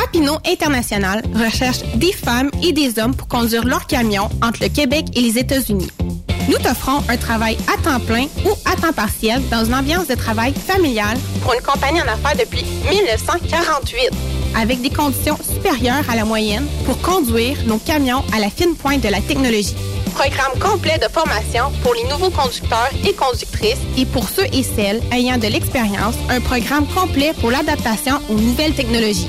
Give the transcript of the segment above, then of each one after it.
Papineau International recherche des femmes et des hommes pour conduire leur camion entre le Québec et les États-Unis. Nous t'offrons un travail à temps plein ou à temps partiel dans une ambiance de travail familiale pour une compagnie en affaires depuis 1948, avec des conditions supérieures à la moyenne pour conduire nos camions à la fine pointe de la technologie. Programme complet de formation pour les nouveaux conducteurs et conductrices et pour ceux et celles ayant de l'expérience, un programme complet pour l'adaptation aux nouvelles technologies.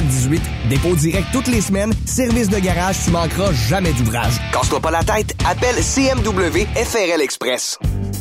5718. Dépôt direct toutes les semaines. Service de garage, tu manqueras jamais d'ouvrage. Casse-toi pas la tête, appelle CMW FRL Express.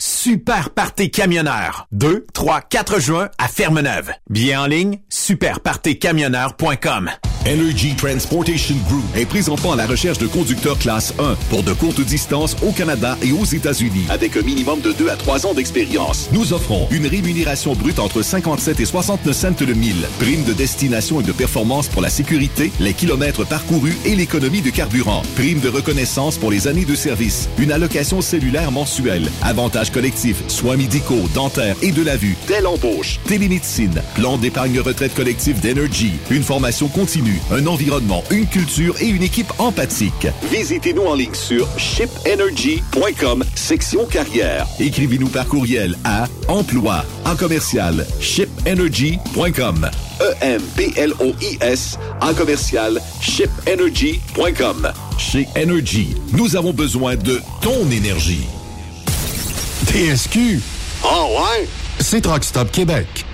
super party camionneur. 2, 3, 4 juin à Fermeneuve. Bien en ligne, superpartycamionneur.com. Energy Transportation Group est présentement à la recherche de conducteurs classe 1 pour de courtes distances au Canada et aux États-Unis avec un minimum de 2 à 3 ans d'expérience. Nous offrons une rémunération brute entre 57 et 69 cents le mille, prime de destination et de performance pour la sécurité, les kilomètres parcourus et l'économie de carburant, prime de reconnaissance pour les années de service, une allocation cellulaire mensuelle, avantages assurage collectif, soins médicaux, dentaires et de la vue, telle embauche, télémédecine, plan d'épargne retraite collectif d'Energy, une formation continue, un environnement, une culture et une équipe empathique. Visitez-nous en ligne sur shipenergy.com, section carrière. Écrivez-nous par courriel à emploi en commercial shipenergy.com. E-M-P-L-O-I-S en commercial shipenergy.com. Chez Energy, nous avons besoin de ton énergie. TSQ. Oh ouais? C'est Truck Stop Québec.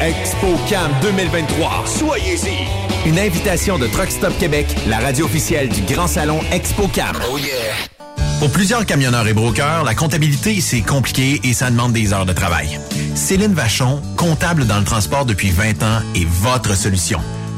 ExpoCam 2023. Soyez-y. Une invitation de Truck Stop Québec, la radio officielle du Grand Salon ExpoCam. Oh yeah! Pour plusieurs camionneurs et brokers, la comptabilité, c'est compliqué et ça demande des heures de travail. Céline Vachon, comptable dans le transport depuis 20 ans, est votre solution.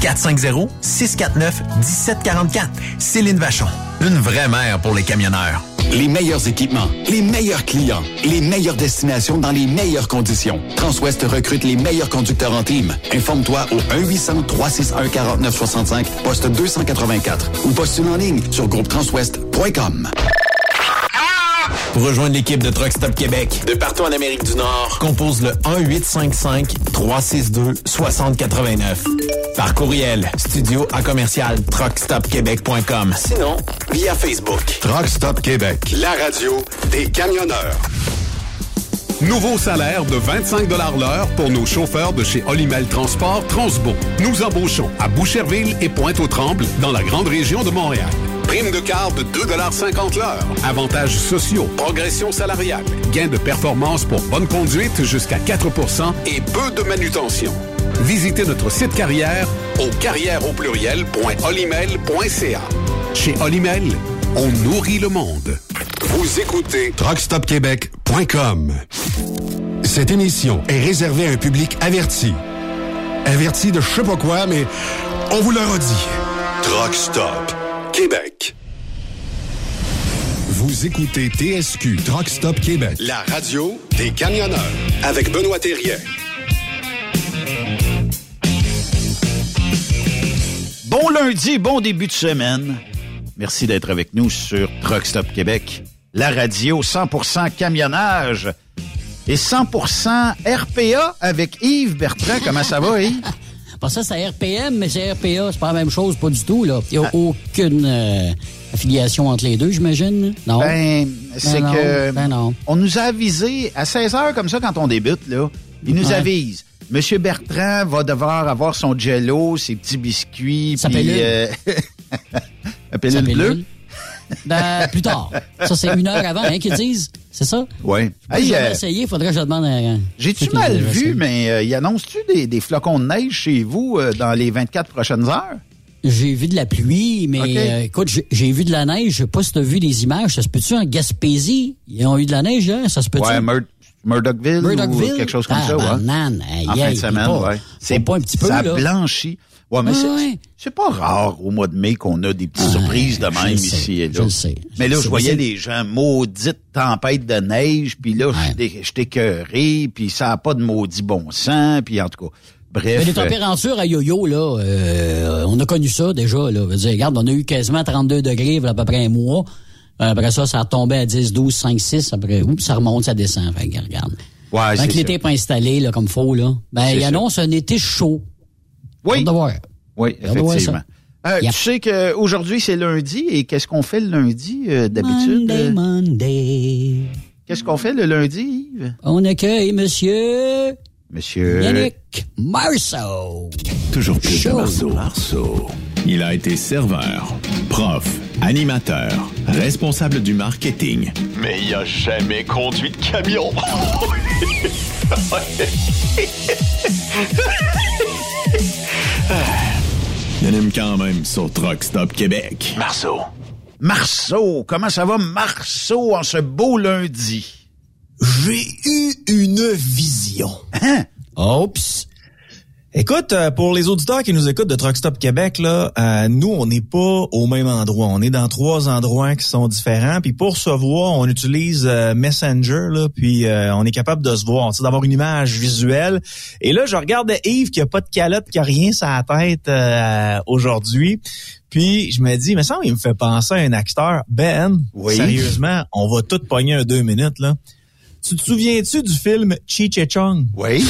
450-649-1744. Céline Vachon. Une vraie mère pour les camionneurs. Les meilleurs équipements, les meilleurs clients, les meilleures destinations dans les meilleures conditions. Transwest recrute les meilleurs conducteurs en team. Informe-toi au 1-800-361-4965, poste 284 ou postule en ligne sur groupetranswest.com. Pour rejoindre l'équipe de Truck Stop Québec, De partout en Amérique du Nord, compose le 1-855-362-6089. Par courriel, studio à commercial truckstopquebec.com. sinon, via Facebook. Truck Stop Québec. La radio des camionneurs. Nouveau salaire de 25 l'heure pour nos chauffeurs de chez Olimel Transport Transbo. Nous embauchons à Boucherville et Pointe-aux-Trembles dans la grande région de Montréal. Prime de quart de 2,50 l'heure. Avantages sociaux, progression salariale, gains de performance pour bonne conduite jusqu'à 4% et peu de manutention. Visitez notre site carrière au carrière au pluriel.olimel.ca. Chez Olimel, on nourrit le monde. Vous écoutez truckstopquebec.com. Cette émission est réservée à un public averti. Averti de je sais pas quoi, mais on vous le redit. Truck Stop Québec. Vous écoutez TSQ Truck Stop Québec. La radio des camionneurs avec Benoît Thérien. Bon lundi, bon début de semaine. Merci d'être avec nous sur Truck Stop Québec, la radio 100% camionnage et 100% RPA avec Yves Bertrand. Comment ça va, Yves? Pas ça, c'est RPM, mais c'est RPA, c'est pas la même chose, pas du tout, là. Il n'y a aucune euh, affiliation entre les deux, j'imagine. Non? Ben, c'est non, que. ben non. On nous a avisé à 16 heures comme ça quand on débute, là. Il nous Ouais. avise. Monsieur Bertrand va devoir avoir son jello, ses petits biscuits. Sa puis, euh, pilule bleue. pilule. Ben, plus tard. Ça, c'est une heure avant, hein, qu'ils disent. C'est ça? Oui. Hey, J'avais essayé, faudrait que je demande à... J'ai-tu mal vu, mais euh, y annonce-tu des, des flocons de neige chez vous euh, dans les 24 prochaines heures? J'ai vu de la pluie, mais euh, écoute, j'ai- j'ai vu de la neige. Je sais pas si t'as vu des images. Ça se peut-tu en Gaspésie? Ils ont eu de la neige, hein? Ça se peut-tu? Ouais, Mur- Murdochville, Murdochville? ou quelque chose comme Ah, ça, ouais. en fin de semaine, pas- ouais. C'est pas un petit peu, ça là. blanchit. Ouais, mais Ouais, c'est ouais. c'est pas rare au mois de mai qu'on a des petites surprises de même sais, ici et là. je sais. Mais là, je voyais les gens maudite tempête de neige, puis là, j'étais- j'étais écœuré, puis ça a pas de maudit bon sens, puis en tout cas, bref. Mais les euh, températures à yo-yo, là, euh, on a connu ça déjà. Là. Je veux dire, regarde, on a eu quasiment 32 degrés il y a à peu près un mois. Euh, Après ça, ça a tombé à 10, 12, 5, 6. Après, oups, ça remonte, ça descend. Fait que, regarde. Ouais, l'été n'est pas installé là, comme faut, là, ben, il annonce un été chaud. Oui. Voir. Oui, effectivement. Euh, Yep. Tu sais qu'aujourd'hui, c'est lundi, et qu'est-ce qu'on fait le lundi euh, d'habitude? Monday, euh, Monday. Qu'est-ce qu'on fait le lundi, Yves? On accueille monsieur Monsieur... Yannick Marceau. Toujours plus Marceau. Marceau. Il a été serveur, prof, animateur, responsable du marketing. Mais il a jamais conduit de camion. Il anime quand même sur Truck Stop Québec. Marceau. Marceau, comment ça va, Marceau, en ce beau lundi? J'ai eu une vision. Hein? Oups. Écoute, euh, pour les auditeurs qui nous écoutent de Truck Stop Québec, là, euh, nous, on n'est pas au même endroit. On est dans trois endroits qui sont différents. Puis pour se voir, on utilise euh, Messenger, là, puis euh, on est capable de se voir, d'avoir une image visuelle. Et là, je regarde Yves qui a pas de calotte, qui a rien sur la tête euh, aujourd'hui. Puis je me dis, mais ça, il me fait penser à un acteur. Ben, Oui. sérieusement, on va tout pogner un deux minutes, là. Tu te souviens-tu du film Cheech et Chong? Oui.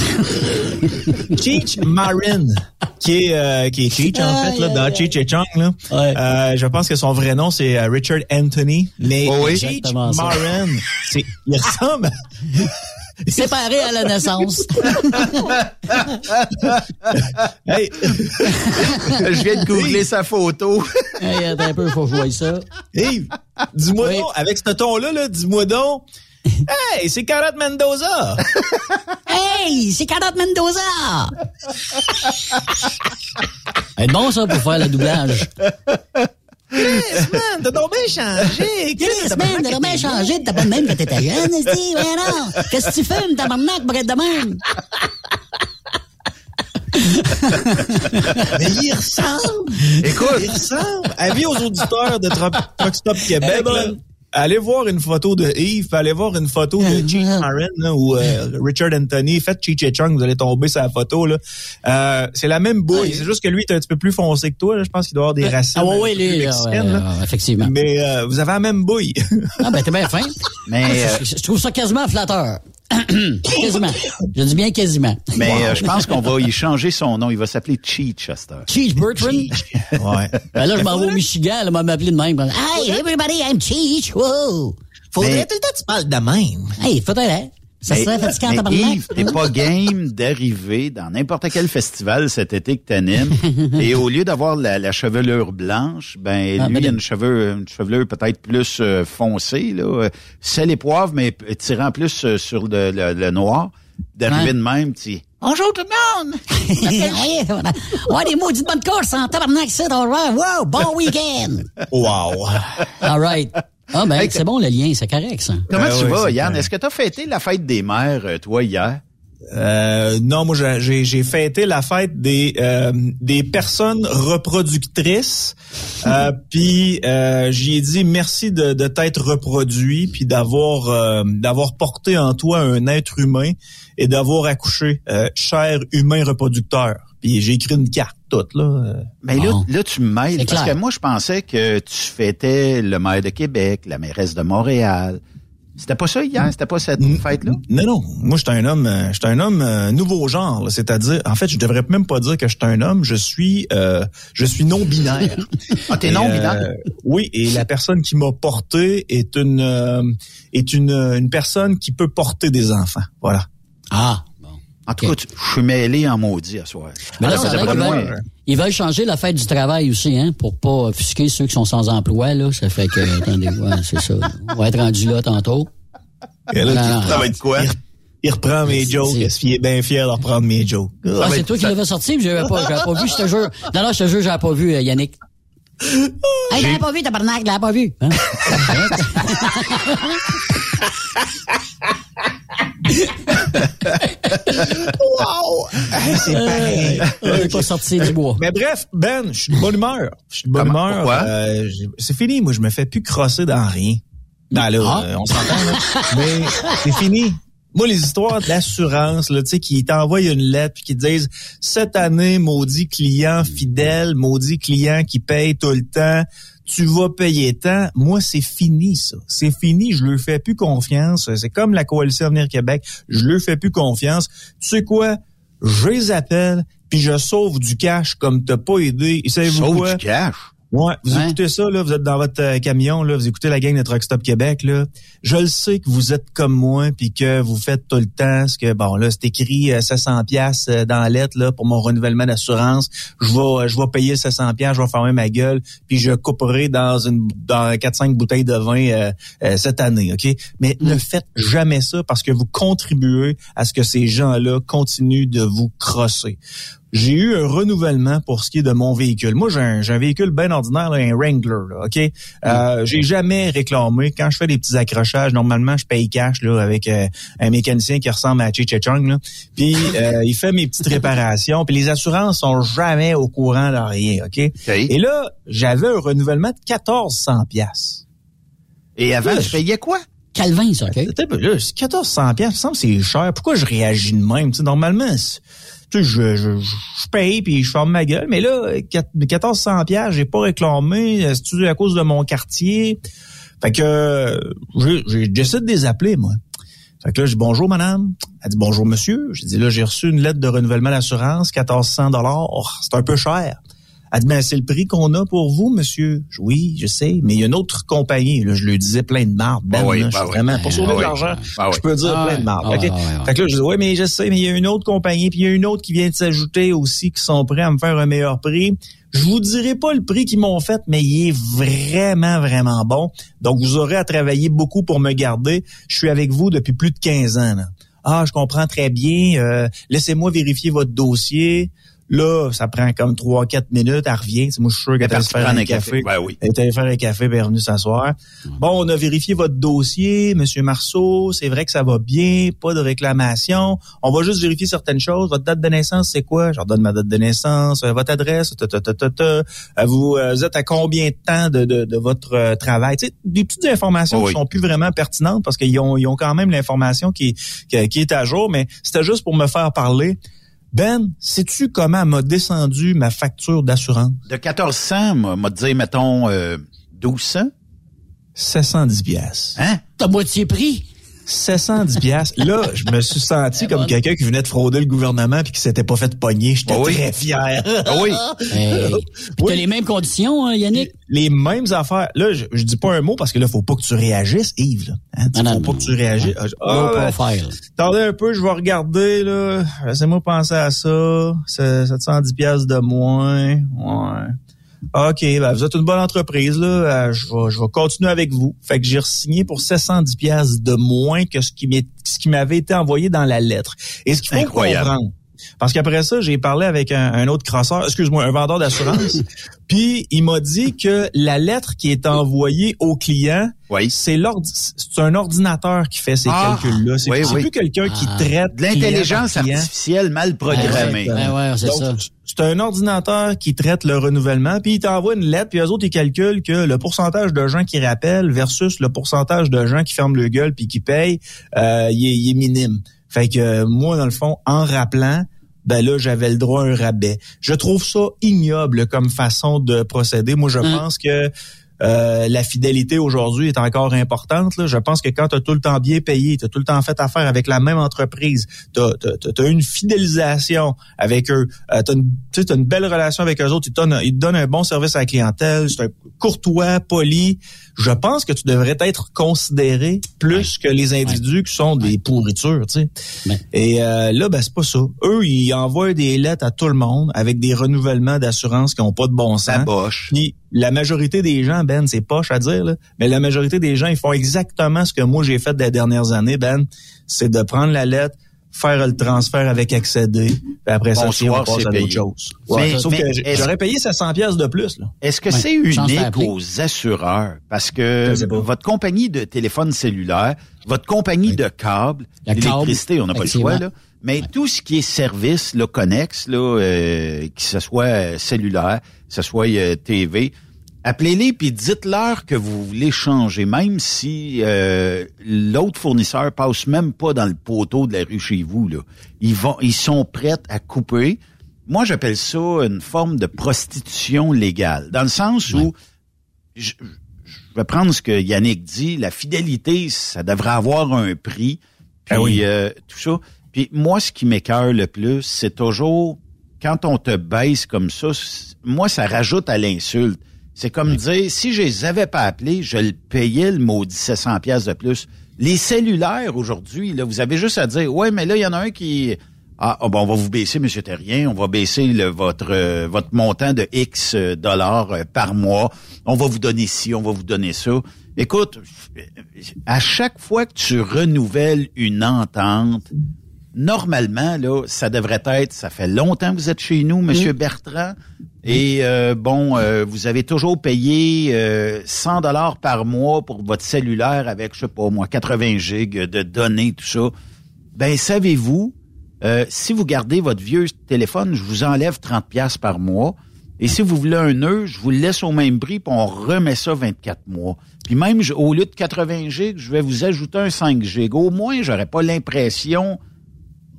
Cheech Marin, qui est, euh, qui est Cheech, en fait, là, dans Cheech et Chong, là. Euh, je pense que son vrai nom, c'est euh, Richard Anthony. Mais Oh oui. Cheech Exactement. Marin, c'est, il ressemble à- Séparé à la naissance. Hey, Je viens de googler sa photo. hey, attends un peu, faut que je voie ça. Yves, dis-moi Oui. donc, avec ce ton-là, là, dis-moi donc, hey, c'est Carotte Mendoza! Hey, c'est Carotte Mendoza! C'est bon, ça, pour faire le doublage. Chris, man, t'as donc bien changé! Chris, man, t'as bien changé, t'as pas de même que t'étais jeune, esti, ouais, non? Qu'est-ce que tu fumes, tabarnak, pour être de même? Mais il ressemble! Écoute, Il ressemble! Avis aux auditeurs de Truck Stop Québec, Eh ben. là, allez voir une photo de Yves, puis allez voir une photo de Cheech Marin ou euh, Richard Anthony. Faites Cheech et Chong, vous allez tomber sur la photo. là. Euh, c'est la même bouille. C'est juste que lui, est un petit peu plus foncé que toi. là. Je pense qu'il doit avoir des racines Ah, plus lui, effectivement. Mais euh, vous avez la même bouille. Ah, ben, t'es bien fin. Mais, euh, je, je trouve ça quasiment flatteur. quasiment. Je dis bien quasiment. mais euh, je pense qu'on va y changer son nom. Il va s'appeler Cheech à cette heure. Cheech Bertrand? ouais. Ben là, je m'en vais au Michigan, elle m'a appelé de même. Hey, everybody, I'm Cheech. Wow. Faudrait Mais- tout le temps que tu parles de même. Hey, faudrait, Ça Mais- serait fatigant, mais. Yves, t'es pas game d'arriver dans n'importe quel festival cet été que t'animes et au lieu d'avoir la, la chevelure blanche, ben Ah, lui ben, il a une chevelure, une chevelure peut-être plus euh, foncée, là, sel et poivre, mais tirant plus euh, sur le, le- le noir. D'arriver Ouais. de même, tu Bonjour tout le monde! ouais, des maudites bonnes courses en tabarnak, c'est. Wow, bon week-end. Wow. All right. Ah, ben, Hey, c'est bon, le lien, c'est correct, ça. Comment Ben tu oui, vas, Yann? Est-ce que tu as fêté la fête des mères, euh, toi, hier? Euh, non, moi j'ai- j'ai j'ai fêté la fête des euh, des personnes reproductrices. Euh, puis euh, j'y ai dit merci de, de t'être reproduit puis d'avoir euh, d'avoir porté en toi un être humain et d'avoir accouché euh, cher humain reproducteur. Puis j'ai écrit une carte toute là. euh. Mais là, Bon. là, tu me mêles, parce clair. que moi, je pensais que tu fêtais le maire de Québec, la mairesse de Montréal. C'était pas ça hier? C'était pas cette fête-là? Non, non. Moi, je suis un homme, euh, je suis un homme euh, nouveau genre. là. C'est-à-dire, en fait, je devrais même pas dire que je suis un homme. Je suis, euh, je suis non binaire. Ah, t'es Et, non-binaire? euh, oui, et la personne qui m'a porté est une euh, est une une personne qui peut porter des enfants. Voilà. Ah. En tout cas, tu- je suis mêlé en maudit à soir. Mais là, Ah, ça c'est vrai pas qu'ils loin. veulent, ils veulent changer la fête du travail aussi, hein, pour pas offusquer ceux qui sont sans emploi, là. Ça fait que, attendez, ouais, c'est ça. On va être rendu là tantôt. Et là, Ça va être quoi? Il reprend mes jokes. Il est bien fier de reprendre mes jokes? Ah, c'est toi qui l'avais sorti, mais j'avais pas, j'avais pas vu, je te jure. Non, non, je te jure, j'avais pas vu, euh, Yannick. Hey, l'avais pas vu, tabarnak, l'avais pas vu. Hein? wow! C'est pareil. On n'est pas sorti du bois. Mais bref, Ben, je suis de bonne humeur. Je suis de bonne Comment? humeur. Euh, c'est fini. Moi, je me fais plus crosser dans rien. Non, là, Ah. euh, on s'entend, là. Mais c'est fini. Moi, les histoires d'assurance, là, tu sais, qui t'envoient une lettre puis qui te disent cette année, maudit client fidèle, maudit client qui paye tout le temps, tu vas payer tant. Moi, c'est fini, ça. C'est fini. Je leur fais plus confiance. C'est comme la coalition Avenir Québec. Je leur fais plus confiance. Tu sais quoi? Je les appelle puis je sauve du cash comme t'as pas aidé. Et savez-vous Sauve quoi? du cash? Ouais, vous Ouais. écoutez ça, là, vous êtes dans votre euh, camion, là, vous écoutez la gang de Truck Stop Québec, là. Je le sais que vous êtes comme moi, puis que vous faites tout le temps ce que, bon, là, c'est écrit euh, 700 pièces dans la lettre, là, pour mon renouvellement d'assurance. Je vais, euh, je vais payer le 700 pièces, je vais fermer ma gueule, puis je couperai dans une, dans 4-5 bouteilles de vin euh, euh, cette année, OK? Mais ne faites jamais ça parce que vous contribuez à ce que ces gens-là continuent de vous crosser j'ai eu un renouvellement pour ce qui est de mon véhicule. Moi, j'ai un, j'ai un véhicule bien ordinaire, là, un Wrangler, là, OK? Euh, j'ai jamais réclamé. Quand je fais des petits accrochages, normalement, je paye cash là, avec euh, un mécanicien qui ressemble à Chi Chung. Là. Puis, euh, il fait mes petites réparations. Puis, les assurances sont jamais au courant de rien, OK? Et là, j'avais un renouvellement de 1400 pièces. Et avant, Là, tu payais quoi? Calvin, ça, OK? Attends un peu, là, c'est 1400 pièces, ça me semble que c'est cher. Pourquoi je réagis de même? Tu sais, normalement, c'est- tu sais, je, je, je paye puis je ferme ma gueule. Mais là, quatre- 1400 pièces, j'ai pas réclamé. C'est à cause de mon quartier? Fait que euh, j'ai- j'essaie de les appeler, moi. Fait que là, je dis bonjour, madame. Elle dit bonjour, monsieur. J'ai dit là, j'ai reçu une lettre de renouvellement d'assurance, 1400 dollars. C'est un peu cher. C'est le prix qu'on a pour vous, monsieur. Oui, je sais, mais il y a une autre compagnie. Là, je lui disais plein de marde. Ben, Ah oui, là, ben je suis oui. vraiment pour sauver Ah de oui. l'argent. Ah. Je peux dire Ah plein de marde. Ah. Fait que là, je dis, oui, mais je sais, mais il y a une autre compagnie, puis il y a une autre qui vient de s'ajouter aussi, qui sont prêts à me faire un meilleur prix. Je vous dirai pas le prix qu'ils m'ont fait, mais il est vraiment, vraiment bon. Donc, vous aurez à travailler beaucoup pour me garder. Je suis avec vous depuis plus de 15 ans. Là. Ah, je comprends très bien. Euh, Laissez-moi vérifier votre dossier. Là, ça prend comme 3-4 minutes, elle revient. Tu sais, Moi, je suis sûr qu'elle est allée se faire un café. café. Ben oui. Elle est allée faire un café, puis elle est revenue s'asseoir. Bon, on a vérifié votre dossier, Monsieur Marceau. C'est vrai que ça va bien, pas de réclamation. On va juste vérifier certaines choses. Votre date de naissance, c'est quoi? Je leur donne ma date de naissance, euh, votre adresse, ta, ta, ta, ta, ta. Euh, Vous, euh, vous êtes à combien de temps de, de, de votre euh, travail? Des petites informations Oh oui. qui sont plus vraiment pertinentes parce qu'ils ont, ils ont quand même l'information qui, qui, qui est à jour, mais c'était juste pour me faire parler. Ben, sais-tu comment m'a descendu ma facture d'assurance? De 1400, m'a m'a dit, mettons, euh, 1200. 710 pièces. Hein? T'as moitié prix? 710 pièces. Là, je me suis senti comme quelqu'un qui venait de frauder le gouvernement puis qui s'était pas fait pogner. J'étais Ah oui. très fier. Ah oui. Hey. Puis t'as les mêmes conditions, hein, Yannick? Les mêmes affaires. Là, je, je dis pas un mot parce que là, faut pas que tu réagisses, Yves. Là. Hein, Non, faut non, pas que tu réagisses. Ah, Low ben. Attendez un peu, je vais regarder, là. Laissez-moi penser à ça. C'est 710 pièces de moins. Ouais. OK, ben vous êtes une bonne entreprise, là. Euh, Je vais, je vais continuer avec vous. Fait que j'ai signé pour 710 pièces de moins que ce qui m'est- ce qui m'avait été envoyé dans la lettre. Et ce qu'il faut Incroyable. comprendre, parce qu'après ça, j'ai parlé avec un, un autre crosseur, excuse-moi, un vendeur d'assurance. Puis il m'a dit que la lettre qui est envoyée au client, c'est un ordinateur qui fait ces Ah, calculs-là. C'est oui, c'est oui. plus quelqu'un qui Ah. traite l'intelligence artificielle mal programmée. Exactement. Ouais, ouais, c'est Donc, ça. C'est un ordinateur qui traite le renouvellement, puis il t'envoie une lettre, puis eux autres, ils calculent que le pourcentage de gens qui rappellent versus le pourcentage de gens qui ferment le gueule puis qui payent, euh, il, est, il est minime. Fait que euh, moi, dans le fond, en rappelant, ben là, j'avais le droit à un rabais. Je trouve ça ignoble comme façon de procéder. Moi, je Hum. pense que euh, la fidélité aujourd'hui est encore importante. Là. Je pense que quand tu as tout le temps bien payé, tu as tout le temps fait affaire avec la même entreprise, tu as, une fidélisation avec eux, euh, tu as, une, une belle relation avec eux autres, ils te, donnent, ils te donnent un bon service à la clientèle, c'est un courtois, poli. Je pense que tu devrais être considéré plus que les individus qui sont des pourritures. Tu sais. Et euh, là, ben, c'est pas ça. Eux, ils envoient des lettres à tout le monde avec des renouvellements d'assurance qui n'ont pas de bon sens. boche. Puis la majorité des gens, Ben, c'est poche à dire, là, mais la majorité des gens, ils font exactement ce que moi j'ai fait des dernières années, Ben, c'est de prendre la lettre, faire le transfert avec accéder, puis après ça, Bonsoir, on passe à d'autres choses. Ouais, Mais- sauf que j'aurais payé 700 pièces de plus. Là. Est-ce que Ouais. c'est unique aux assureurs? Parce que votre compagnie de téléphone cellulaire, votre compagnie de câble, l'électricité, on n'a pas le choix, là. Mais tout ce qui est service, là, connexe, là, euh, que ce soit cellulaire, que ce soit euh, TV, appelez-les puis dites-leur que vous voulez changer, même si euh, l'autre fournisseur passe même pas dans le poteau de la rue chez vous. Là. Ils vont, ils sont prêts à couper. Moi, j'appelle ça une forme de prostitution légale, dans le sens où je, je vais prendre ce que Yannick dit, la fidélité, ça devrait avoir un prix, puis euh, tout ça. Puis moi, ce qui m'écœure le plus, c'est toujours quand on te baisse comme ça, moi, ça rajoute à l'insulte. C'est comme dire, si je les avais pas appelés, je le payais le maudit 700 pièces de plus. Les cellulaires aujourd'hui, là, vous avez juste à dire, ouais, mais là, il y en a un qui, ah, ah, bon, on va vous baisser, Monsieur Terrien, on va baisser le, votre euh, votre montant de X euh, dollars euh, par mois. On va vous donner ci, on va vous donner ça. Écoute, à chaque fois que tu renouvelles une entente, normalement, là, ça devrait être, ça fait longtemps que vous êtes chez nous, Monsieur Bertrand, et euh, bon, euh, vous avez toujours payé euh, 100 dollars par mois pour votre cellulaire avec, je sais pas moi, 80 gigs de données, tout ça. Ben, savez-vous, euh, si vous gardez votre vieux téléphone, je vous enlève 30 pièces par mois. Et si vous voulez un nœud, je vous le laisse au même prix, puis on remet ça 24 mois. Puis même, au lieu de 80 gigs, je vais vous ajouter un 5 gigs. Au moins, j'aurais pas l'impression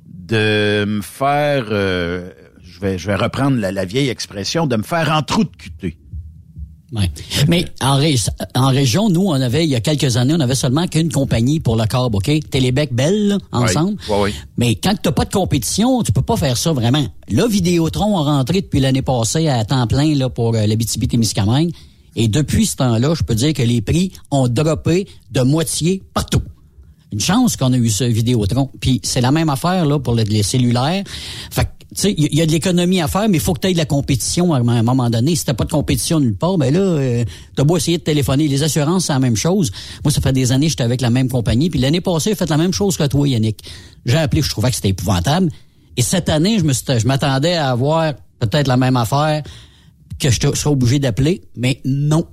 de me faire, je vais, je vais reprendre la, la vieille expression, de me faire en trou de cuté. Ouais. Mais en, ré- en région, nous, on avait, il y a quelques années, on avait seulement qu'une compagnie pour le câble, OK? Télébec, Bell, là, ensemble. Oui, oui, oui. Mais quand tu pas de compétition, tu peux pas faire ça vraiment. Là, Vidéotron a rentré depuis l'année passée à temps plein là, pour euh, l'Abitibi-Témiscamingue. Et depuis ce temps-là, je peux dire que les prix ont droppé de moitié partout. Une chance qu'on a eu ce Vidéotron. Puis c'est la même affaire là pour les, cellulaires. Fait il y, a de l'économie à faire, mais il faut que tu aies de la compétition à un moment donné. Si t'as pas de compétition nulle part, ben là, euh, t'as beau essayer de téléphoner. Les assurances, c'est la même chose. Moi, ça fait des années j'étais avec la même compagnie. Puis l'année passée, j'ai fait la même chose que toi, Yannick. J'ai appelé, je trouvais que c'était épouvantable. Et cette année, je je m'attendais à avoir peut-être la même affaire que je serais obligé d'appeler, mais non.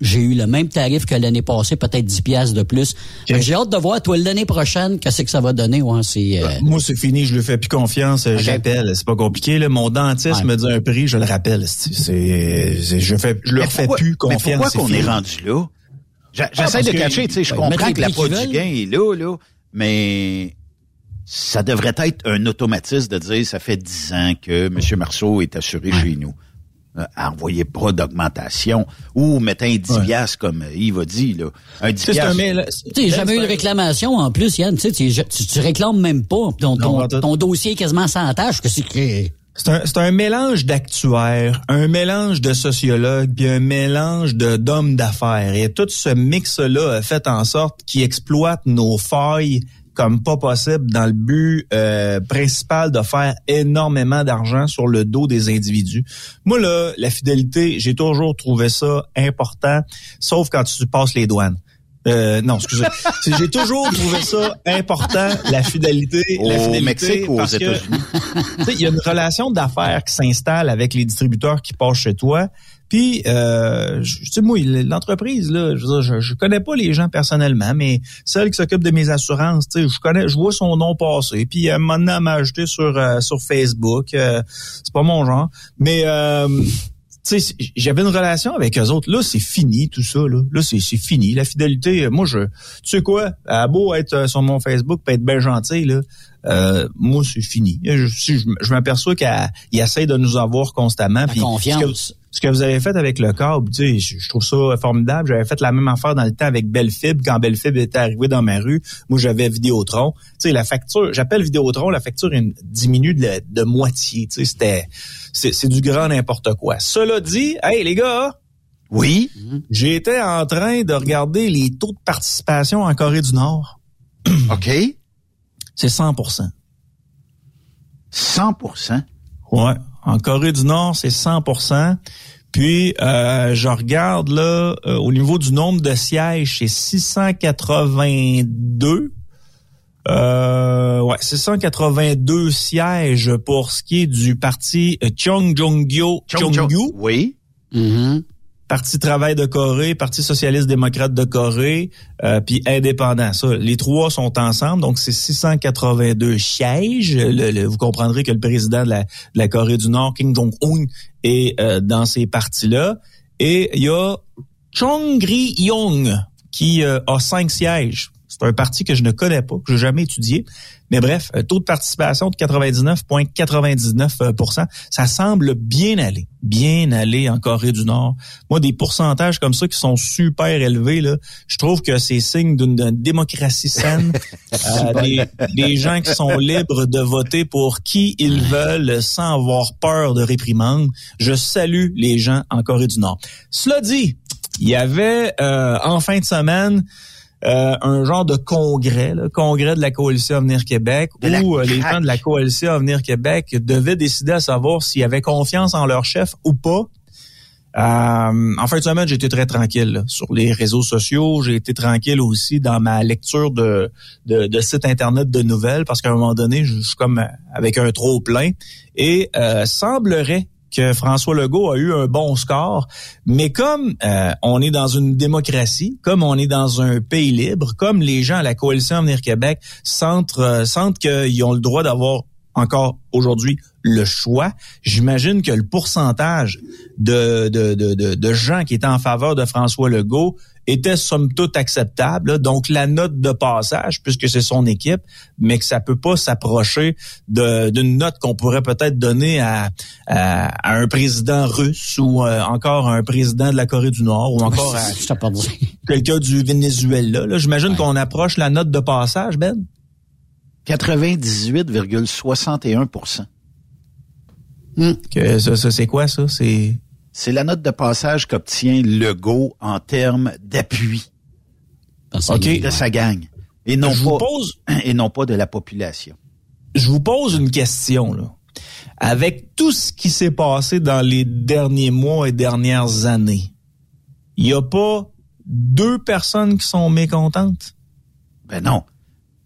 J'ai eu le même tarif que l'année passée, peut-être 10 piastres de plus. J'ai hâte de voir, toi, l'année prochaine, qu'est-ce que ça va donner. Ouais, c'est, euh, Moi, c'est fini, je lui fais plus confiance, euh, j'appelle. C'est pas compliqué. Là. Mon dentiste Ouais. me dit un prix, je le rappelle. C'est, je fais, je Mais leur fais pourquoi- plus Mais confiance. pourquoi c'est qu'on est rendu là? J'a- J'essaie de catcher, tu sais, je comprends que la qu'ils du gain est là, là, mais ça devrait être un automatisme de dire ça fait 10 ans que M. Marceau est assuré chez nous. Euh, envoyez pas d'augmentation ou mettez un 10 piastres, comme Yves a dit, là. Un 10 Tu jamais eu de réclamation en plus, Yann. Tu, sais, tu, tu, tu réclames même pas. Ton, ton, dossier est quasiment sans tâche. Que c'est. C'est un, c'est un mélange d'actuaires, un mélange de sociologues, puis un mélange de d'hommes d'affaires. Et tout ce mix-là a fait en sorte qu'il exploite nos failles comme pas possible dans le but euh, principal de faire énormément d'argent sur le dos des individus. Moi, là, la fidélité, j'ai toujours trouvé ça important, sauf quand tu passes les douanes. Euh, non, excusez. J'ai toujours trouvé ça important, la fidélité. la Au fidélité Mexique ou aux États-Unis? tu sais, il y a une relation d'affaires qui s'installe avec les distributeurs qui passent chez toi. Puis, euh, tu sais, moi, l'entreprise, là, je, connais pas les gens personnellement, mais celle qui s'occupe de mes assurances, tu sais, je connais, je vois son nom passer. Puis, euh, maintenant, elle m'a ajouté sur euh, sur Facebook. Euh, c'est pas mon genre, mais euh, tu sais, j'avais une relation avec eux autres. Là, c'est fini tout ça. Là, là c'est fini. La fidélité, moi, je, tu sais quoi, a beau être euh, sur mon Facebook, peut être bien gentil là. Euh, moi, c'est fini. Je, si je, je m'aperçois qu'elle il essaie de nous avoir constamment. confiance. Ce que, ce que vous avez fait avec le câble, tu sais, je, je trouve ça formidable. J'avais fait la même affaire dans le temps avec Bellefib quand Bellefib était arrivé dans ma rue. Moi, j'avais Vidéotron. Tu sais, la facture, j'appelle Vidéotron, la facture diminue de, la- de moitié. Tu sais, c'était, c'est, c'est du grand n'importe quoi. Cela dit, hey les gars. Oui. J'étais en train de regarder les taux de participation en Corée du Nord. OK. C'est 100% 100% Ouais. En Corée du Nord, c'est 100% Puis, euh, je regarde là, euh, au niveau du nombre de sièges, c'est 682. Euh, ouais, 682 sièges pour ce qui est du parti Chung Jong-gyo. Oui. Parti Travail de Corée, Parti socialiste démocrate de Corée, euh, puis indépendant. Ça, les trois sont ensemble, donc c'est 682 sièges. Le- le- vous comprendrez que le président de la, Corée du Nord, Kim Jong-un, est euh, dans ces partis-là. Et il y a Chung Ri-yong qui euh, a cinq sièges. C'est un parti que je ne connais pas, que j'ai jamais étudié. Mais bref, un taux de participation de 99,99% Ça semble bien aller, bien aller en Corée du Nord. Moi, des pourcentages comme ça qui sont super élevés, là, je trouve que c'est signe d'une d'une démocratie saine. Euh, des, des gens qui sont libres de voter pour qui ils veulent sans avoir peur de réprimande. Je salue les gens en Corée du Nord. Cela dit, il y avait euh, en fin de semaine euh, un genre de congrès, là, congrès de la coalition Avenir Québec, où euh, les gens de la coalition Avenir Québec devaient décider à savoir s'ils avaient confiance en leur chef ou pas. Euh, en fin de semaine, été très tranquille là, sur les réseaux sociaux. J'ai été tranquille aussi dans ma lecture de, de, de sites internet de nouvelles parce qu'à un moment donné, je, je suis comme avec un trop plein. Et euh, semblerait que François Legault a eu un bon score, mais comme euh, on est dans une démocratie, comme on est dans un pays libre, comme les gens à la coalition Avenir Québec sentent, euh, sentent qu'ils ont le droit d'avoir encore aujourd'hui le choix, j'imagine que le pourcentage de, gens qui étaient en faveur de François Legault était somme toute acceptable. là. Donc la note de passage, puisque c'est son équipe, mais que ça peut pas s'approcher de- d'une note qu'on pourrait peut-être donner à, à, à un président russe ou euh, encore à un président de la Corée du Nord ou encore à quelqu'un du Venezuela. là. J'imagine qu'on approche la note de passage, Ben. 98,61% Que ça, ça, c'est quoi ça? C'est C'est la note de passage qu'obtient Legault en termes d'appui Ok. de sa gang. Et non, Je vous pas, pose- et non pas de la population. je vous pose une question là. Avec tout ce qui s'est passé dans les derniers mois et dernières années, il n'y a pas deux personnes qui sont mécontentes? Ben non.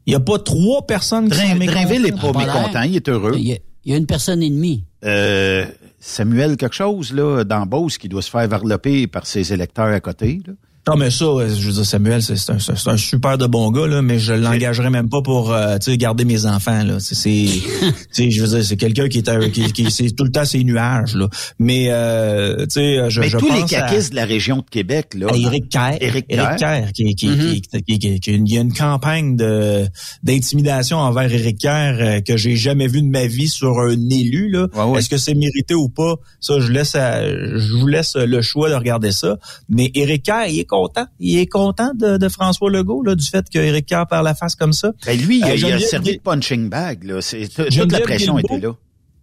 Il n'y a pas trois personnes qui sont mécontentes? Drainville n'est pas mécontent, il est heureux. Il y, a, il y a une personne et demie. Euh, Samuel quelque chose, là, dans Beauce, qui doit se faire varloper par ses électeurs à côté. Là. Non, mais ça, euh, je veux dire, Samuel, c'est un, un super de bon gars, là, mais je l'engagerai même pas pour, euh, tu sais, garder mes enfants, là. C'est, c'est, tu sais, je veux dire, c'est quelqu'un qui est, qui, qui c'est tout le temps ses nuages, là. Mais, euh, tu sais, je, Mais je tous les à- caquistes de la région de Québec, là. à Éric Kerr. Éric Éric Kerr. Kerr, qui, qui, qui, qui- qui- qui- il y a une campagne de d'intimidation envers Éric Kerr euh, que j'ai jamais vu de ma vie sur un élu. Là. Est-ce que c'est mérité ou pas? Ça, je laisse à- je vous laisse le choix de regarder ça. Mais Éric Kerr, il est content. Il est content de, de François Legault, là, du fait que Éric Kerr perd la face comme ça. Ben, lui, il a, Euh, il a Geneviève servi de punching bag. Là. Toute la pression Guilbeault, était là.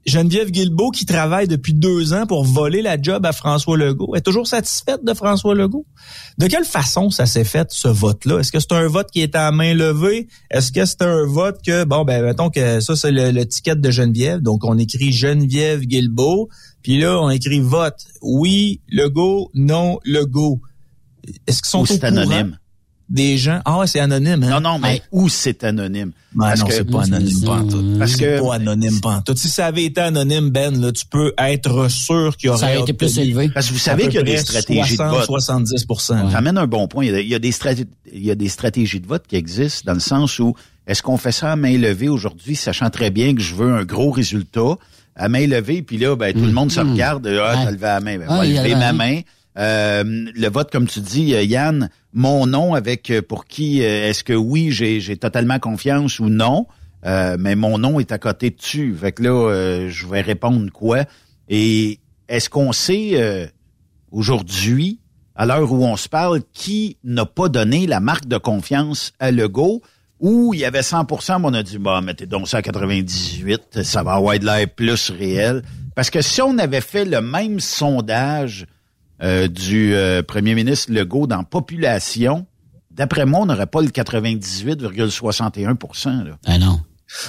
Geneviève Guilbeault, qui travaille depuis deux ans pour voler la job à François Legault, est toujours satisfaite de François Legault? De quelle façon ça s'est fait, ce vote-là? Est-ce que c'est un vote qui est à main levée? Est-ce que c'est un vote que, bon, ben, mettons que ça, c'est le, le ticket de Geneviève. Donc, on écrit Geneviève Guilbeault. Puis là, on écrit vote. Oui, Legault. Non, Legault. Est-ce qu'ils sont Ou au anonyme. des gens? Ah ouais, c'est anonyme. Hein? Non, non, mais où c'est anonyme? Ben Parce non, que- c'est pas anonyme pas en tout. Parce c'est que- pas anonyme pas en tout. Si ça avait été anonyme, Ben, là, tu peux être sûr qu'il y aurait Ça aurait été plus élevé. Parce que vous savez qu'il y a des stratégies de 60, vote. 70 Ça amène un bon point. Il y a, il y a des stratégies, il y a des stratégies de vote qui existent dans le sens où est-ce qu'on fait ça à main levée aujourd'hui, sachant très bien que je veux un gros résultat à main levée, puis là, ben, tout le monde se Mhm. regarde, ah, Ouais. t'as levé la main, ben, Ah, a lever levé ma main. Euh, le vote, comme tu dis, euh, Yann, mon nom avec euh, pour qui est-ce que oui, j'ai totalement confiance ou non, mais mon nom est à côté dessus. Fait que là, je vais répondre quoi? Et est-ce qu'on sait aujourd'hui, à l'heure où on se parle, qui n'a pas donné la marque de confiance à Legault, où il y avait 100% mais on a dit, bah, mettez donc ça à 98, ça va avoir de l'air plus réel. Parce que si on avait fait le même sondage euh, du euh, premier ministre Legault dans population, d'après moi, on n'aurait pas le 98,61 là. Ah non.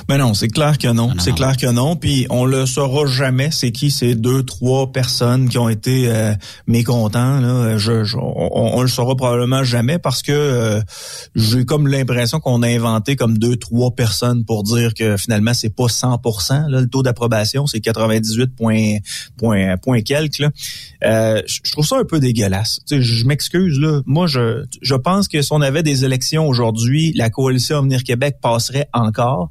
Mais non, c'est clair que non. C'est clair que non. Puis on le saura jamais. C'est qui ces deux, trois personnes qui ont été euh, mécontents. Là. Je, je- on, on le saura probablement jamais parce que euh, j'ai comme l'impression qu'on a inventé comme deux, trois personnes pour dire que finalement c'est pas 100%. Là, le taux d'approbation c'est 98 point, point, point quelques. Là. Euh, je je trouve ça un peu dégueulasse. Tu sais, je m'excuse là. Moi, je, je pense que si on avait des élections aujourd'hui, la coalition Avenir Québec passerait encore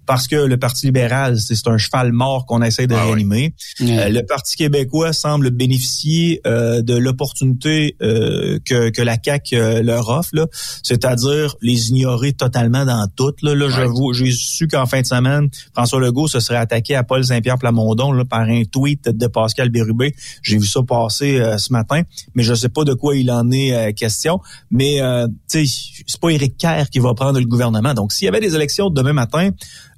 parce que le Parti libéral, c'est un cheval mort qu'on essaie de réanimer. Euh, le Parti québécois semble bénéficier euh, de l'opportunité euh, que, que la CAQ euh, leur offre, c'est-à-dire les ignorer totalement dans tout. Là, là j'avoue, j'ai su qu'en fin de semaine, François Legault se serait attaqué à Paul Saint-Pierre Plamondon là, par un tweet de Pascal Bérubé. J'ai vu ça passer euh, ce matin, mais je sais pas de quoi il en est euh, question. Mais euh, tu sais, c'est pas Éric Kerr qui va prendre le gouvernement. Donc, s'il y avait des élections demain matin,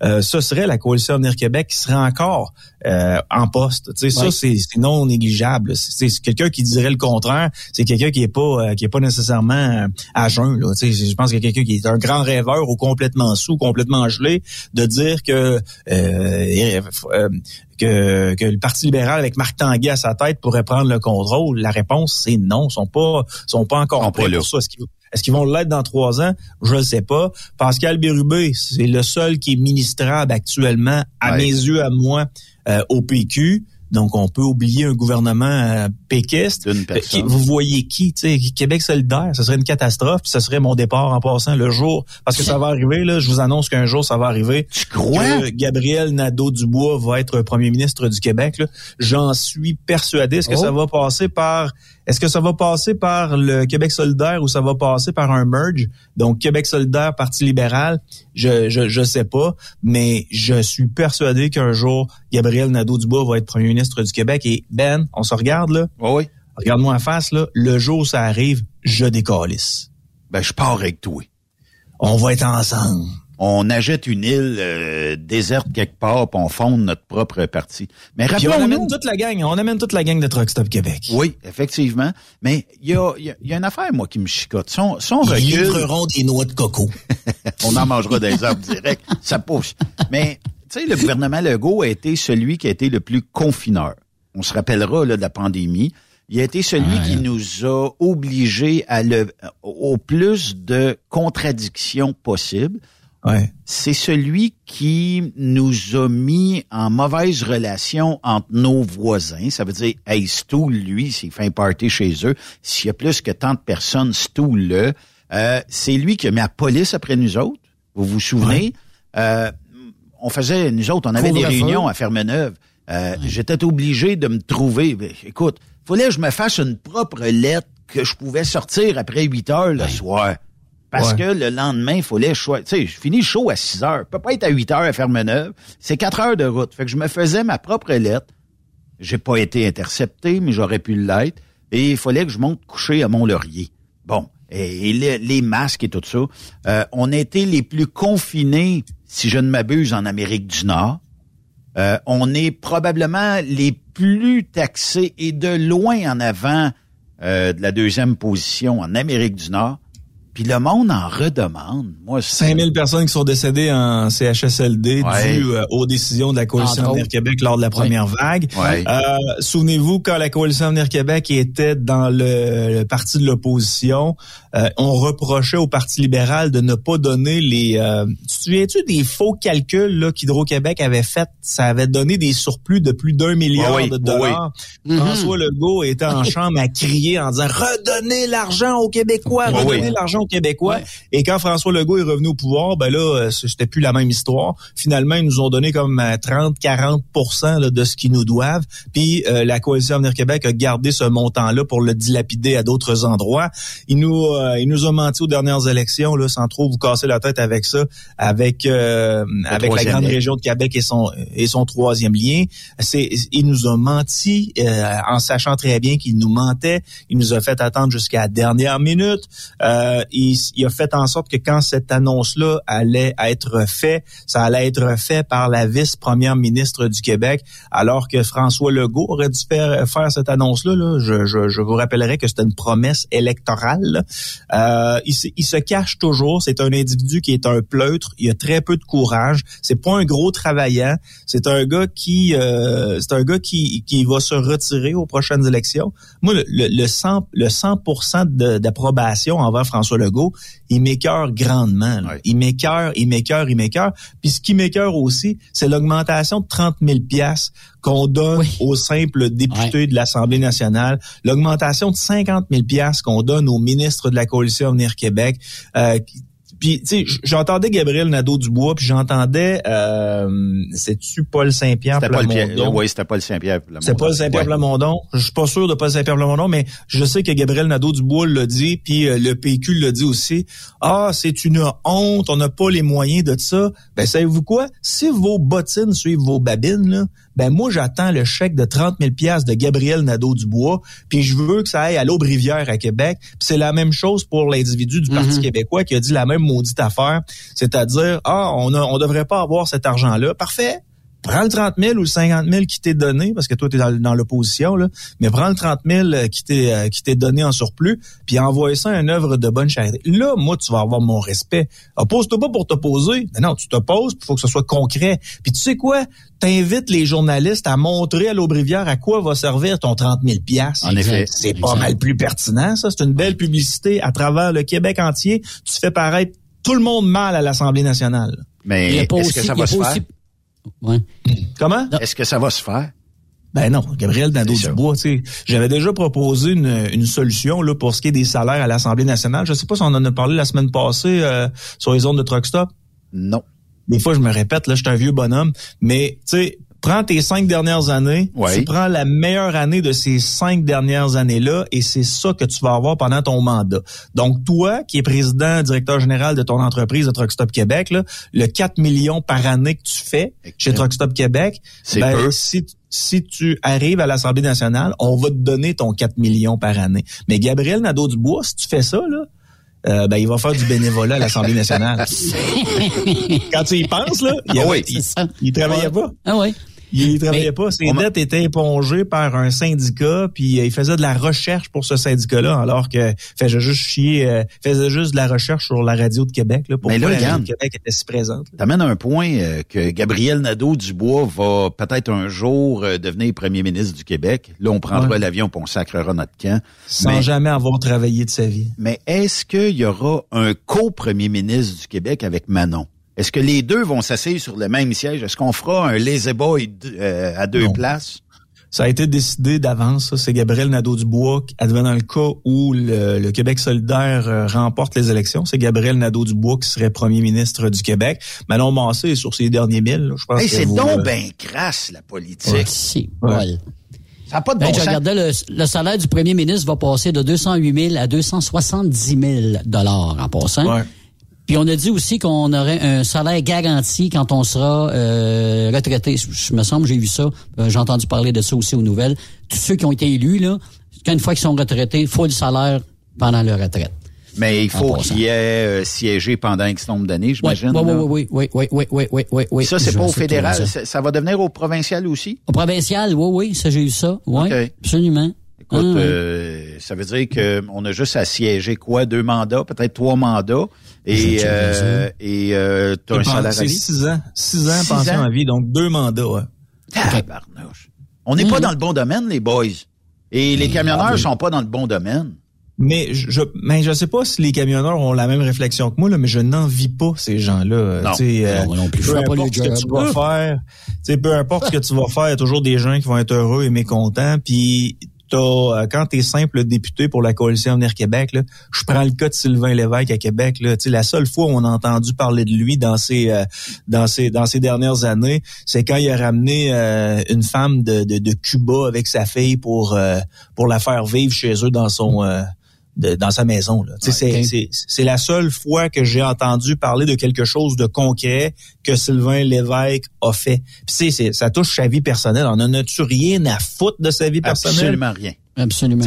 ce serait la coalition Avenir Québec qui serait encore euh, en poste. Tu sais, ça c'est c'est non négligeable. C'est c'est quelqu'un qui dirait le contraire. C'est quelqu'un qui est pas euh, qui est pas nécessairement euh, à jeun. Là. Tu sais, je pense qu'il y a quelqu'un qui est un grand rêveur ou complètement sous, complètement gelé, de dire que euh, euh, que, que le Parti libéral avec Marc Tanguay à sa tête pourrait prendre le contrôle. La réponse c'est non. Ils sont pas sont pas encore prêts pour ça. Est-ce qu'ils est-ce qu'ils vont l'être dans trois ans? Je ne sais pas. Pascal Bérubé, c'est le seul qui est ministrable actuellement, à Ouais. mes yeux, à moi, euh, au PQ. Donc, on peut oublier un gouvernement euh, péquiste. Euh. Vous voyez qui? tu sais, Québec solidaire, ce serait une catastrophe. puis Ce serait mon départ en passant le jour. Parce que ça va arriver, là. Je vous annonce qu'un jour, ça va arriver. Tu crois? Gabriel Nadeau-Dubois va être premier ministre du Québec. là. J'en suis persuadé. Est-ce que Oh. ça va passer par... Est-ce que ça va passer par le Québec solidaire ou ça va passer par un merge? Donc, Québec solidaire, Parti libéral, je, je, je sais pas, mais je suis persuadé qu'un jour, Gabriel Nadeau-Dubois va être premier ministre du Québec. Et Ben, on se regarde, là? Oui. Regarde-moi en face, là. Le jour où ça arrive, je décalisse. Ben, je pars avec toi. On va être ensemble. On achète une île euh, déserte quelque part, puis on fonde notre propre parti. Mais Puis on rappelons-nous... amène toute la gang. On amène toute la gang de Truck Stop Québec. Oui, effectivement. Mais il y a, y a- y a une affaire, moi, qui me chicote. Son, son Ils recul... livreront des noix de coco. on en mangera des arbres direct. Ça pousse. Mais, tu sais, le gouvernement Legault a été celui qui a été le plus confineur. On se rappellera là, de la pandémie. Il a été celui qui nous a obligés à le, au plus de contradictions possibles. Ouais. C'est celui qui nous a mis en mauvaise relation entre nos voisins. Ça veut dire, hey, stool, lui, s'il fait un party chez eux, s'il y a plus que tant de personnes, stool-le. Euh, c'est lui qui a mis la police après nous autres. Vous vous souvenez? Euh, on faisait, nous autres, on avait des réunions à Fermeneuve. Euh, J'étais obligé de me trouver. Écoute, fallait que je me fasse une propre lettre que je pouvais sortir après 8 heures le soir. Parce Ouais. que le lendemain, il fallait choisir. Tu sais, je finis show à 6 heures. Je peux pas être à 8 heures à Fermeneuve. C'est 4 heures de route. Fait que je me faisais ma propre lettre. J'ai pas été intercepté, mais j'aurais pu l'être. Et il fallait que je monte coucher à Mont-Laurier. Bon. Et, et les, les masques et tout ça. Euh, on a été les plus confinés, si je ne m'abuse, en Amérique du Nord. Euh, on est probablement les plus taxés et de loin en avant euh, de la deuxième position en Amérique du Nord. Puis le monde en redemande. Moi, c'est- 5000 personnes qui sont décédées en CHSLD Ouais. dû euh, aux décisions de la Coalition Avenir. Québec lors de la première vague. Ouais. Euh, Souvenez-vous, quand la Coalition Avenir Québec était dans le, le parti de l'opposition, euh, on reprochait au Parti libéral de ne pas donner les... euh, tu te souviens-tu des faux calculs là, qu'Hydro-Québec avait fait? Ça avait donné des surplus de plus d'un milliard Oui, de dollars. oui. François Legault était en chambre à crier en disant « Redonnez l'argent aux Québécois! Oui, Redonnez l'argent Québécois! Ouais. Et quand François Legault est revenu au pouvoir, ben là, euh, c'était plus la même histoire. Finalement, ils nous ont donné comme 30-40 là, de ce qu'ils nous doivent. Puis euh, la coalition Avenir Québec a gardé ce montant-là pour le dilapider à d'autres endroits. Il nous, euh, il nous a menti aux dernières élections, là, sans trop vous casser la tête avec ça, avec euh, avec la grande lien. région de Québec et son et son troisième lien. C'est, il nous a menti euh, en sachant très bien qu'il nous mentait. Il nous a fait attendre jusqu'à la dernière minute. Euh, il, a fait en sorte que quand cette annonce-là allait être faite, ça allait être fait par la vice-première ministre du Québec, alors que François Legault aurait dû faire, cette annonce-là. là. Je, vous rappellerai que c'était une promesse électorale. Euh, il, se- cache toujours. C'est un individu qui est un pleutre. Il a très peu de courage. C'est pas un gros travaillant. C'est un gars qui, euh, c'est un gars qui, va se retirer aux prochaines élections. Moi, le, le, le 100, le 100% de- d'approbation envers François Legault, il m'écœure grandement. là. Il m'écœure, il m'écœure, il m'écœure. Puis ce qui m'écœure aussi, c'est l'augmentation de 30 000 piastres qu'on donne aux simples députés de l'Assemblée nationale, l'augmentation de 50 000 piastres qu'on donne aux ministres de la Coalition Avenir Québec. Euh, puis, tu sais, j'entendais Gabriel Nadeau-Dubois, puis j'entendais, euh, c'est-tu Paul Saint-Pierre. Plamondon? Oui, c'était pas le Saint-Pierre. Plamondon. C'est Paul Saint-Pierre. Plamondon. Je suis pas sûr de Paul Saint-Pierre Plamondon, mais je sais que Gabriel Nadeau-Dubois l'a dit, puis euh, le PQ l'a dit aussi. Ah, c'est une honte, on n'a pas les moyens de ça. Ben, savez-vous quoi? Si vos bottines suivent vos babines, là, ben moi, j'attends le chèque de 30 000 piastres de Gabriel Nadeau-Dubois, puis je veux que ça aille à l'Aubre-Rivière à Québec. Puis c'est la même chose pour l'individu du Parti québécois qui a dit la même maudite affaire, c'est-à-dire, ah, on a, on devrait pas avoir cet argent-là. Parfait prends le 30 000 ou le 50 000 qui t'est donné, parce que toi, tu es dans, dans l'opposition, là, mais prends le 30 000 euh, qui t'est euh, qui t'est donné en surplus, puis envoie ça à une œuvre de bonne charité. Là, moi, tu vas avoir mon respect. Oppose-toi pas pour t'opposer. Mais non, tu t'opposes, il faut que ce soit concret. Puis tu sais quoi? T'invites les journalistes à montrer à l'Aubrivière à quoi va servir ton 30 000 piastres. En effet. C'est pas mal plus pertinent, ça. C'est une belle publicité à travers le Québec entier. Tu fais paraître tout le monde mal à l'Assemblée nationale. Mais est-ce que ça va se faire? aussi- Comment? Est-ce que ça va se faire? Ben non, Gabriel Nadeau-Dubois, tu sais, j'avais déjà proposé une, une solution là pour ce qui est des salaires à l'Assemblée nationale. Je sais pas si on en a parlé la semaine passée euh, sur les zones de truck stop. Non. Des fois, je me répète, là, je suis un vieux bonhomme, mais tu sais, prends tes cinq dernières années, Ouais. tu prends la meilleure année de ces cinq dernières années-là, et c'est ça que tu vas avoir pendant ton mandat. Donc, toi, qui es président, directeur général de ton entreprise de Truck Stop Québec, là, le 4 millions par année que tu fais chez Truck Stop Québec, ben, peu. si, si tu arrives à l'Assemblée nationale, on va te donner ton 4 millions par année. Mais Gabriel Nadeau-Dubois, si tu fais ça, là, euh, ben, il va faire du bénévolat à l'Assemblée nationale. Quand tu y penses, là, il, Ah avait- oui. il, C'est ça. il travaillait pas. Ah oui. Il travaillait pas. Ses dettes étaient épongées par un syndicat, puis euh, il faisait de la recherche pour ce syndicat-là, alors que faisait juste chier, euh, faisait juste de la recherche sur la radio de Québec. Là, pour Mais là, la radio de Québec était si présente. T'amènes un point euh, que Gabriel Nadeau-Dubois va peut-être un jour devenir premier ministre du Québec. Là, on prendra Ouais. l'avion pour on sacrera notre camp. Sans Mais- jamais avoir travaillé de sa vie. Mais est-ce qu'il y aura un co-premier ministre du Québec avec Manon? Est-ce que les deux vont s'asseoir sur le même siège? Est-ce qu'on fera un lazy boy euh, à deux Non. places? Ça a été décidé d'avance. ça. C'est Gabriel Nadeau-Dubois, advenant le cas où le, le Québec solidaire euh, remporte les élections. C'est Gabriel Nadeau-Dubois qui serait premier ministre du Québec. Manon Massé est sur ses derniers mille. là. Je pense Hey, que c'est vous, donc euh, ben crasse, la politique. Ouais. Si, Ouais. Ça n'a pas de Ben, bon je sens. regardais le, le salaire du premier ministre va passer de 208 000 à 270 000 dollars en passant. Puis on a dit aussi qu'on aurait un salaire garanti quand on sera euh, retraité. Je, me semble, j'ai vu ça. Euh, j'ai entendu parler de ça aussi aux nouvelles. Tous ceux qui ont été élus, là, une fois qu'ils sont retraités, faut le salaire pendant leur retraite. Mais il faut qu'il y ait euh, siégé pendant X nombre d'années, j'imagine. oui, oui, oui, oui, oui, oui, oui, oui, oui. Ça, c'est pas au fédéral. Ça. ça va devenir au provincial aussi? Au provincial, oui, oui, ça, j'ai eu ça. Oui, OK. absolument. Écoute, oui. euh, ça veut dire qu'on a juste à siéger quoi? Deux mandats, peut-être trois mandats. Et, euh, et euh, t'as un salaire à C'est vie. six ans. Six ans Six pension ans? à vie, donc deux mandats. ouais. Tabarnouche. On n'est pas dans le bon domaine, les boys. Et les camionneurs sont pas dans le bon domaine. Mais je, mais je sais pas si les camionneurs ont la même réflexion que moi, là, mais je n'envie pas ces gens-là. Non. Euh, Non, moi non plus. Peu importe ce que tu vas faire, peu importe ce que tu vas faire, il y a toujours des gens qui vont être heureux et mécontents. Puis t'as, euh, quand tu es simple député pour la coalition Avenir Québec, là, je prends le cas de Sylvain Lévesque à Québec. Là, la seule fois où on a entendu parler de lui dans ces euh, dans ces dans dernières années, c'est quand il a ramené euh, une femme de, de, de Cuba avec sa fille pour euh, pour la faire vivre chez eux dans son euh, de- dans sa maison. Là. C'est- c'est, c'est la seule fois que j'ai entendu parler de quelque chose de concret que Sylvain Lévesque a fait. Puis c'est, c'est- ça touche sa vie personnelle. On en a-tu rien à foutre de sa vie personnelle? Absolument rien. Absolument.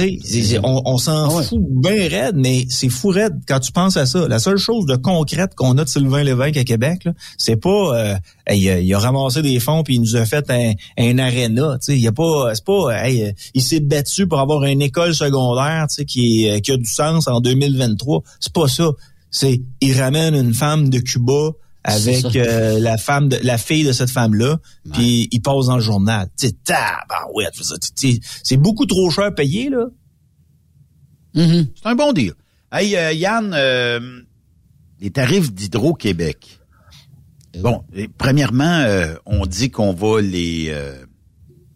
On, on s'en Ah ouais. fout bien raide, mais c'est fou raide quand tu penses à ça. La seule chose de concrète qu'on a de Sylvain Lévesque à Québec, là, c'est pas euh, hey, il, a, il a ramassé des fonds puis il nous a fait un, un aréna. Il y a pas, c'est pas, hey, euh, il s'est battu pour avoir une école secondaire, qui, est- qui a du sens en 2023. C'est pas ça. C'est il ramène une femme de Cuba avec euh, la femme de la fille de cette femme là puis il passe dans le journal tu sais c'est beaucoup trop cher payé là Mm-hmm. C'est un bon deal. Hey, euh, Yann, euh, les tarifs d'Hydro-Québec. Bon, et premièrement, euh, on dit qu'on va les, euh,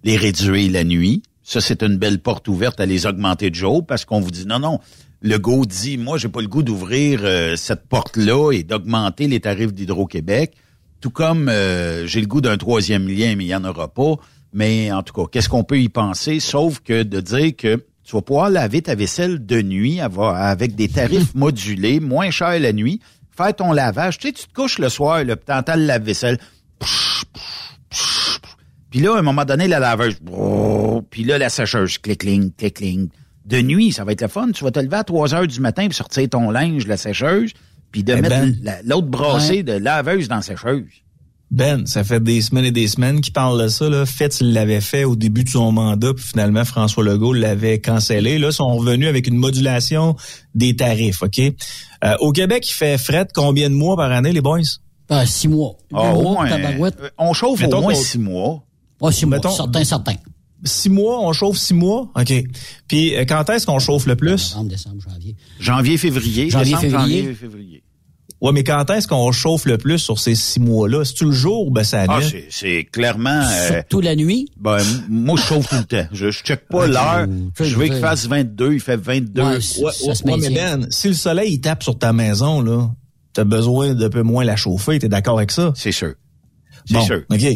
les réduire la nuit. Ça, c'est une belle porte ouverte à les augmenter de jour parce qu'on vous dit non, non. Le go dit, moi, j'ai pas le goût d'ouvrir euh, cette porte-là et d'augmenter les tarifs d'Hydro-Québec. Tout comme euh, j'ai le goût d'un troisième lien, mais il n'y en aura pas. Mais en tout cas, qu'est-ce qu'on peut y penser, sauf que de dire que tu vas pouvoir laver ta vaisselle de nuit avec des tarifs modulés, moins cher la nuit, faire ton lavage. Tu sais, tu te couches le soir, là, puis t'entends le lave-vaisselle. Puis là, à un moment donné, la laveuse, puis là, la sécheuse, clic-cling, clic-cling. De nuit, ça va être le fun. Tu vas te lever à 3 heures du matin puis sortir ton linge, la sécheuse, puis de Eh mettre ben. la- l'autre brassée Ouais. de laveuse dans la sécheuse. Ben, ça fait des semaines et des semaines qu'il parle de ça. Là. Fitz l'avait fait au début de son mandat, puis finalement François Legault l'avait cancellé. Là, ils sont revenus avec une modulation des tarifs, OK? Euh, au Québec, il fait fret combien de mois par année, les boys? Ah, six mois. Ah, au moins, euh, on chauffe Mettons au moins six mois. Ah, six mois, Mettons- certain, certain. Six mois, on chauffe six mois? OK. Puis euh, quand est-ce qu'on chauffe le plus? Novembre, décembre, janvier. Janvier, février. Janvier, décembre, février. janvier, février. Ouais, mais quand est-ce qu'on chauffe le plus sur ces six mois-là? C'est-tu le jour ou ben c'est la Ah, nuit? c'est- clairement... euh, Surtout la nuit? ben, moi, je chauffe tout le temps. Je, je check pas l'heure. Je veux qu'il fasse 22, il fait 22. Ouais, Ouais, ça ouais, se ouais, mais. Ben, si le soleil il tape sur ta maison, là, t'as besoin d'un peu moins la chauffer. T'es d'accord avec ça? C'est sûr. C'est Bon, sûr. OK.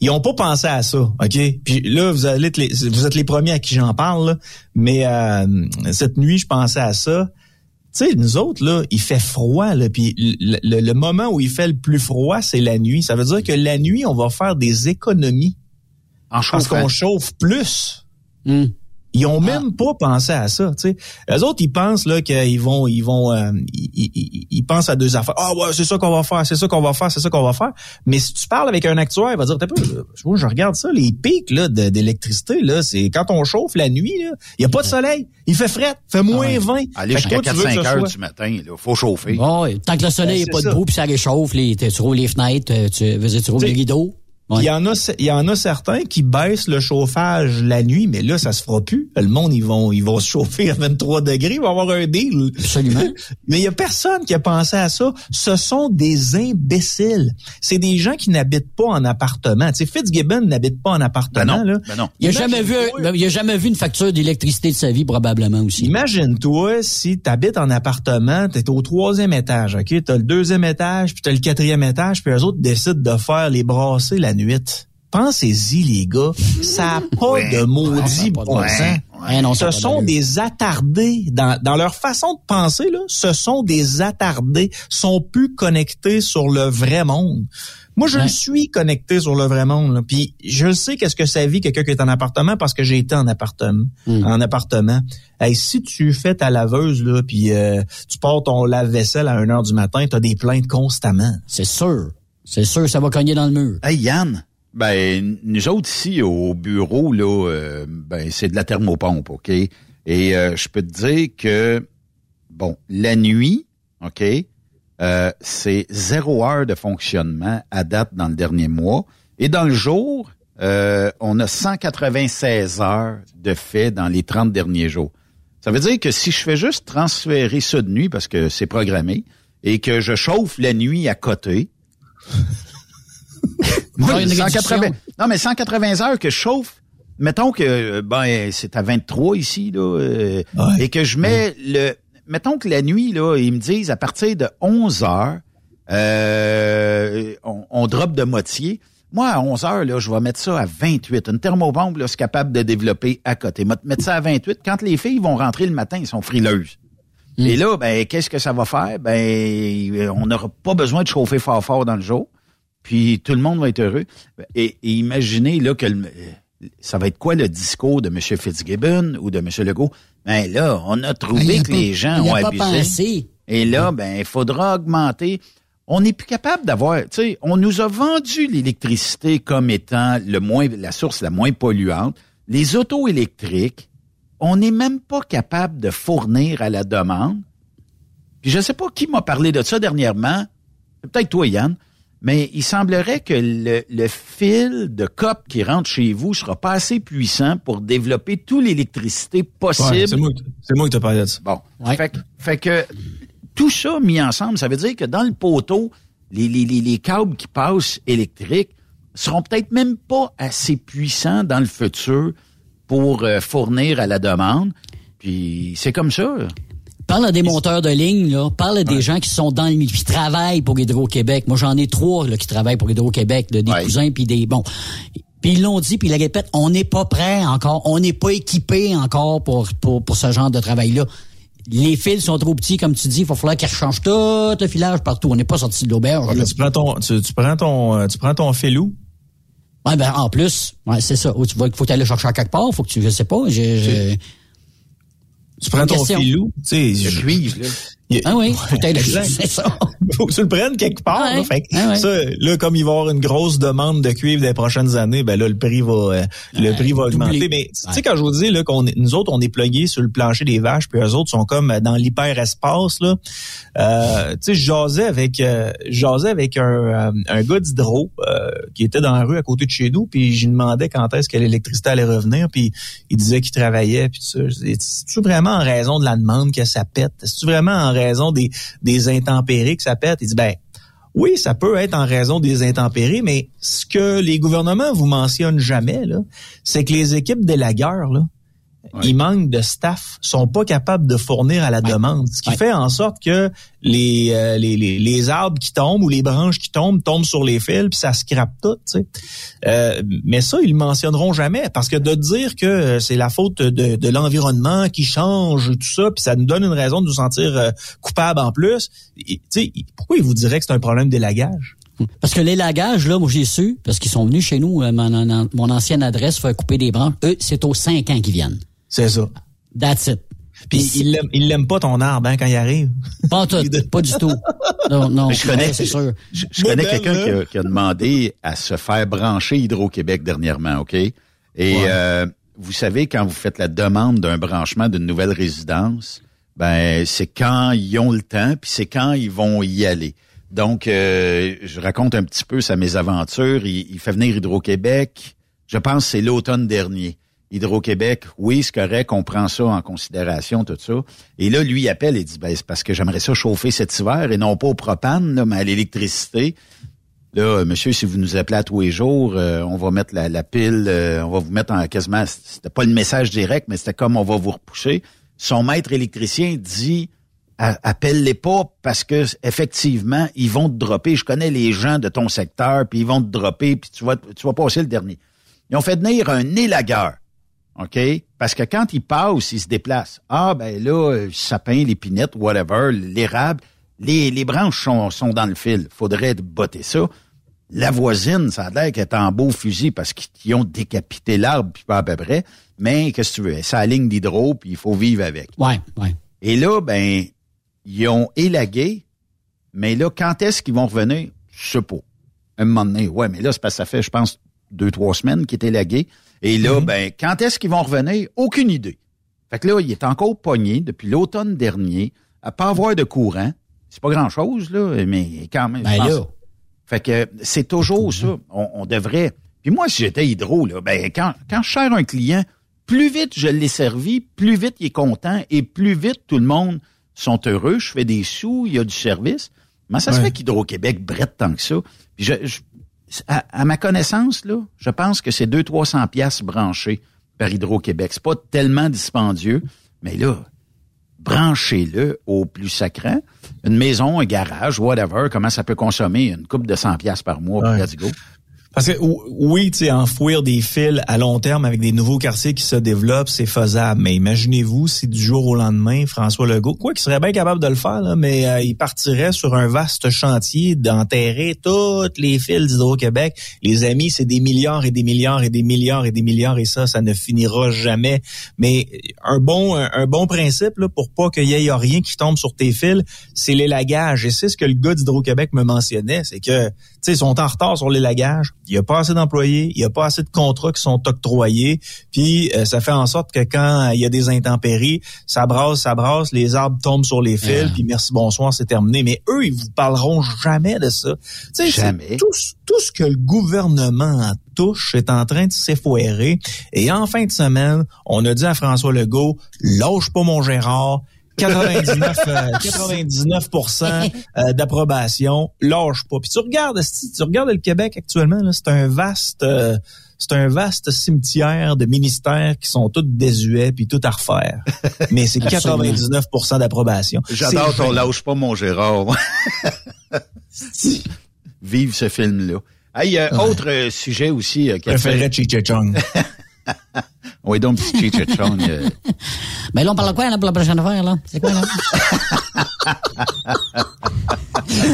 Ils ont pas pensé à ça, OK? Puis là, vous, allez être les, vous êtes les premiers à qui j'en parle, là. mais euh, cette nuit, je pensais à ça. Tu sais, nous autres, là, il fait froid, là, puis le, le- le moment où il fait le plus froid, c'est la nuit. Ça veut dire que la nuit, on va faire des économies En parce qu'on chauffe plus. Hum. Ils ont même pas pensé à ça, tu sais. Les autres, ils pensent là qu'ils vont, ils vont, euh, ils, ils- ils- ils pensent à deux affaires. Ah ouais, c'est ça qu'on va faire, c'est ça qu'on va faire, c'est ça qu'on va faire. Mais si tu parles avec un actuaire, il va dire, t'as pas, je regarde ça, les pics là d'électricité là, c'est quand on chauffe la nuit là, il y a pas de soleil, il fait fret, il fait moins 20. Aller Fait que jusqu'à toi, tu veux que 4-5 ce heures soit- du matin, il faut chauffer. Bon, ouais, tant que le soleil Ben, n'est pas c'est ça. debout puis ça réchauffe, les, tu roules les fenêtres, euh, tu, veux dire, tu roules les rideaux. Ouais. Il y en a, il y en a certains qui baissent le chauffage la nuit, mais là, ça se fera plus. Le monde, ils vont, ils vont se chauffer à 23 degrés, ils vont avoir un deal. Absolument. mais il y a personne qui a pensé à ça. Ce sont des imbéciles. C'est des gens qui n'habitent pas en appartement. Tu sais, Fitzgibbon n'habite pas en appartement, Ben non, là. ben non. Il a jamais vu, il a jamais vu une facture d'électricité de sa vie, probablement aussi. Imagine-toi si tu habites en appartement, tu es au troisième étage, OK? Tu as le deuxième étage, puis tu as le quatrième étage, puis eux autres décident de faire les brassées la nuit. Pensez-y, les gars. Ça n'a pas Ouais, de maudit pas bon sens. Non, Ce sont des attardés dans, dans leur façon de penser là. Ce sont des attardés, sont plus connectés sur le vrai monde. Moi, je Ouais. suis connecté sur le vrai monde. là. Puis je sais qu'est-ce que ça vit quelqu'un qui est en appartement parce que j'ai été en appartement. Hmm. En appartement. Hey, si tu fais ta laveuse là, puis euh, tu pars ton lave-vaisselle à 1 heure du matin, tu as des plaintes constamment. C'est sûr. C'est sûr, ça va cogner dans le mur. Hey Yann, ben nous autres ici au bureau là, euh, ben c'est de la thermopompe, ok? Et euh, je peux te dire que bon, la nuit, ok, euh, c'est zéro heure de fonctionnement à date dans le dernier mois, et dans le jour, euh, on a 196 heures de fait dans les 30 derniers jours. Ça veut dire que si je fais juste transférer ça de nuit parce que c'est programmé et que je chauffe la nuit à côté, une 180, réduction. non, mais 180 heures que je chauffe, mettons que euh, ben c'est à 23 ici, là, euh, Ouais. et que je mets le. Mettons que la nuit, là, ils me disent à partir de 11 heures, euh, on, on drop de moitié. Moi, à 11 heures, là, je vais mettre ça à 28. Une thermobombe, là, c'est capable de développer à côté. Mettre ça à 28. Quand les filles vont rentrer le matin, ils sont frileuses. Et là, ben, qu'est-ce que ça va faire? Ben, on n'aura pas besoin de chauffer fort fort dans le jour. Puis tout le monde va être heureux. Et, et imaginez là que le- ça va être quoi le discours de M. Fitzgibbon ou de M. Legault? Ben là, on a trouvé Ben, a que pas- les gens ont pas abusé. pensé. Et là, ben, il faudra augmenter. On n'est plus capable d'avoir, tu sais, on nous a vendu l'électricité comme étant le moins, la source la moins polluante. Les autos électriques, on n'est même pas capable de fournir à la demande. Puis je sais pas qui m'a parlé de ça dernièrement. C'est Peut-être toi, Yann. Mais il semblerait que le, le fil de COP qui rentre chez vous sera pas assez puissant pour développer toute l'électricité possible. Ouais, c'est moi, moi qui te parlais de ça. Bon. Fait, que- fait que tout ça mis ensemble, ça veut dire que dans le poteau, les, les, les, les câbles qui passent électriques seront peut-être même pas assez puissants dans le futur pour euh, fournir à la demande. Puis c'est comme ça. Parle à des monteurs de ligne, là. Parle à des gens qui sont dans le milieu, qui travaillent pour Hydro-Québec. Moi, j'en ai trois là, qui travaillent pour Hydro-Québec, des cousins puis des bon. Puis ils l'ont dit, puis ils le répètent, on n'est pas prêt encore, on n'est pas équipé encore pour, pour, pour ce genre de travail-là. Les fils sont trop petits, comme tu dis, il va falloir qu'ils rechangent tout le filage partout. On n'est pas sorti de l'auberge. Ouais, mais tu prends ton, tu, tu prends ton, euh, tu prends ton filou. Ouais, ben, en plus, ouais, c'est ça. Ou tu vois qu'il faut aller chercher à quelque part, faut que tu, je sais pas, je, je- Tu prends ton question. filou. Tu sais, Le cuivre, là. Il- Ah oui, c'est ça. faut que tu le prennes quelque part. Ouais. là. Fait Ouais, ouais. ça, là, comme il va y avoir une grosse demande de cuivre des prochaines années, ben là, le prix va, euh, le prix va augmenter. Mais tu sais, quand je vous dis là qu'on est, nous autres, on est plugués sur le plancher des vaches, puis eux autres sont comme dans l'hyperespace là. Euh, tu sais, je jasais avec, euh, je jasais avec un, euh, un gars d'hydro euh, qui était dans la rue à côté de chez nous, puis je lui demandais quand est-ce que l'électricité allait revenir, puis il disait qu'il travaillait, puis ça. C'est-tu vraiment en raison de la demande que ça pète? C'est-tu vraiment en raison des, intempéries que ça pète? Il dit, ben, oui, ça peut être en raison des intempéries, mais ce que les gouvernements vous mentionnent jamais, là, c'est que les équipes d'élagueurs, là, ils manquent de staff, sont pas capables de fournir à la demande, ce qui fait en sorte que les, euh, les, les, les arbres qui tombent ou les branches qui tombent tombent sur les fils puis ça scrape tout. Tu sais. Euh, mais ça, ils le mentionneront jamais parce que de dire que euh, c'est la faute de, de l'environnement qui change, tout ça, puis ça nous donne une raison de nous sentir euh, coupables en plus. Et, tu sais, pourquoi ils vous diraient que c'est un problème d'élagage? Parce que l'élagage, là, moi, j'ai su, parce qu'ils sont venus chez nous, euh, mon, mon- mon ancienne adresse, faire couper des branches. Eux, c'est aux cinq ans qu'ils viennent. C'est ça. That's it. Puis il l'aime, il l'aime pas ton arbre hein, quand il arrive. Pas tout, pas du tout. Non, non, Mais je connais, ouais, c'est sûr. je, je connais quelqu'un qui là. a, qui a demandé à se faire brancher Hydro-Québec dernièrement, OK? Et Ouais. euh, vous savez, quand vous faites la demande d'un branchement d'une nouvelle résidence, ben c'est quand ils ont le temps, puis c'est quand ils vont y aller. Donc, euh, je raconte un petit peu sa mésaventure. Il, il fait venir Hydro-Québec. Je pense que c'est l'automne dernier. Hydro-Québec, oui, c'est correct, on prend ça en considération, tout ça. Et là, lui, il appelle et dit, ben, c'est parce que j'aimerais ça chauffer cet hiver et non pas au propane, mais à l'électricité. Là, euh, monsieur, si vous nous appelez à tous les jours, euh, on va mettre la, pile, euh, on va vous mettre en quasiment, c'était pas le message direct, mais c'était comme on va vous repousser. Son maître électricien dit, appelle-les pas parce que effectivement, ils vont te dropper. Je connais les gens de ton secteur, puis ils vont te dropper, puis tu vas, tu vas passer le dernier. Ils ont fait venir un élagueur. OK? Parce que quand il passe, il se déplace. Ah, ben là, euh, le sapin, l'épinette, whatever, l'érable, les, les branches sont, sont dans le fil. Faudrait botter ça. La voisine, ça a l'air qu'elle est en beau fusil parce qu'ils ont décapité l'arbre, puis pas à peu près. Mais qu'est-ce que tu veux? C'est la ligne d'hydro, puis il faut vivre avec. Ouais, ouais. Et là, ben, ils ont élagué, mais là, quand est-ce qu'ils vont revenir? Je sais pas. Un moment donné, ouais, mais là, c'est parce que ça fait, je pense, deux, trois semaines qu'ils étaient élagués. Et là, ben, quand est-ce qu'ils vont revenir? Aucune idée. Fait que là, il est encore pogné depuis l'automne dernier à pas avoir de courant. C'est pas grand-chose, là, mais quand même. Ben là. Fait que c'est toujours ça. On, on devrait. Puis moi, si j'étais hydro, là, ben quand, quand je sers un client, plus vite je l'ai servi, plus vite il est content et plus vite tout le monde sont heureux. Je fais des sous, il y a du service. Mais ça se fait qu'Hydro-Québec brette tant que ça. Puis je, je- à, à ma connaissance, là, je pense que c'est 200-300 piastres branchés par Hydro-Québec. C'est pas tellement dispendieux, mais là, branchez-le au plus sacrant. Une maison, un garage, whatever, comment ça peut consommer une coupe de 100 piastres par mois, Ouais. let's go. Parce que ou- oui, tu sais, enfouir des fils à long terme avec des nouveaux quartiers qui se développent, c'est faisable. Mais imaginez-vous si du jour au lendemain, François Legault, quoi qu'il serait bien capable de le faire, mais euh, il partirait sur un vaste chantier d'enterrer toutes les fils d'Hydro-Québec. Les amis, c'est des milliards et des milliards et des milliards et des milliards et ça, ça ne finira jamais. Mais un bon, bon principe là, pour pas qu'il y ait rien qui tombe sur tes fils, c'est l'élagage. Et c'est ce que le gars d'Hydro-Québec me mentionnait, c'est que ils sont en retard sur l'élagage. Il n'y a pas assez d'employés, il n'y a pas assez de contrats qui sont octroyés. Puis euh, ça fait en sorte que quand il y a des intempéries, ça brasse, ça brasse, les arbres tombent sur les fils, puis merci, bonsoir, c'est terminé. Mais eux, ils vous parleront jamais de ça. Tu sais, c'est Jamais. Tout, ce- tout ce que le gouvernement en touche est en train de s'effoirer. Et en fin de semaine, on a dit à François Legault, lâche pas mon Gérard. 99, euh, 99% euh, d'approbation, lâche pas. Puis tu regardes, esti, tu regardes le Québec actuellement, là, c'est un vaste, euh, c'est un vaste cimetière de ministères qui sont tous désuets puis tout à refaire. Mais c'est Absolument. 99% d'approbation. J'adore ton lâche pas mon Gérard. Vive ce film-là. Hey, euh, autre euh, sujet aussi. Euh, Préférerais fait-. oui, donc, petit Cheech Chong. euh, Mais là, on parle de quoi, là, pour la prochaine affaire, là? C'est quoi, là?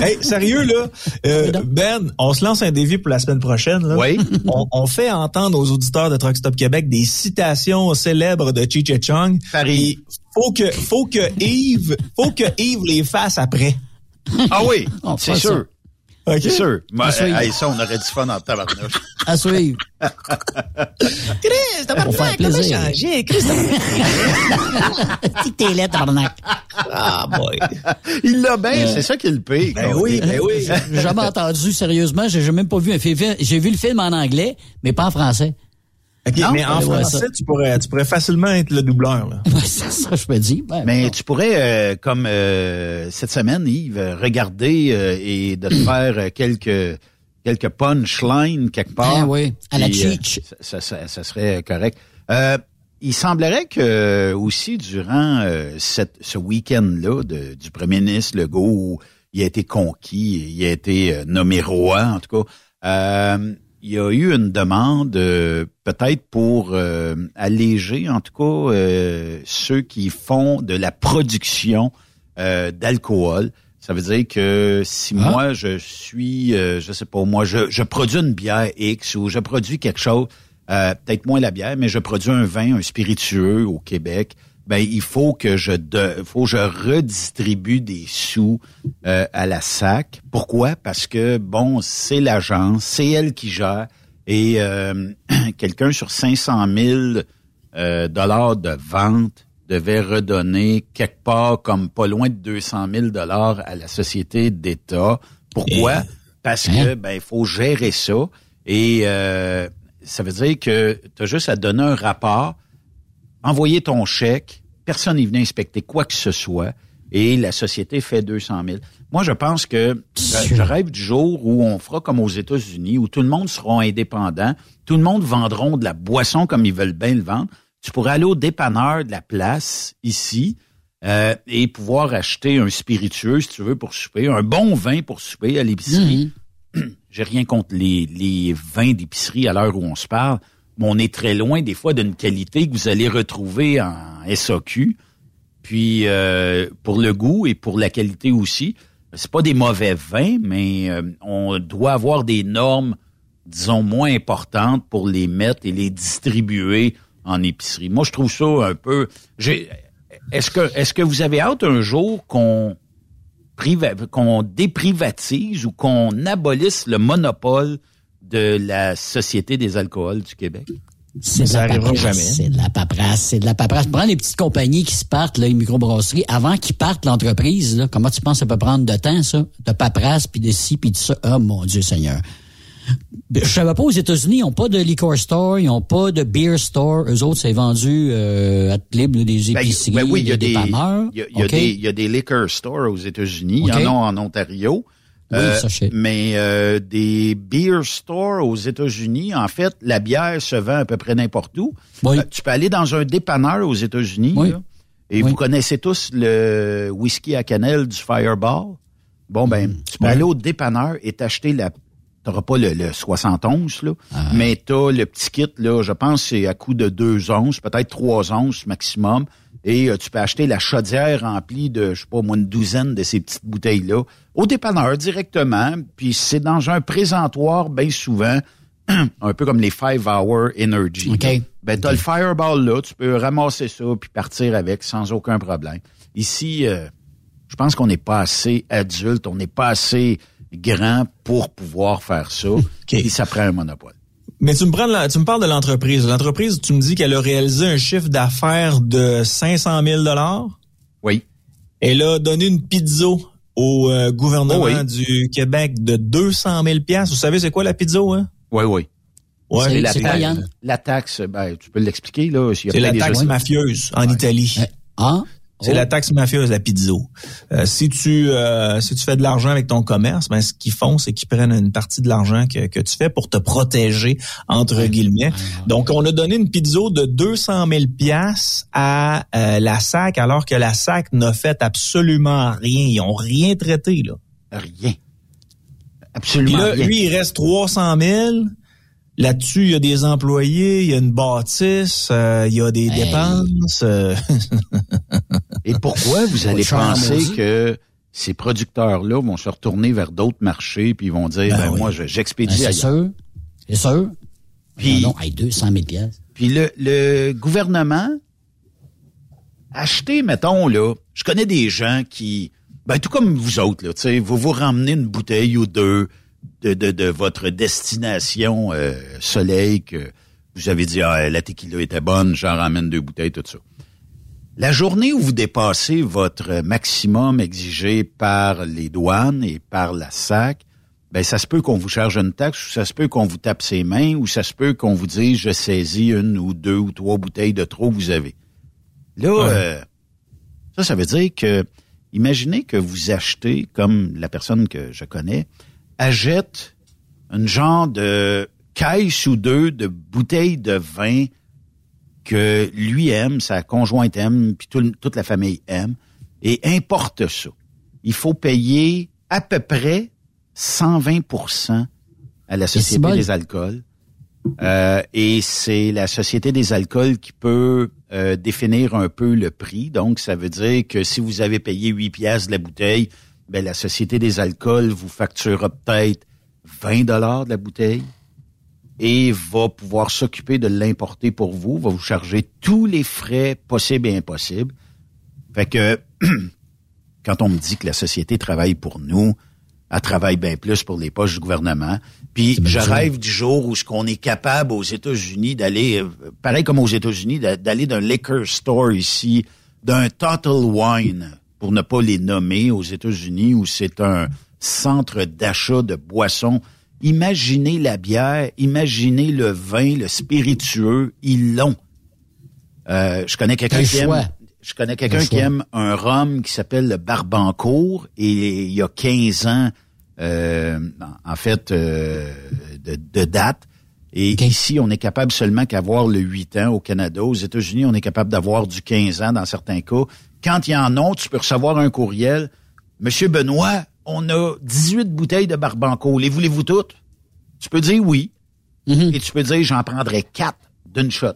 hey, sérieux, là? euh, ben, on se lance un défi pour la semaine prochaine. Là. Oui. On, on fait entendre aux auditeurs de Truck Stop Québec des citations célèbres de et Chong. Et faut que, faut que Yves, faut que Yves les fasse après. Ah oui, c'est ça. Sûr. Ok. C'est sûr. Moi, À suivre. euh, hey, ça, on aurait du fun en tabarnouche. À suivre. Chris, faire plaisir. changé? Chris, Si t'es là, tabarnak. Ah, boy. Il l'a bien, Euh. c'est ça qui est le pire. Ben oui, ben oui. J'ai jamais entendu, sérieusement. J'ai j'ai même pas vu un film. J'ai vu le film en anglais, mais pas en français. OK, Non, mais en français, ça. tu pourrais, tu pourrais facilement être le doubleur, là. C'est ça, je me dis. Ben, Mais tu pourrais, euh, comme euh, cette semaine, Yves, regarder euh, et de te faire euh, quelques quelques punchlines quelque part. Ah oui, à la euh, Cheech. ça, ça- ça- serait correct. Euh, il semblerait que euh, aussi durant euh, cette, ce week-end-là de- du premier ministre Legault, où il a été conquis, il a été euh, nommé roi, en tout cas, euh, il y a eu une demande euh, peut-être pour euh, alléger, en tout cas, euh, ceux qui font de la production euh, d'alcool. Ça veut dire que si Ah. moi je suis, euh, je sais pas, moi je, je produis une bière X ou je produis quelque chose, euh, peut-être moins la bière, mais je produis un vin, un spiritueux au Québec, ben il faut que je de, faut que je redistribue des sous euh, à la SAC. Pourquoi? Parce que bon, c'est l'agence, c'est elle qui gère et euh, quelqu'un sur 500 000 euh, dollars de vente devait redonner quelque part comme pas loin de 200 000 dollars à la société d'État. Pourquoi? Parce que ben il faut gérer ça et euh, ça veut dire que tu as juste à donner un rapport, envoyer ton chèque, personne n'est venu inspecter quoi que ce soit et la société fait 200 000. Moi, je pense que je, rêve du jour où on fera comme aux États-Unis, où tout le monde sera indépendant, tout le monde vendront de la boisson comme ils veulent bien le vendre. Tu pourrais aller au dépanneur de la place ici euh, et pouvoir acheter un spiritueux, si tu veux, pour souper, un bon vin pour souper à l'épicerie. J'ai rien contre les, les vins d'épicerie à l'heure où on se parle, on est très loin des fois d'une qualité que vous allez retrouver en SAQ. Puis euh, pour le goût et pour la qualité aussi, c'est pas des mauvais vins, mais euh, on doit avoir des normes, disons, moins importantes pour les mettre et les distribuer en épicerie. Moi, je trouve ça un peu. Est-ce que est-ce que vous avez hâte un jour qu'on qu'on déprivatise ou qu'on abolisse le monopole de la Société des alcools du Québec? C'est de la paperasse, C'est de la paperasse, c'est de la paperasse. Prends les petites compagnies qui se partent, là, les microbrasseries, avant qu'ils partent l'entreprise, là, comment tu penses que ça peut prendre de temps, ça? De paperasse, puis de ci, puis de ça. Oh, mon Dieu Seigneur. Je savais pas, aux États-Unis, ils n'ont pas de liquor store, ils n'ont pas de beer store. Eux autres, c'est vendu euh, à libre des Ben, épiceries, ben oui, il y a des des, il y a, y des, il y a des liquor stores aux États-Unis. Il y en a en Ontario. Oui, sais. mais euh, des beer stores aux États-Unis, en fait, la bière se vend à peu près n'importe où. Euh, tu peux aller dans un dépanneur aux États-Unis, et vous connaissez tous le whisky à cannelle du Fireball. Bon, ben, tu peux aller au dépanneur et t'acheter la t'auras pas le, le 71, là, mais t'as le petit kit, là, je pense c'est à coût de 2 onces, peut-être 3 onces maximum. Et euh, tu peux acheter la chaudière remplie de, je sais pas, moi, une douzaine de ces petites bouteilles-là au dépanneur directement. Puis c'est dans un présentoir, bien souvent, un peu comme les Five Hour Energy. Ben, t'as le Fireball là, tu peux ramasser ça puis partir avec sans aucun problème. Ici, euh, je pense qu'on n'est pas assez adulte, on n'est pas assez grand pour pouvoir faire ça. Et ça prend un monopole. Mais tu me prends, de la- tu me parles de l'entreprise. L'entreprise, tu me dis qu'elle a réalisé un chiffre d'affaires de 500 000 dollars? Oui. Elle a donné une pizza au euh, gouvernement Oh oui. du Québec de 200 000 pièces. Vous savez c'est quoi la pizza hein? Oui, oui. Ouais. C'est la, la taxe, ben, tu peux l'expliquer, là. s'il y a C'est la taxe mafieuse en Italie. Ah? C'est Oh. la taxe mafieuse, la pizza. Euh, si tu euh, si tu fais de l'argent avec ton commerce, ben ce qu'ils font, c'est qu'ils prennent une partie de l'argent que, que tu fais pour te protéger entre guillemets. Donc on a donné une pizza de 200 000 pièces à euh, la SAC, alors que la SAC n'a fait absolument rien. Ils ont rien traité là. Rien. Absolument Puis là, rien. lui, il reste 300 000. Là-dessus, il y a des employés, il y a une bâtisse, euh, il y a des dépenses. euh. Et pourquoi vous allez penser que ces producteurs-là vont se retourner vers d'autres marchés puis ils vont dire, ben, moi, je- Ben, j'expédie c'est sûr. C'est sûr. Puis- non, hey, 200 000 pièces. Puis le, le gouvernement, acheter, mettons, là, je connais des gens qui, ben tout comme vous autres, là, tu sais, vous vous ramenez une bouteille ou deux de, de, de votre destination euh, soleil que vous avez dit, ah, la tequila était bonne, j'en ramène deux bouteilles, tout ça. La journée où vous dépassez votre maximum exigé par les douanes et par la SAC, ben ça se peut qu'on vous charge une taxe, ou ça se peut qu'on vous tape ses mains, ou ça se peut qu'on vous dise je saisis une ou deux ou trois bouteilles de trop que vous avez. Là, Ouais. euh, ça, ça veut dire que imaginez que vous achetez, comme la personne que je connais, achète une genre de caisse ou deux de bouteilles de vin que lui aime, sa conjointe aime, puis tout toute la famille aime, et importe ça. Il faut payer à peu près 120% à la Société des alcools. Euh, et c'est la Société des alcools qui peut euh, définir un peu le prix. Donc, ça veut dire que si vous avez payé 8 pièces de la bouteille, ben, la Société des alcools vous facturera peut-être 20 dollars de la bouteille et va pouvoir s'occuper de l'importer pour vous, va vous charger tous les frais possibles et impossibles. Fait que quand on me dit que la société travaille pour nous, elle travaille bien plus pour les poches du gouvernement. Puis je rêve du jour où ce qu'on est capable aux États-Unis d'aller, euh, pareil comme aux États-Unis, d'a- d'aller d'un liquor store ici, d'un Total Wine, pour ne pas les nommer aux États-Unis, où c'est un centre d'achat de boissons. Imaginez la bière, imaginez le vin, le spiritueux, ils l'ont. Euh, je connais quelqu'un Quel qui aime, je connais quelqu'un Quel qui aime un rhum qui s'appelle le Barbancourt et il y a 15 ans, euh, en fait, euh, de, de date. Et ici, on est capable seulement qu'avoir le 8 ans au Canada. Aux États-Unis, on est capable d'avoir du 15 ans dans certains cas. Quand il y en a, tu peux recevoir un courriel. Monsieur Benoît, on a 18 bouteilles de Barbancourt. Les voulez-vous toutes? Tu peux dire oui. Et tu peux dire, j'en prendrai quatre d'une shot.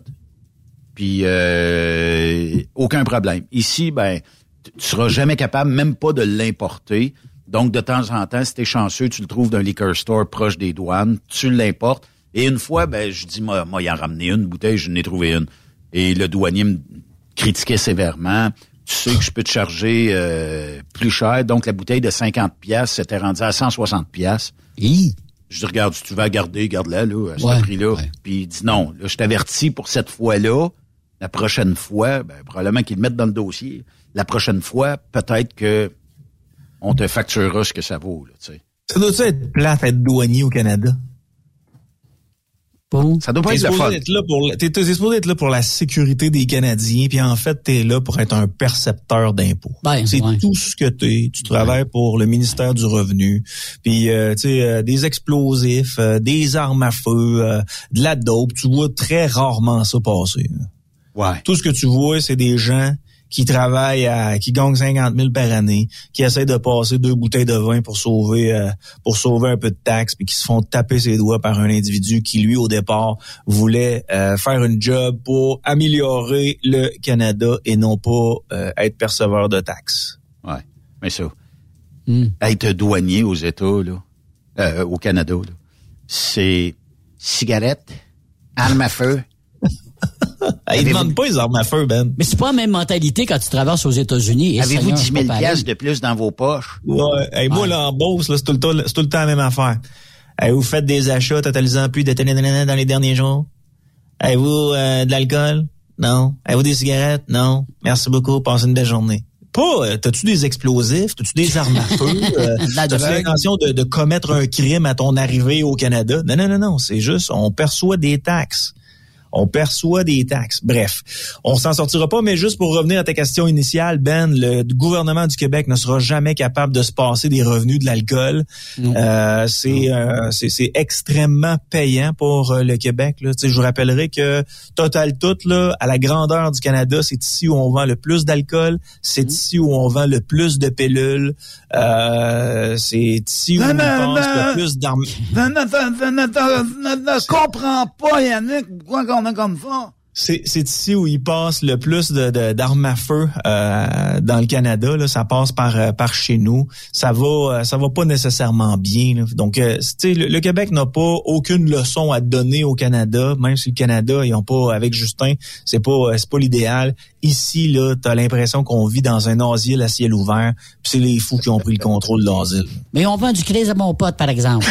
Puis euh, aucun problème. Ici, ben, tu tu seras jamais capable, même pas de l'importer. Donc, de temps en temps, si t'es chanceux, tu le trouves d'un liquor store proche des douanes, tu l'importes. Et une fois, ben, je dis, moi, moi, il en ramené une bouteille, je n'ai trouvé une. Et le douanier me critiquait sévèrement. Tu sais que je peux te charger euh, plus cher. Donc, la bouteille de 50 pièces s'était rendue à 160 pièces. Je dis, regarde, si tu veux la garder, garde-la, là, à ce Ouais, prix-là. Puis il dit, non, là, je t'avertis pour cette fois-là. La prochaine fois, ben, probablement qu'ils le mettent dans le dossier. La prochaine fois, peut-être que on te facturera ce que ça vaut, là, tu sais. Ça doit être plate être douanier au Canada? Ça doit pas T'es être le supposé fun. être là pour, t'es, t'es supposé être là pour la sécurité des Canadiens, puis en fait, t'es là pour être un percepteur d'impôts. Ben, c'est ouais. tout ce que t'es. Tu travailles pour le ministère du Revenu, puis euh, tu sais, euh, des explosifs, euh, des armes à feu, euh, de la dope. Tu vois très rarement ça passer. là. Ouais. Tout ce que tu vois, c'est des gens qui travaille à, qui gagne 50 000 par année, qui essaie de passer deux bouteilles de vin pour sauver, euh, pour sauver un peu de taxes, puis qui se font taper ses doigts par un individu qui, lui, au départ, voulait euh, faire une job pour améliorer le Canada et non pas euh, être perceveur de taxes. Ouais, mais ça, être douanier aux États, là, euh, au Canada, là, c'est cigarette, arme à feu. Ils demandent pas les armes à feu, Ben. Mais c'est pas la même mentalité quand tu traverses aux États-Unis. Et Avez-vous Seigneur, 10 c'est 000 pas pareil. piastres de plus dans vos poches? Ouais. Hey, moi, là, en Beauce, là, c'est tout le temps, c'est tout le temps la même affaire. Hey, vous faites des achats totalisant plus de dans les derniers jours? Avez-vous euh, de l'alcool? Non. Avez-vous des cigarettes? Non. Merci beaucoup. Passez une belle journée. Pas, euh, t'as-tu des explosifs? T'as-tu des armes à feu? Euh, T'as-tu l'intention de, de commettre un crime à ton arrivée au Canada? Non, non, non, non. C'est juste, on perçoit des taxes. On perçoit des taxes. Bref, on s'en sortira pas, mais juste pour revenir à ta question initiale, Ben, le gouvernement du Québec ne sera jamais capable de se passer des revenus de l'alcool. Euh, c'est euh, c'est extrêmement payant pour euh, le Québec. Là. Je vous rappellerai que total tout, là, à la grandeur du Canada, c'est ici où on vend le plus d'alcool, c'est ici où on vend le plus de pilules, euh, c'est ici où on passe le plus d'armes. Je comprends pas, Yannick, pourquoi comme? C'est, ici où il passe le plus de, de- d'armes à feu euh, dans le Canada. Là. Ça passe par euh, par chez nous. Ça va euh, ça va pas nécessairement bien. là. Donc, euh, tu sais, le, le Québec n'a pas aucune leçon à donner au Canada, même si le Canada, ils ont pas avec Justin, c'est pas c'est pas l'idéal. Ici, là, t'as l'impression qu'on vit dans un asile à ciel ouvert. Puis c'est les fous qui ont pris le contrôle de l'asile. Mais on vend du crise à mon pote, par exemple.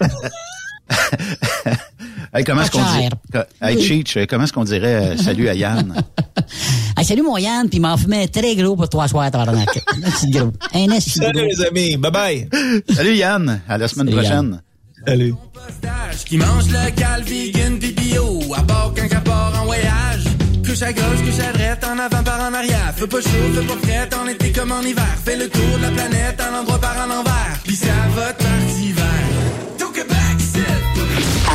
Hey, comment est-ce qu'on dit? Hey, Cheech, euh, comment est-ce qu'on dirait euh, salut à Yann? Hey, salut mon Yann, puis il m'en fumait très gros pour toi soir, tabarnak. Un petit gros. Un petit Salut gros. les amis, bye bye. salut Yann, à la semaine Salut, prochaine. Salut. Qui mange local, vegan, bio, à bord quand qu'à part en voyage. Couche à gauche, couche à droite, en avant par en arrière. Fais pas chaud, fais pas frais, en été comme en hiver. Fais le tour de la planète, en endroit par en envers. Pis ça va de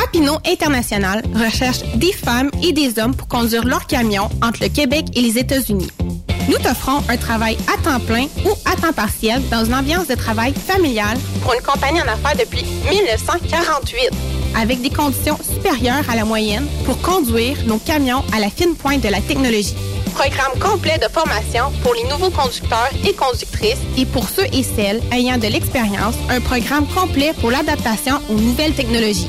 Papineau International recherche des femmes et des hommes pour conduire leur camion entre le Québec et les États-Unis. Nous t'offrons un travail à temps plein ou à temps partiel dans une ambiance de travail familiale pour une compagnie en affaires depuis 1948, avec des conditions supérieures à la moyenne pour conduire nos camions à la fine pointe de la technologie. Programme complet de formation pour les nouveaux conducteurs et conductrices et pour ceux et celles ayant de l'expérience, un programme complet pour l'adaptation aux nouvelles technologies.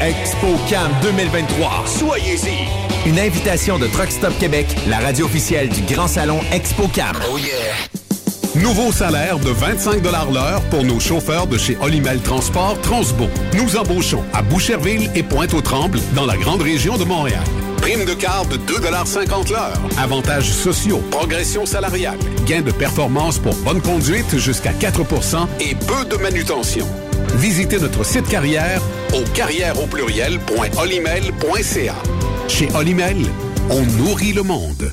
ExpoCam 2023. Soyez-y. Une invitation de Truck Stop Québec, la radio officielle du Grand Salon ExpoCam. Oh yeah! Nouveau salaire de 25 l'heure pour nos chauffeurs de chez Olimel Transport Transbo. Nous embauchons à Boucherville et Pointe-aux-Trembles dans la grande région de Montréal. Prime de quart de 2,50 l'heure. Avantages sociaux, progression salariale, gains de performance pour bonne conduite jusqu'à 4% et peu de manutention. Visitez notre site carrière au carrière au. Chez Olimel, on nourrit le monde.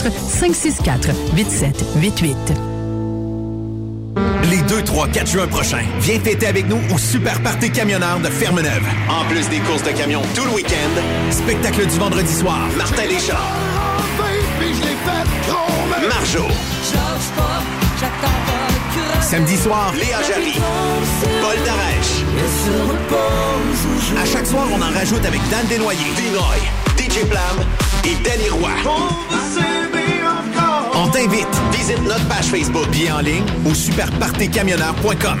1-844-564-8788. Les 2, 3, 4 juin prochains, viens fêter avec nous au Super Party Camionneur de Fermeneuve. En plus des courses de camions tout le week-end, Spectacle du vendredi soir. Martin Léchard, Marjo, Samedi soir, Léa Jarry, Paul Darèche, à chaque soir, on en rajoute avec Dan Desnoyers. Dinoy, DJ Plam et Danny Roy. On t'invite. Visite notre page Facebook. Billets en ligne au superpartecamionneur.com.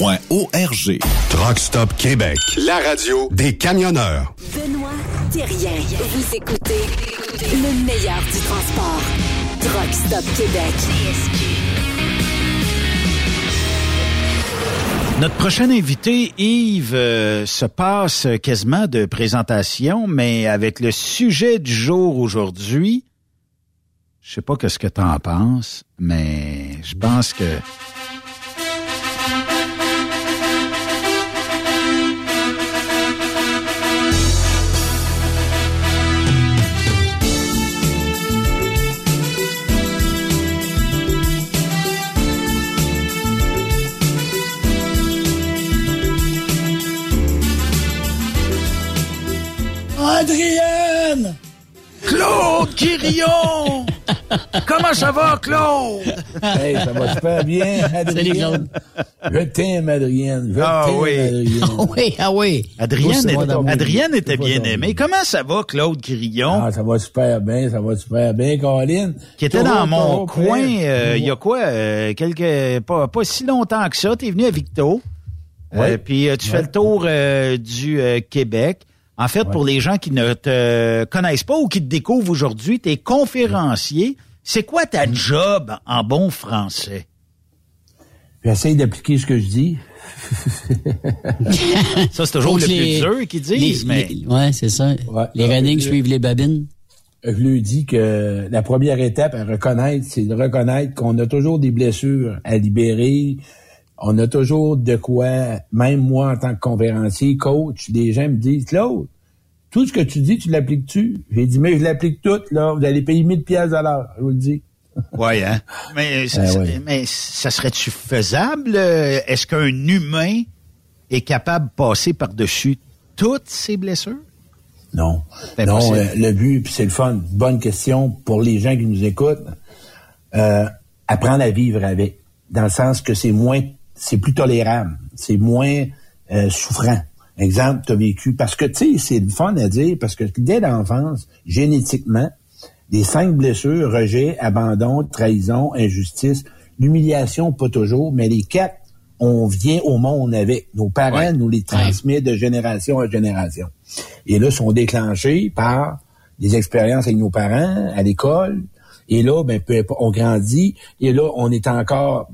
arpq.org. Truck Stop Québec. La radio Des camionneurs. Benoît Thérien. Vous écoutez le meilleur du transport. Truck Stop Québec. Notre prochain invité, Yves, euh, se passe quasiment de présentation, mais avec le sujet du jour aujourd'hui, je sais pas ce que tu en penses, mais je pense que Adrienne! Claude Quirion! Comment ça va, Claude? Hey, ça va super bien, Adrienne. Je t'aime, Adrienne. Je Ah t'aime, oui. Adrienne. Ah oui, ah oui. Adrienne, est- était bien aimée. Comment ça va, Claude Quirillon? Ah, ça va super bien, ça va super bien, Colin. qui était dans mon coin euh, il y a quoi euh, quelques pas, pas si longtemps que ça tu es venu à Victo Euh, puis euh, tu Ouais. fais le tour euh, du euh, Québec en fait pour les gens qui ne te connaissent pas ou qui te découvrent aujourd'hui tu es conférencier c'est quoi ta Mm. job en bon français? J'essaye d'appliquer ce que je dis. ça c'est toujours le que plus les- dur qu'ils disent les- mais les- ouais, c'est ça. Ouais. Les running je- suivent les babines. Je lui dis que la première étape à reconnaître, c'est de reconnaître qu'on a toujours des blessures à libérer. On a toujours de quoi, même moi en tant que conférencier, coach, des gens me disent, Claude, tout ce que tu dis, tu l'appliques-tu? J'ai dit, mais je l'applique tout, là. Vous allez payer 1000 pièces à l'heure, je vous le dis. ouais hein? Mais ça, Ah, ouais. mais ça serait-tu faisable euh, est-ce qu'un humain est capable de passer par-dessus toutes ces blessures? Non. Non, euh, le but, puis c'est le fun, bonne question pour les gens qui nous écoutent. Euh, apprendre à vivre avec, dans le sens que c'est moins, c'est plus tolérable, c'est moins euh, souffrant. Exemple, tu as vécu, parce que, tu sais, c'est le fun à dire, parce que dès l'enfance, génétiquement, les cinq blessures, rejet, abandon, trahison, injustice, l'humiliation, pas toujours, mais les quatre, on vient au monde avec. Nos parents nous les transmettent de génération en génération. Et là, sont déclenchés par des expériences avec nos parents, à l'école. Et là, ben, peu importe, on grandit. Et là, on est encore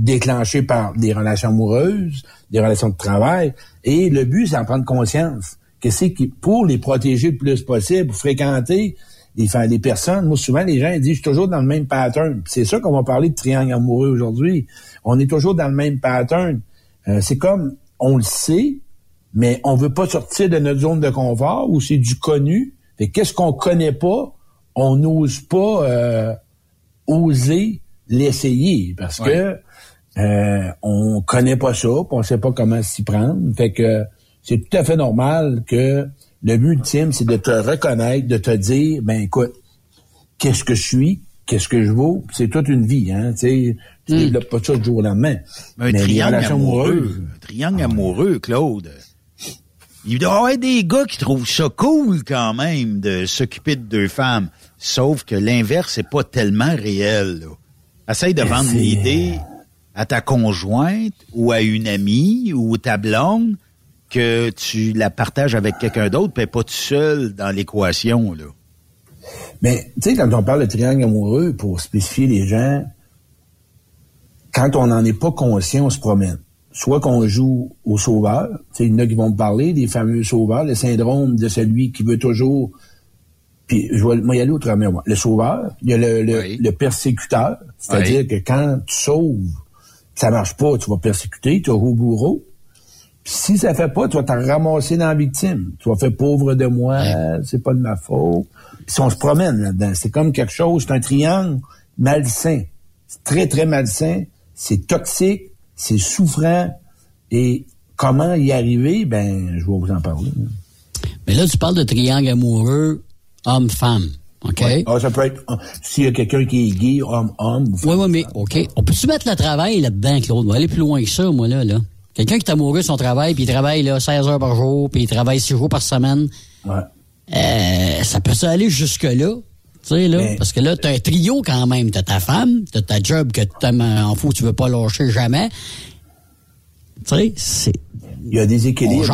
déclenché par des relations amoureuses, des relations de travail. Et le but, c'est d'en prendre conscience. Que c'est que pour les protéger le plus possible, pour fréquenter les, les personnes, moi, souvent, les gens ils disent, je suis toujours dans le même pattern. C'est ça qu'on va parler de triangle amoureux aujourd'hui. On est toujours dans le même pattern. Euh, c'est comme, on le sait, mais on veut pas sortir de notre zone de confort où c'est du connu. Fait que qu'est-ce qu'on connaît pas, on n'ose pas euh, oser l'essayer parce que euh, on connaît pas ça, puis on sait pas comment s'y prendre. Fait que c'est tout à fait normal que le but ultime, c'est de te reconnaître, de te dire, ben écoute, qu'est-ce que je suis, qu'est-ce que je vaux, c'est toute une vie, hein, tu tu développes pas ça du jour au lendemain. Un Mais triangle amoureux. Un triangle amoureux, Claude. Il doit y avoir des gars qui trouvent ça cool quand même de s'occuper de deux femmes. Sauf que l'inverse n'est pas tellement réel. Là. Essaye de Ben, vendre l'idée à ta conjointe ou à une amie ou ta blonde que tu la partages avec quelqu'un d'autre, est pas tout seul dans l'équation. là? Mais, tu sais, quand on parle de triangle amoureux, pour spécifier les gens, quand on n'en est pas conscient, on se promène. Soit qu'on joue au sauveur, tu sais, il y en a qui vont me parler des fameux sauveurs, le syndrome de celui qui veut toujours... Puis, je vais moi, y aller autrement. moi. Le sauveur, il y a le, le, le persécuteur, c'est-à-dire Oui. que quand tu sauves, ça marche pas, tu vas persécuter, tu vas bourreau. Puis si ça fait pas, tu vas t'en ramasser dans la victime. Tu vas faire pauvre de moi, c'est pas de ma faute. Puis si on se promène là-dedans, c'est comme quelque chose, c'est un triangle malsain. C'est très, très malsain. C'est toxique, c'est souffrant. Et comment y arriver, ben, je vais vous en parler. Mais là, tu parles de triangle amoureux homme-femme. OK? Ouais. Ah, ça peut être, ah, s'il y a quelqu'un qui est gay, homme-homme. Oui, oui, mais OK. On peut-tu mettre le travail là-dedans, Claude? On va aller plus loin que ça, moi, là. là. Quelqu'un qui est amoureux de son travail, puis il travaille là, 16 heures par jour, puis il travaille 6 jours par semaine. Euh, ça peut aller jusque-là? Tu sais, là, Mais- parce que là, t'as un trio quand même. T'as ta femme, t'as ta job que t'aimes en fou, tu veux pas lâcher jamais. Tu sais, c'est... Il y a des équilibres.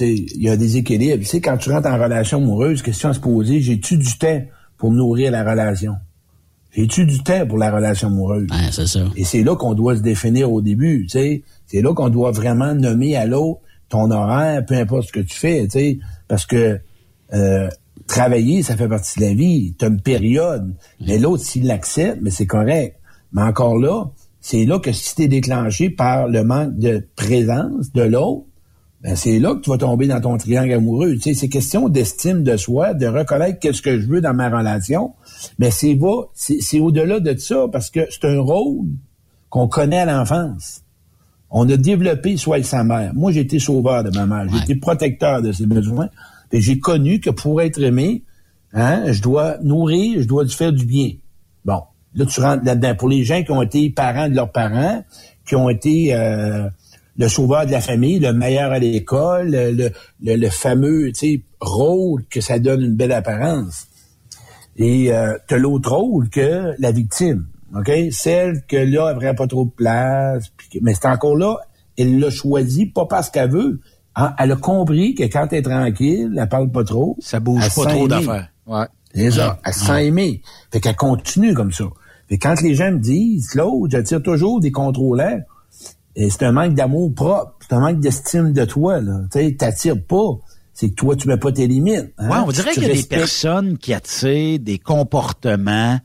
Il y a des équilibres. Tu sais, quand tu rentres en relation amoureuse, question à se poser, j'ai-tu du temps? Pour nourrir la relation? J'ai-tu du temps pour la relation amoureuse? c'est ça. Et c'est là qu'on doit se définir au début, tu sais. C'est là qu'on doit vraiment nommer à l'autre ton horaire, peu importe ce que tu fais, tu sais. Parce que euh, travailler, ça fait partie de la vie. Tu as une période. Mais l'autre, s'il l'accepte, mais c'est correct. Mais encore là, c'est là que si t'es déclenché par le manque de présence de l'autre, ben c'est là que tu vas tomber dans ton triangle amoureux. Tu sais, c'est question d'estime de soi, de reconnaître qu'est-ce que je veux dans ma relation. Mais c'est va, c'est au-delà de ça parce que c'est un rôle qu'on connaît à l'enfance. On a développé soit avec sa mère. Moi, j'ai été sauveur de ma mère. J'ai été protecteur de ses besoins. Et j'ai connu que pour être aimé, hein, je dois nourrir, je dois lui faire du bien. Bon, là, tu rentres là-dedans. Pour les gens qui ont été parents de leurs parents, qui ont été euh, le sauveur de la famille, le meilleur à l'école, le, le, le- fameux tu sais, rôle que ça donne une belle apparence. Et euh, t'as l'autre rôle que la victime, OK? Celle que là, elle prend pas trop de place. que- mais c'est encore là, elle l'a choisi, pas parce qu'elle veut. Hein, Elle a compris que quand elle est tranquille, elle parle pas trop. Ça bouge elle pas trop d'affaires. Ouais. Ça. Elle se sent aimée. Fait qu'elle continue comme ça. Fait que quand les gens me disent, Claude, j'attire toujours des contrôleurs, et c'est un manque d'amour propre, c'est un manque d'estime de toi. Tu sais, t'attires pas. C'est que toi, tu mets pas tes limites. hein. Ouais, on dirait qu'il y a des personnes qui attirent des comportements.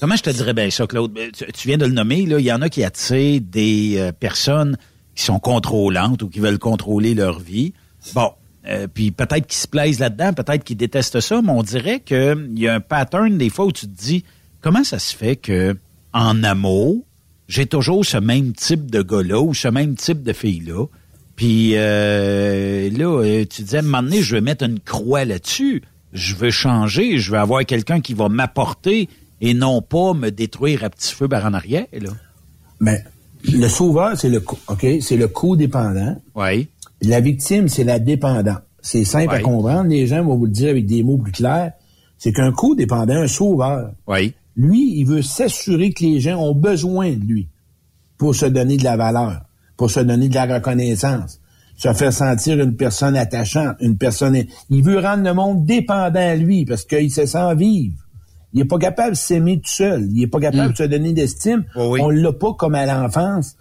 Comment je te dirais bien ça, Claude? Ben, Tu, tu viens de le nommer, là. Il y en a qui attirent des euh, personnes qui sont contrôlantes ou qui veulent contrôler leur vie. Bon. euh, puis peut-être qu'ils se plaisent là-dedans, peut-être qu'ils détestent ça, mais on dirait qu'il y a un pattern des fois où tu te dis comment ça se fait que en amour, j'ai toujours ce même type de gars-là ou ce même type de fille-là. Puis euh, là, euh, tu disais, à un moment donné, je veux mettre une croix là-dessus. Je veux changer, je veux avoir quelqu'un qui va m'apporter et non pas me détruire à petit feu par en arrière. Là. Mais le sauveur, c'est le OK, c'est le codépendant. Oui. La victime, c'est la dépendante. C'est simple à comprendre. Les gens vont vous le dire avec des mots plus clairs. C'est qu'un codépendant, un sauveur, Oui. Lui, il veut s'assurer que les gens ont besoin de lui pour se donner de la valeur, pour se donner de la reconnaissance, se faire sentir une personne attachante, une personne... Il veut rendre le monde dépendant à lui parce qu'il se sent vivre. Il est pas capable de s'aimer tout seul. Il est pas capable de se donner d'estime. On l'a pas comme à l'enfance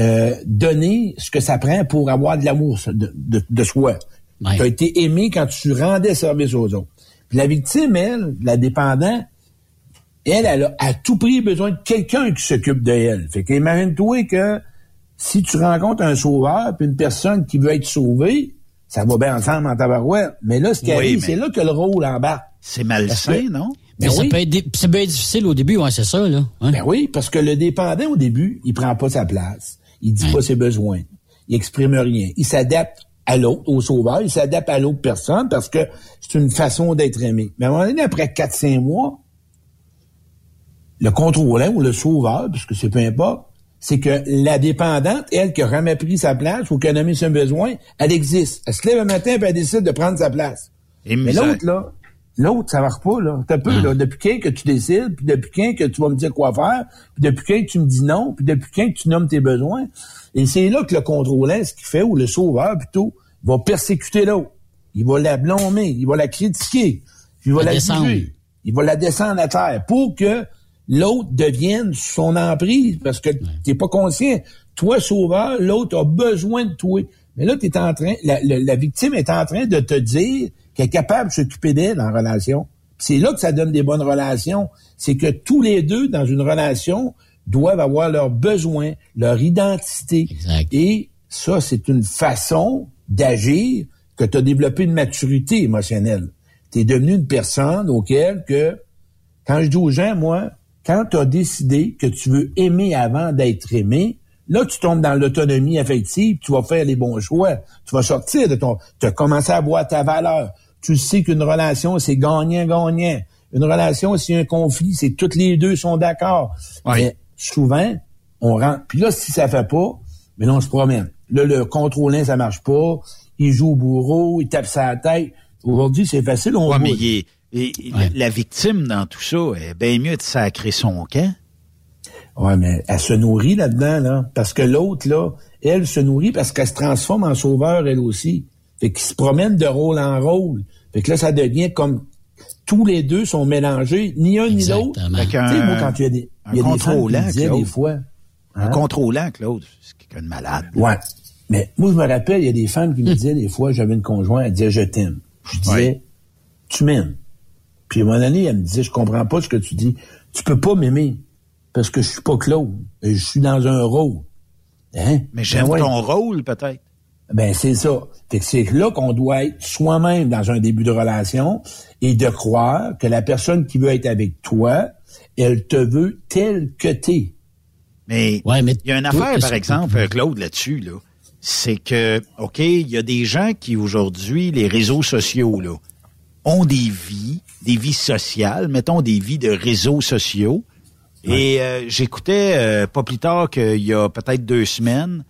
euh, donné ce que ça prend pour avoir de l'amour de, de, de soi. Tu as été aimé quand tu rendais service aux autres. Puis la victime, elle, la dépendante, elle, elle a à tout prix besoin de quelqu'un qui s'occupe de elle. Fait qu'imagine-toi que si tu rencontres un sauveur puis une personne qui veut être sauvée, ça va bien ensemble en tabarouette. Mais là, ce qui Oui, arrive, mais- c'est là que le rôle embarque. C'est malsain, non? Mais ça peut être dé- c'est bien difficile au début, ouais, c'est ça, là. Hein? Ben oui, parce que le dépendant, au début, il prend pas sa place. Il dit pas ses besoins. Il exprime rien. Il s'adapte à l'autre, au sauveur. Il s'adapte à l'autre personne parce que c'est une façon d'être aimé. Mais à un moment donné, après 4-5 mois, le contrôlant ou le sauveur, puisque c'est peu importe, c'est que la dépendante, elle, qui a jamais pris sa place ou qui a nommé son besoin, elle existe. Elle se lève un matin et elle décide de prendre sa place. Et Mais l'autre, là, l'autre, ça marche pas, là. T'as peu, là. Depuis quand que tu décides, puis depuis quand que tu vas me dire quoi faire, puis depuis quand que tu me dis non, puis depuis quand que tu nommes tes besoins. Et c'est là que le contrôlant, ce qu'il fait, ou le sauveur, plutôt, va persécuter l'autre. Il va la blâmer, il va la critiquer, il va La la, descendre. juger, il va la descendre à terre pour que l'autre devienne son emprise parce que t'es pas conscient. Toi, sauveur, l'autre a besoin de toi. Mais là, t'es en train, la, la- la victime est en train de te dire qu'elle est capable de s'occuper d'elle en relation. C'est là que ça donne des bonnes relations. C'est que tous les deux, dans une relation, doivent avoir leurs besoins, leur identité. Et ça, c'est une façon d'agir que tu as développé une maturité émotionnelle. Tu es devenu une personne auquel que, quand je dis aux gens, moi, quand tu as décidé que tu veux aimer avant d'être aimé, là, tu tombes dans l'autonomie affective, tu vas faire les bons choix. Tu vas sortir de ton... Tu as commencé à voir ta valeur. Tu sais qu'une relation, c'est gagnant-gagnant. Une relation, a un conflit, c'est toutes les deux sont d'accord. Mais souvent, on rentre... Puis là, si ça fait pas, mais là, on se promène. Là, le contrôlant, ça marche pas. Il joue au bourreau, il tape sa tête. Aujourd'hui, c'est facile, on Ouais, mais bouge. il est- et- la- la victime dans tout ça est bien mieux de sacrer son camp. Ouais, mais elle se nourrit là-dedans, là. Parce que l'autre, là, elle se nourrit parce qu'elle se transforme en sauveur, elle aussi. Fait qu'ils se promènent de rôle en rôle. Fait que là, ça devient comme tous les deux sont mélangés, ni un ni l'autre. Fait Tu sais, moi, quand il y a des, un il y a des femmes qui contrôlant, me disaient Claude. des fois. Un hein? contrôlant, Claude, c'est quelqu'un de malade. Ouais. Mais moi, je me rappelle, il y a des femmes qui me disaient des fois, j'avais une conjointe, elle disait, je t'aime. Je disais, tu m'aimes. Puis à un moment donné, elle me disait, je comprends pas ce que tu dis. Tu peux pas m'aimer parce que je suis pas Claude. Je suis dans un rôle. Hein? Mais j'aime Ben ouais. ton rôle, peut-être. Ben, c'est ça. Fait que c'est là qu'on doit être soi-même dans un début de relation et de croire que la personne qui veut être avec toi, elle te veut tel que t'es. Mais il y a une affaire, par exemple, Claude, là-dessus, là. C'est que, OK, il y a des gens qui, aujourd'hui, les réseaux sociaux, là, ont des vies, des vies sociales, mettons des vies de réseaux sociaux. Et euh, j'écoutais, euh, pas plus tard qu'il y a peut-être deux semaines,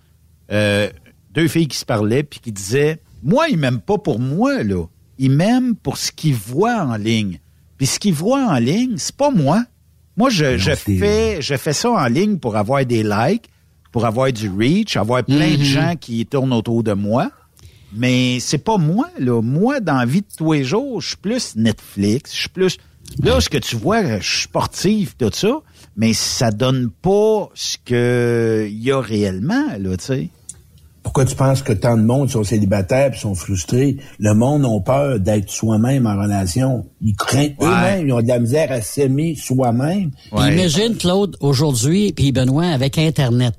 euh, deux filles qui se parlaient puis qui disaient, moi, ils m'aiment pas pour moi, là. Ils m'aiment pour ce qu'ils voient en ligne. Puis ce qu'ils voient en ligne, c'est pas moi. Moi, je, je fais, je fais ça en ligne pour avoir des likes, pour avoir du reach, avoir plein de Mhm. gens qui tournent autour de moi. Mais c'est pas moi, là. Moi, dans la vie de tous les jours, je suis plus Netflix, je suis plus... Là, ce que tu vois, je suis sportif, tout ça, mais ça donne pas ce que il y a réellement, là, tu sais. Pourquoi tu penses que tant de monde sont célibataires et sont frustrés? Le monde a peur d'être soi-même en relation. Ils craignent eux-mêmes, ils ont de la misère à s'aimer soi-même. Puis Imagine, Claude, aujourd'hui, puis Benoît, avec Internet.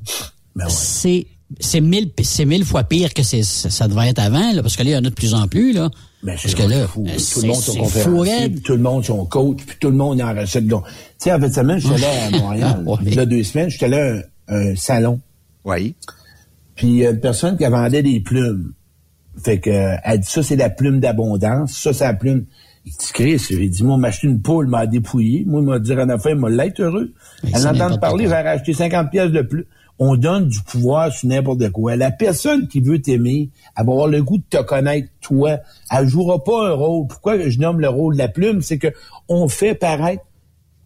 Ben C'est c'est mille, c'est mille fois pire que c'est, ça ça devait être avant, là, parce que là, il y en a de plus en plus, là. Ben, parce que là, fou. euh, tout c'est- le monde raide. puis tout le monde sont coach, puis tout le monde est en recette. Donc, tu sais, en fait, semaine, j'étais là à Montréal. Il y a deux semaines, j'étais là à un, un salon. Oui. Puis il y a une personne qui vendait des plumes. Fait que euh, elle dit ça, c'est la plume d'abondance. Ça, c'est la plume. Il dit, Chris, il dit, moi, m'a acheté une poule, m'a dépouillé. Moi, il m'a dit en affaire, il m'a l'être heureux. Mais Elle entend parler, j'ai racheté 50 pièces de plus. On donne du pouvoir sur n'importe quoi. La personne qui veut t'aimer, elle va avoir le goût de te connaître, toi. Elle jouera pas un rôle. Pourquoi je nomme le rôle de la plume? C'est que on fait paraître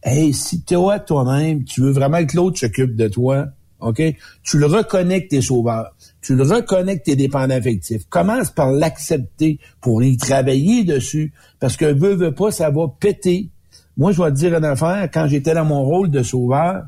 Hey, si toi, toi-même, tu veux vraiment que l'autre s'occupe de toi, OK? Tu le reconnais que t'es sauveur. Tu le reconnais t'es dépendant affectif. Commence par l'accepter pour y travailler dessus. Parce que veux, veux pas, ça va péter. Moi, je vais te dire une affaire. Quand j'étais dans mon rôle de sauveur,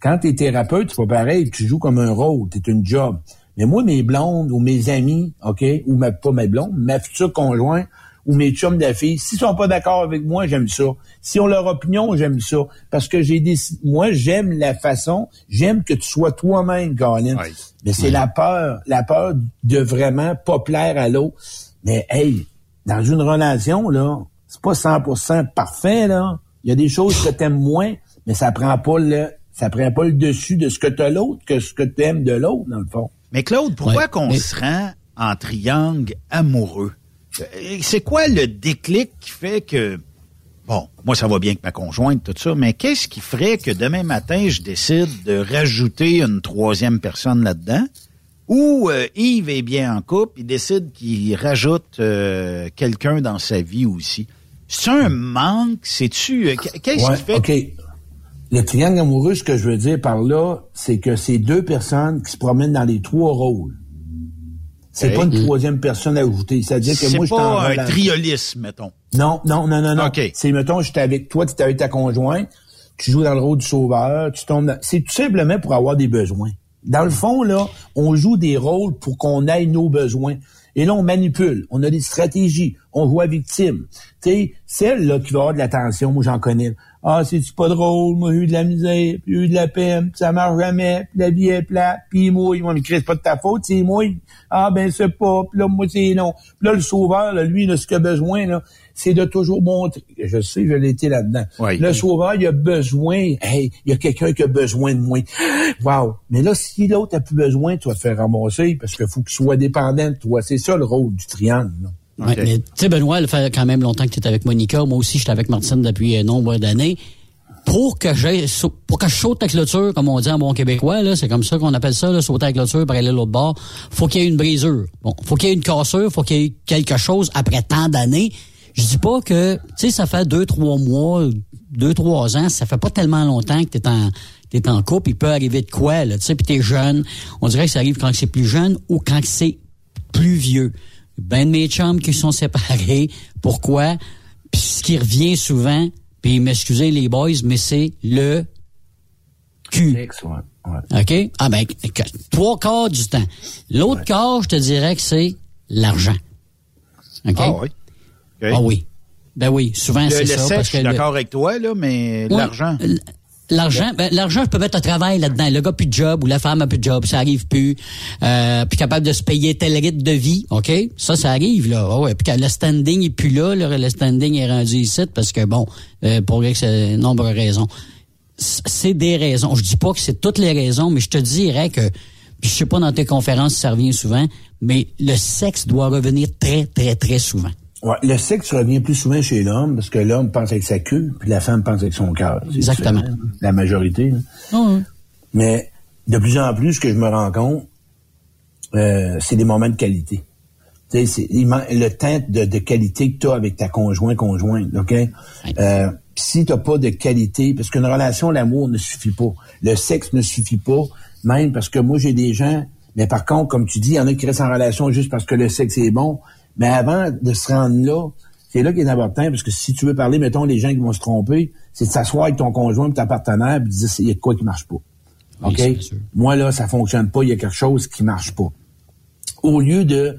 quand t'es thérapeute, c'est pas pareil. Tu joues comme un rôle. T'es une job. Mais moi, mes blondes ou mes amis, OK? Ou ma, pas mes blondes, ma future conjointe, ou mes chums de filles, s'ils sont pas d'accord avec moi, j'aime ça. Si ont leur opinion, j'aime ça. Parce que j'ai des, moi, j'aime la façon, j'aime que tu sois toi-même, Colin. Mais c'est la peur, la peur de vraiment pas plaire à l'autre. Mais hey, dans une relation, là, c'est pas 100% parfait, là. Il y a des choses que t'aimes moins, mais ça prend pas le, ça prend pas le dessus de ce que t'as l'autre que ce que t'aimes de l'autre, dans le fond. Mais Claude, pourquoi Ouais. qu'on Mais- se rend en triangle amoureux? Euh, C'est quoi le déclic qui fait que bon, moi, ça va bien avec ma conjointe, tout ça, mais qu'est-ce qui ferait que demain matin, je décide de rajouter une troisième personne là-dedans? Ou euh, Yves est bien en couple, il décide qu'il rajoute euh, quelqu'un dans sa vie aussi. C'est un manque? C'est-tu... Qu'est-ce Ouais, qui fait... OK. Le triangle amoureux, ce que je veux dire par là, c'est que c'est deux personnes qui se promènent dans les trois rôles. C'est pas une troisième personne ajoutée. C'est-à-dire que C'est moi, je en pas un triolisme, mettons. Non, non, non, non, non. OK. C'est, mettons, j'étais avec toi, tu étais avec ta conjointe, tu joues dans le rôle du sauveur, tu tombes dans... C'est tout simplement pour avoir des besoins. Dans le fond, là, on joue des rôles pour qu'on ait nos besoins. Et là, on manipule, on a des stratégies, on joue à victime. Tu sais, celle là qui va avoir de l'attention, moi j'en connais. Ah, c'est-tu pas drôle, moi j'ai eu de la misère, puis j'ai eu de la peine, puis ça marche jamais, puis la vie est plate, puis moi, ils vont me c'est pas de ta faute, c'est moi. Ah ben c'est pas, puis là, moi c'est non. Puis là, le sauveur, là, lui, là, ce qu'il a besoin, là, c'est de toujours montrer. Je sais, je l'ai été là-dedans. Oui. Le sauveur, il a besoin, hey, il y a quelqu'un qui a besoin de moi. Wow. Mais là, si l'autre a plus besoin, tu vas te faire ramasser parce qu'il faut qu'il soit dépendant de toi. C'est ça le rôle du triangle. là. Ouais, mais tu sais, Benoît, ça fait quand même longtemps que tu es avec Monica. Moi aussi, j'étais avec Martine depuis un nombre d'années. Pour que j'ai pour que je saute la clôture, comme on dit en bon québécois, là, c'est comme ça qu'on appelle ça, là, sauter la clôture pour aller à l'autre bord, faut qu'il y ait une brisure. Bon, faut qu'il y ait une cassure, faut qu'il y ait quelque chose après tant d'années. Je dis pas que, tu sais, ça fait deux, trois mois, deux, trois ans, ça fait pas tellement longtemps que t'es en, t'es en couple, il peut arriver de quoi, là, tu sais, puis t'es jeune. On dirait que ça arrive quand c'est plus jeune ou quand c'est plus vieux. Ben de mes chums qui sont séparés. Pourquoi? Puis ce qui revient souvent, puis m'excusez les boys, mais c'est le cul. Ouais. OK? Ah ben, trois quarts du temps. L'autre quart, je te dirais que c'est l'argent. OK? Ah oui. OK. Ah oui. Ben oui, souvent Le, c'est le ça. parce je suis le- d'accord avec toi, là, mais Oui. l'argent... L'argent, ben, l'argent, je peux mettre un travail là-dedans. Le gars plus de job ou la femme a plus de job, ça arrive plus. Euh, capable de se payer tel rythme de vie, OK? Ça, ça arrive, là. Ah ouais. Puis quand le standing est plus là, le standing est rendu ici parce que, bon, euh, pour X euh, nombre de raisons. C'est des raisons. Je dis pas que c'est toutes les raisons, mais je te dirais que, puis je sais pas dans tes conférences si ça revient souvent, mais le sexe doit revenir très, très, très souvent. Ouais, le sexe revient plus souvent chez l'homme parce que l'homme pense avec sa queue, puis la femme pense avec son cœur. Exactement. différent, La majorité. Ah Mais de plus en plus, ce que je me rends compte, euh, c'est des moments de qualité. Le temps de, de qualité que tu as avec ta conjoint, conjointe, OK? Euh, si tu pas de qualité, parce qu'une relation, l'amour ne suffit pas. Le sexe ne suffit pas, même parce que moi, j'ai des gens, mais par contre, comme tu dis, il y en a qui restent en relation juste parce que le sexe est bon. Mais avant de se rendre là, c'est là qui est important, parce que si tu veux parler, mettons, les gens qui vont se tromper, c'est de s'asseoir avec ton conjoint et ta partenaire et de dire, il y a de quoi qui marche pas. OK? Moi, là, ça fonctionne pas, il y a quelque chose qui marche pas. Au lieu de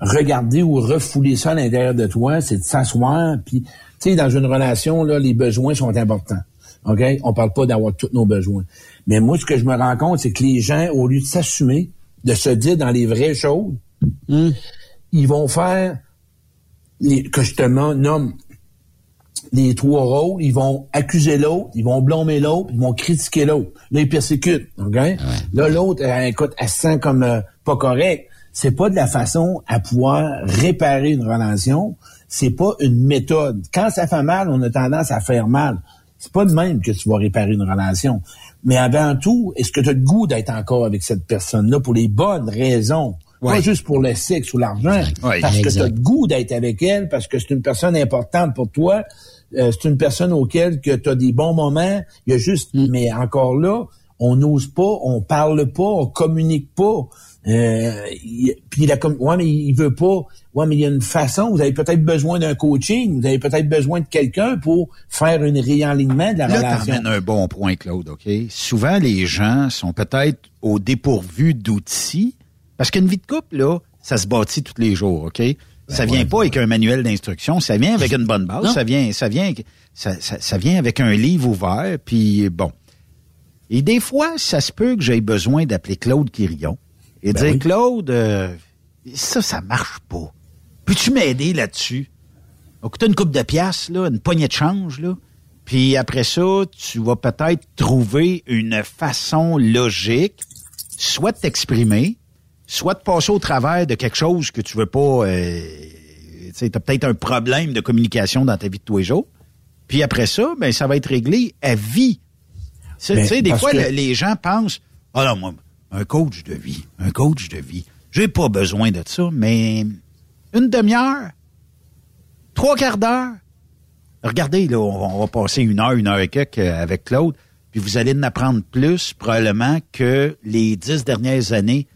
regarder ou refouler ça à l'intérieur de toi, c'est de s'asseoir, puis, tu sais, dans une relation, là, les besoins sont importants. OK? On parle pas d'avoir tous nos besoins. Mais moi, ce que je me rends compte, c'est que les gens, au lieu de s'assumer, de se dire dans les vraies choses, ils vont faire, les, que je te nomme les trois rôles, ils vont accuser l'autre, ils vont blâmer l'autre, ils vont critiquer l'autre. Là, ils persécutent, OK? Là, l'autre, euh, écoute, elle se sent comme euh, pas correct. C'est pas de la façon à pouvoir réparer une relation. C'est pas une méthode. Quand ça fait mal, on a tendance à faire mal. C'est pas de même que tu vas réparer une relation. Mais avant tout, est-ce que tu as le goût d'être encore avec cette personne-là pour les bonnes raisons? Pas juste pour le sexe ou l'argent. Ouais, parce que tu as le goût d'être avec elle, parce que c'est une personne importante pour toi. Euh, c'est une personne auquel que tu as des bons moments. Il y a juste, mais encore là, on n'ose pas, on parle pas, on communique pas. Euh, il- puis la ouais mais il veut pas. Ouais mais il y a une façon. Vous avez peut-être besoin d'un coaching. Vous avez peut-être besoin de quelqu'un pour faire un réalignement de la Là, relation. t'emmènes un bon point, Claude, OK? Souvent, les gens sont peut-être au dépourvu d'outils, parce qu'une vie de couple, là, ça se bâtit tous les jours, OK? ça vient pas avec un manuel d'instruction, ça vient avec une bonne base, Non. ça vient, ça vient, ça, ça- ça vient avec un livre ouvert, puis bon. Et des fois, ça se peut que j'aie besoin d'appeler Claude Quirion et Ben dire, oui. Claude, euh, ça, ça marche pas. Peux-tu m'aider là-dessus? T'as une coupe de pièces, là, une poignée de change, là. Puis après ça, tu vas peut-être trouver une façon logique, soit de t'exprimer, soit de passer au travers de quelque chose que tu veux pas. Euh, tu t'as peut-être un problème de communication dans ta vie de tous les jours. Puis après ça, ben ça va être réglé à vie. Tu Ben, sais, des fois, que- les gens pensent, ah non, moi, un coach de vie, un coach de vie, j'ai pas besoin de ça, mais une demi-heure, trois quarts d'heure. Regardez, là, on, on va passer une heure, une heure et quelques euh, avec Claude, puis vous allez en apprendre plus probablement que les dix dernières années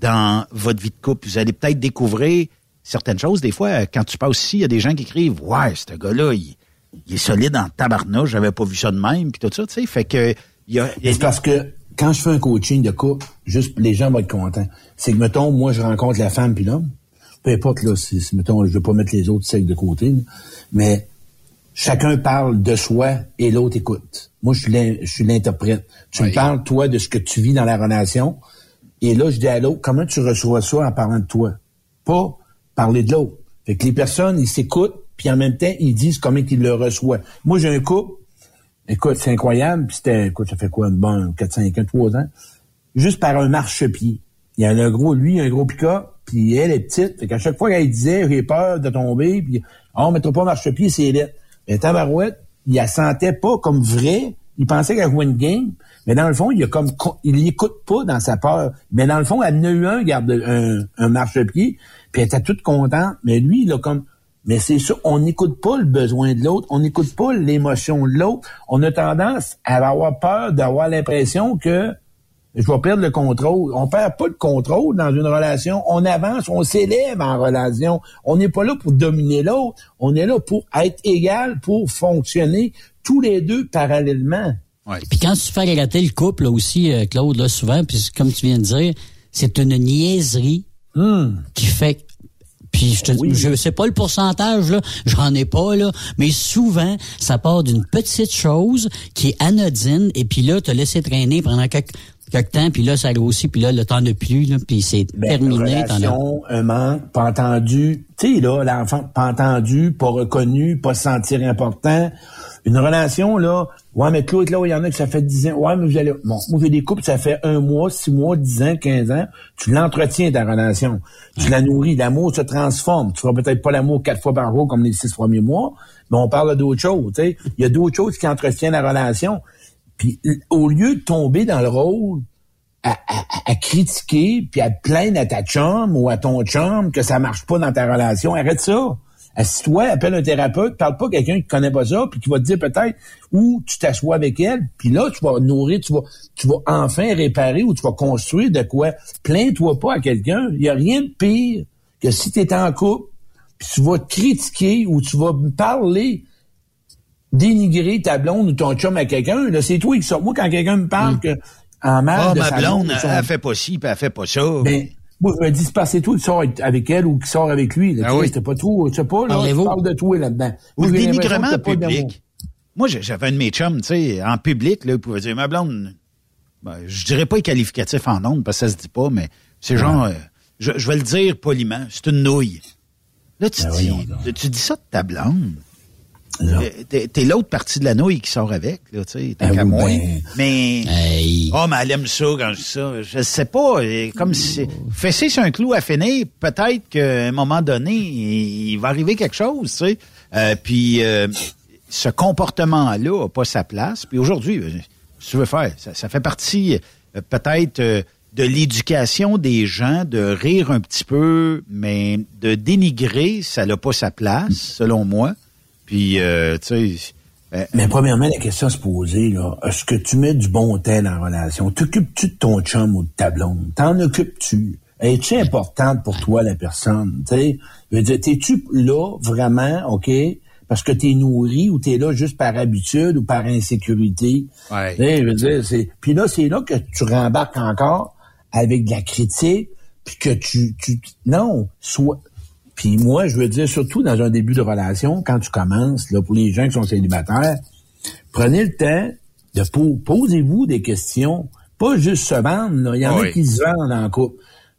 dans votre vie de couple. Vous allez peut-être découvrir certaines choses. Des fois, quand tu passes ici, il y a des gens qui écrivent Ouais, ce gars-là, il, il est solide en tabarnouche, j'avais pas vu ça de même, puis tout ça, tu sais. Fait que il y a. C'est parce que quand je fais un coaching de couple, juste les gens vont être contents. C'est que, mettons, moi, je rencontre la femme puis l'homme. Peu importe, là, si, mettons, je veux pas mettre les autres sexes de côté, là, mais chacun parle de soi et l'autre écoute. Moi, je suis l'in- je suis l'interprète. Tu me parles, toi, de ce que tu vis dans la relation. Et là, je dis à l'autre, comment tu reçois ça en parlant de toi? Pas parler de l'autre. Fait que les personnes, ils s'écoutent, puis en même temps, ils disent comment ils le reçoivent. Moi, j'ai un couple, écoute, c'est incroyable, puis c'était, écoute, ça fait quoi, une bonne 4, 5 ans, 3 ans, juste par un marchepied. Il y a un gros, lui, un gros pick-up, puis elle est petite. Fait qu'à chaque fois qu'elle disait, j'ai peur de tomber, puis oh, on mettra pas marchepied, c'est lettre. Mais tabarouette, il la sentait pas comme vrai. Il pensait qu'elle jouait une game. Mais dans le fond, il a comme, co- il l'écoute pas dans sa peur. Mais dans le fond, elle en a eu un, garde, un, un marchepied, puis elle était toute contente. Mais lui, il a comme, mais c'est ça, on n'écoute pas le besoin de l'autre, on n'écoute pas l'émotion de l'autre. On a tendance à avoir peur d'avoir l'impression que je vais perdre le contrôle. On perd pas le contrôle dans une relation. On avance, on s'élève en relation. On n'est pas là pour dominer l'autre. On est là pour être égal, pour fonctionner tous les deux parallèlement. Puis quand tu fais rater le couple là, aussi, euh, Claude, là, souvent, puis comme tu viens de dire, c'est une niaiserie qui fait puis je te je sais pas le pourcentage là, j'en ai pas là, mais souvent ça part d'une petite chose qui est anodine et puis là tu laissé traîner pendant quelques, quelques temps puis là ça grossit puis là le temps ne plus là puis c'est Ben, terminé relation, un manque, pas entendu. Tu sais, là, l'enfant, pas entendu, pas reconnu, pas se sentir important. Une relation, là, ouais, mais Claude, là, il y en a que ça fait 10 ans. Ouais, mais vous allez, bon, moi, j'ai des couples, ça fait un mois, six mois, 10 ans, 15 ans. Tu l'entretiens, ta relation. Tu la nourris. L'amour se transforme. Tu feras peut-être pas l'amour quatre fois par jour comme les six premiers mois, mais on parle d'autres choses, tu sais. Il y a d'autres choses qui entretiennent la relation. Puis, au lieu de tomber dans le rôle à, à- à critiquer puis à te plaindre à ta chum ou à ton chum que ça marche pas dans ta relation, arrête ça. Assis-toi, appelle un thérapeute, parle pas à quelqu'un qui connaît pas ça, puis qui va te dire peut-être où tu t'assois avec elle, puis là tu vas nourrir, tu vas, tu vas enfin réparer ou tu vas construire de quoi. Plains-toi pas à quelqu'un. Il y a rien de pire que si tu es en couple, puis tu vas critiquer ou tu vas parler dénigrer ta blonde ou ton chum à quelqu'un, là, c'est toi qui sors. Moi, quand quelqu'un me parle que en mal Ah, de ma sa blonde, elle, son- elle fait pas ci, puis elle fait pas ça. ben, moi, je me dis, c'est toi qui sors avec- elle ou qui sort avec lui. Là, Ah Tu sais, oui. C'était pas trop, je sais pas, là, Parlez-vous. tu parles de toi là-dedans. Ou le dénigrement public. Moi, j'avais un de mes chums, tu sais, en public, là, il pouvait dire, ma blonde, ben, je dirais pas les qualificatifs en ondes, parce que ça se dit pas, mais c'est genre, euh, je, je vais le dire poliment, c'est une nouille. Là, tu Ben dis, tu dis ça de ta blonde? T'es l'autre partie de la nouille qui sort avec, là, tu sais, tant Ben qu'à moi. ben- Mais, oh, mais elle aime ça quand je dis ça. Je sais pas, euh, comme si, fesser sur un clou à finir, peut-être qu'à un moment donné, il, va arriver quelque chose, tu sais. Euh, puis, euh, ce comportement-là a pas sa place. Puis aujourd'hui, euh, tu veux faire? Ça, ça fait partie, euh, peut-être, euh, de l'éducation des gens, de rire un petit peu, mais de dénigrer, ça n'a pas sa place, selon moi. Puis, euh, tu sais... euh, Mais premièrement, la question à se poser, là, est-ce que tu mets du bon temps dans la relation? T'occupes-tu de ton chum ou de ta blonde? T'en occupes-tu? Es-tu importante pour toi, la personne? Tu sais, je veux dire, t'es-tu là vraiment, OK, parce que t'es nourri ou t'es là juste par habitude ou par insécurité? Ouais. Tu sais, je veux dire, c'est... Puis là, c'est là que tu rembarques encore avec de la critique, puis que tu... tu non, soit... Puis moi, je veux dire, surtout dans un début de relation, quand tu commences, là, pour les gens qui sont célibataires, prenez le temps de po- posez-vous des questions, pas juste se vendre. là. Il y en a Oui. qui se vendent en couple.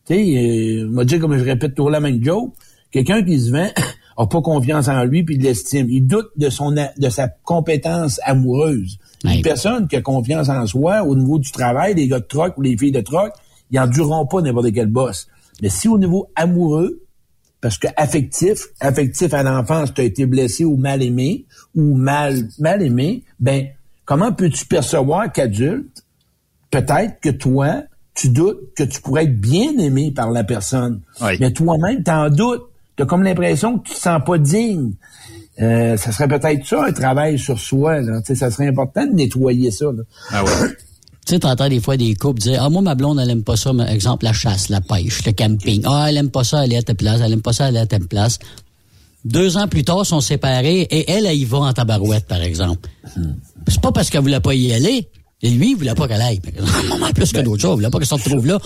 Tu sais, euh, m'a dit comme je répète toujours la même joke, quelqu'un qui se vend a pas confiance en lui puis de l'estime. Il doute de son de sa compétence amoureuse. Une personne qui a confiance en soi au niveau du travail, les gars de troc ou les filles de troc, ils endureront pas n'importe quel boss. Mais si au niveau amoureux, parce que affectif, affectif à l'enfance, tu as été blessé ou mal aimé, ou mal, mal aimé, ben, comment peux-tu percevoir qu'adulte, peut-être que toi, tu doutes que tu pourrais être bien aimé par la personne. Mais toi-même, t'en doutes. T'as comme l'impression que tu te sens pas digne. Euh, ça serait peut-être ça, un travail sur soi. Là. Ça serait important de nettoyer ça. Là. Ah ouais. Tu sais, t'entends des fois des couples dire, ah, moi, ma blonde, elle aime pas ça, mais, exemple, la chasse, la pêche, le camping. Ah, elle aime pas ça, elle est à telle place, elle aime pas ça, elle est à telle place. Deux ans plus tard, ils sont séparés et elle, elle y va en tabarouette, par exemple. C'est pas parce qu'elle voulait pas y aller. Et lui, il voulait pas qu'elle aille. Plus que d'autres choses, il voulait pas qu'elle se retrouve là.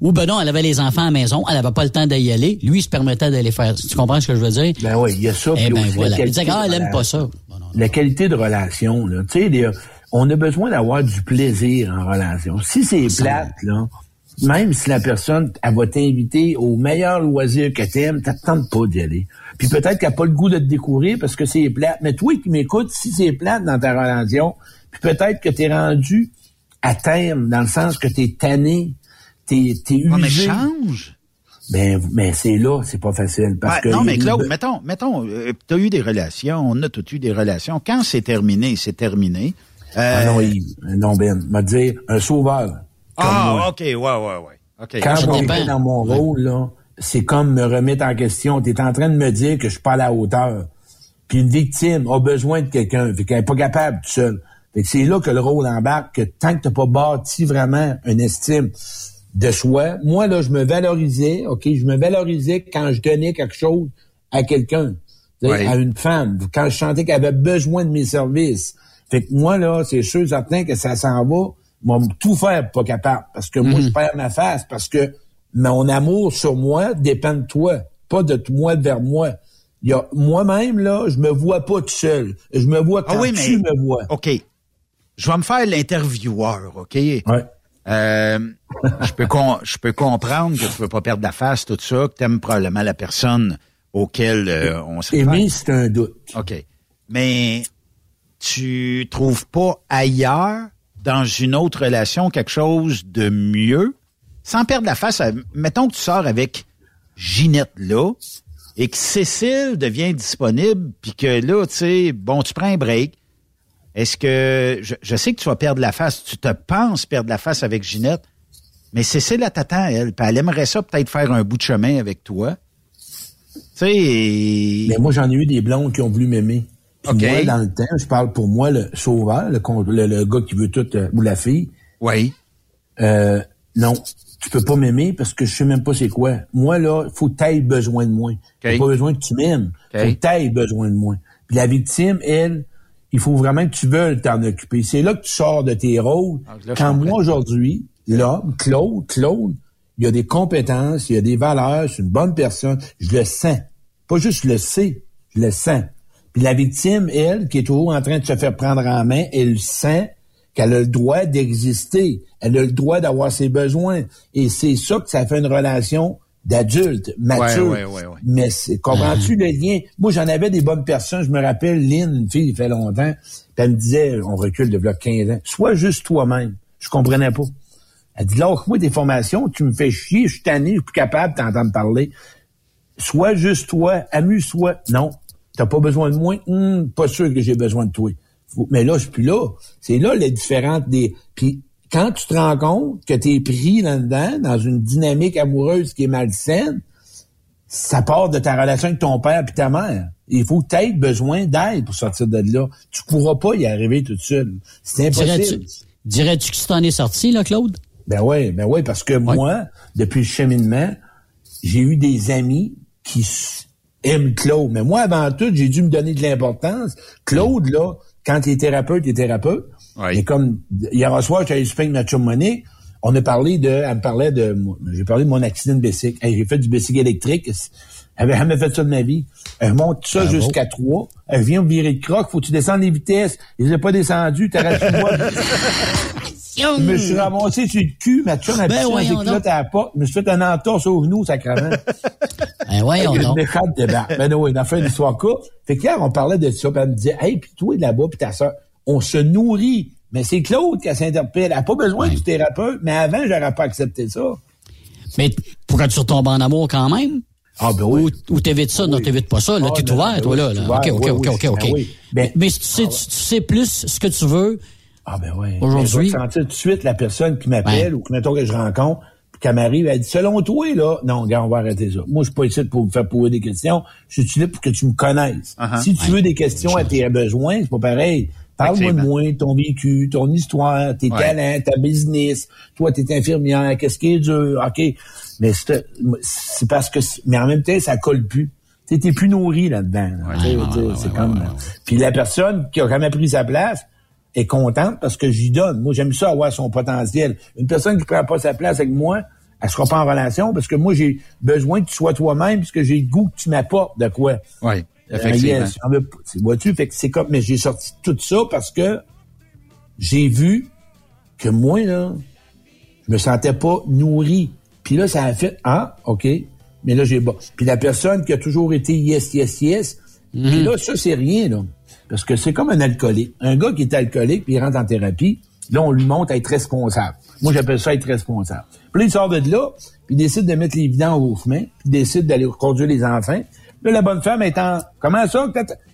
Ou ben non, elle avait les enfants à la maison, elle avait pas le temps d'y aller. Lui, il se permettait d'aller faire. Tu comprends ce que je veux dire? Ben oui, il y a ça. Eh ben voilà. Il disait, ah, elle aime pas ça. la qualité de relation. Là. Tu sais, on a besoin d'avoir du plaisir en relation. Si c'est plate, là, même si la personne, elle va t'inviter au meilleur loisir que t'aimes, t'attends pas d'y aller. Puis peut-être qu'elle n'a pas le goût de te découvrir parce que c'est plate. Mais toi qui m'écoutes, si c'est plate dans ta relation, puis peut-être que t'es rendu à terme, dans le sens que t'es tanné, t'es, t'es usé. Ouais, mais change. Ben, mais c'est là, c'est pas facile. Parce Ouais, que non, mais Claude, mettons, mettons, tu as eu des relations, on a tous eu des relations. Quand c'est terminé, c'est terminé. Euh, Ah non, Yves, non, Ben, m'a dire un sauveur. ah, moi. OK, ouais, ouais, ouais. OK. Quand je suis dans mon rôle, là, c'est comme me remettre en question. Tu es en train de me dire que je suis pas à la hauteur. Puis une victime a besoin de quelqu'un, fait qu'elle n'est pas capable toute seule. Fait que c'est là que le rôle embarque, que tant que tu pas bâti vraiment une estime de soi, moi, là, je me valorisais, OK, je me valorisais quand je donnais quelque chose à quelqu'un, à une femme, quand je sentais qu'elle avait besoin de mes services. Fait que moi, là, c'est sûr, certain que ça s'en va, moi, tout faire pour pas capable. Parce que moi, je perds ma face, parce que mon amour sur moi dépend de toi, pas de moi vers moi. Il y a moi-même, là, je me vois pas tout seul. Je me vois quand Ah oui, tu mais- me vois. OK. Je vais me faire l'intervieweur, OK? Euh, je, peux je peux comprendre que tu veux pas perdre la face, tout ça, que tu aimes probablement la personne auquel euh, on se Aimer, réfère. c'est un doute. OK. Mais tu trouves pas ailleurs, dans une autre relation, quelque chose de mieux? Sans perdre la face, à- mettons que tu sors avec Ginette là, et que Cécile devient disponible, puis que là, tu sais, bon, tu prends un break. Est-ce que, je, sais que tu vas perdre la face, tu te penses perdre la face avec Ginette, mais Cécile, elle t'attend, elle, elle aimerait ça peut-être faire un bout de chemin avec toi. Tu sais, Mais moi, j'en ai eu des blondes qui ont voulu m'aimer. Puis OK. Moi, dans le temps, je parle pour moi, le sauveur, le, le, le gars qui veut tout, euh, ou la fille. Oui. Euh, non, tu peux pas m'aimer parce que je sais même pas c'est quoi. Moi, là, faut que t'aies besoin de moi. J'ai pas besoin que tu m'aimes. OK. Faut que t'aies besoin de moi. Puis la victime, elle, il faut vraiment que tu veuilles t'en occuper. C'est là que tu sors de tes rôles. Ah, là, Quand moi, aujourd'hui, là, Claude, Claude, il y a des compétences, il y a des valeurs, c'est une bonne personne. Je le sens. Pas juste je le sais, je le sens. Puis la victime, elle, qui est toujours en train de se faire prendre en main, elle sent qu'elle a le droit d'exister. Elle a le droit d'avoir ses besoins. Et c'est ça que ça fait une relation d'adulte, mature. Ouais, ouais, ouais, ouais. Mais c'est, comprends-tu le lien? Moi, j'en avais des bonnes personnes. Je me rappelle, Lynn, une fille, il fait longtemps, puis elle me disait, on recule de bloc 15 ans, sois juste toi-même. Je comprenais pas. Elle dit, lâche-moi des formations, tu me fais chier, je suis tanné, je suis plus capable de t'entendre parler. Sois juste toi, amuse-toi. Non, t'as pas besoin de moi, Hum, pas sûr que j'ai besoin de toi. Faut- Mais là, je suis plus là. C'est là les différentes des. Puis quand tu te rends compte que tu es pris là-dedans, dans une dynamique amoureuse qui est malsaine, ça part de ta relation avec ton père et ta mère. Il faut que tu besoin d'aide pour sortir de là. Tu pourras pas y arriver tout seul. C'est impossible. Dirais-tu dirais-tu que tu t'en es sorti, là, Claude? Ben oui, ben oui, parce que moi, depuis le cheminement, j'ai eu des amis qui aiment Claude. Mais moi, avant tout, j'ai dû me donner de l'importance. Claude, là, quand il est thérapeute, il est thérapeute. Et comme hier soir, j'allais super avec ma chum Monique, on a parlé de, elle me parlait de, j'ai parlé de mon accident de bicycle. Hey, j'ai fait du bicycle électrique. Elle avait jamais fait ça de ma vie. Elle monte ça jusqu'à 3. Elle vient me virer de croque. Faut que tu descendes les vitesses. Je les pas descendu. T'arrêtes moi. Je me suis ramassé sur le cul. Ma chum a Ben pissé ses culottes à la porte. Je me suis fait un entorse au genou, sacrément. Ben voyons une donc. méchante débarque. Ben oui, dans la fin de l'histoire courte. Fait que hier, on parlait de ça, puis elle me disait, hey, puis toi là-bas, puis ta soeur, on se nourrit. Mais c'est Claude qui s'interpelle. Elle n'a pas besoin du thérapeute, mais avant, j'aurais pas accepté ça. Mais pourquoi tu retombes en amour quand même? Ah, ben oui. Ou, ou t'évites ça, non, t'évites pas ça. Là, Ah, t'es ben, ouvert, ben toi, là. OK, ouvert, OK, OK, oui, OK, OK. ben. Ben- mais tu sais, tu, tu sais plus ce que tu veux, Ah ben oui. Aujourd'hui- Je vais sentir tout de suite la personne qui m'appelle ou que mettons que je rencontre, puis qu'elle m'arrive, elle dit selon toi là, non, gars, on va arrêter ça. Moi, je suis pas ici pour vous faire poser des questions. Je suis là pour que tu me connaisses. Uh-huh. Si tu veux des questions à tes besoins, c'est pas pareil. Parle-moi de moi, ton vécu, ton histoire, tes Ouais. talents, ta business. Toi, t'es infirmière, qu'est-ce qui est dur, ok. Mais c'est c'est parce que, c'est- mais en même temps, ça colle plus. Tu sais, T'es plus nourri là-dedans. là. C'est comme. Puis la personne qui a jamais pris sa place est contente parce que j'y donne. Moi, j'aime ça avoir son potentiel. Une personne qui prend pas sa place avec moi, elle sera pas en relation parce que moi, j'ai besoin que tu sois toi-même parce que j'ai le goût que tu m'apportes de quoi. Oui, Euh, effectivement. Tu Vois-tu? Fait que c'est comme, mais j'ai sorti tout ça parce que j'ai vu que moi, là, je me sentais pas nourri. Puis là, ça a fait, ah, OK, mais là, j'ai, bon. Puis la personne qui a toujours été yes, yes, yes, puis là, ça, c'est rien, là. Parce que c'est comme un alcoolique. Un gars qui est alcoolique, puis il rentre en thérapie, là, on lui montre à être responsable. Moi, j'appelle ça être responsable. Puis là, il sort de là, puis il décide de mettre les vidanges au chemin, puis il décide d'aller conduire les enfants. Là, la bonne femme est en, comment ça?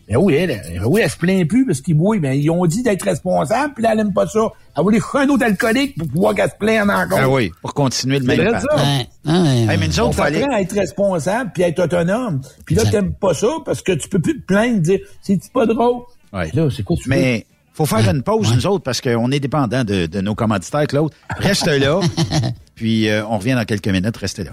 Ben oui, elle, elle- oui, elle se plaint plus parce qu'ils boivent. Ben, ils ont dit d'être responsable, puis là, elle aime pas ça. Elle voulait un autre alcoolique pour pouvoir qu'elle se plaigne encore. Ah oui, pour continuer le C'est même vrai, ça. Hey, mais nous On autres, fallait... t'apprend à être responsable puis à être autonome. Puis là, t'aimes pas ça parce que tu peux plus te plaindre, dire c'est pas drôle? Ouais. Là, c'est quoi tu Mais faut faire une pause, nous autres, parce qu'on est dépendant de, de nos commanditaires, Claude. Reste là, puis euh, on revient dans quelques minutes. Restez là.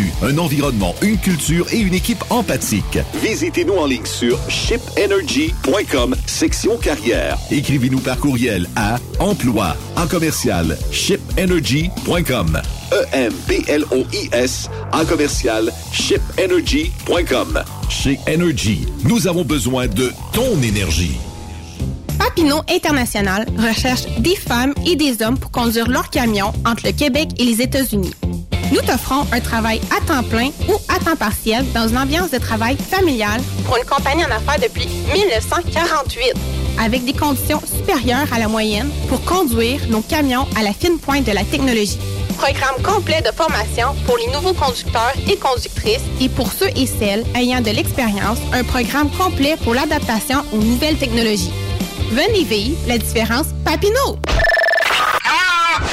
un environnement, une culture et une équipe empathique. Visitez-nous en ligne sur shipenergy.com, section carrière. Écrivez-nous par courriel à emploi en commercial shipenergy.com. E-M-P-L-O-I-S en commercial shipenergy.com. Chez Energy, nous avons besoin de ton énergie. Papineau International recherche des femmes et des hommes pour conduire leur camion entre le Québec et les États-Unis. Nous t'offrons un travail à temps plein ou à temps partiel dans une ambiance de travail familiale pour une compagnie en affaires depuis 1948, avec des conditions supérieures à la moyenne pour conduire nos camions à la fine pointe de la technologie. Programme complet de formation pour les nouveaux conducteurs et conductrices et pour ceux et celles ayant de l'expérience, un programme complet pour l'adaptation aux nouvelles technologies. Venez vivre la différence Papineau.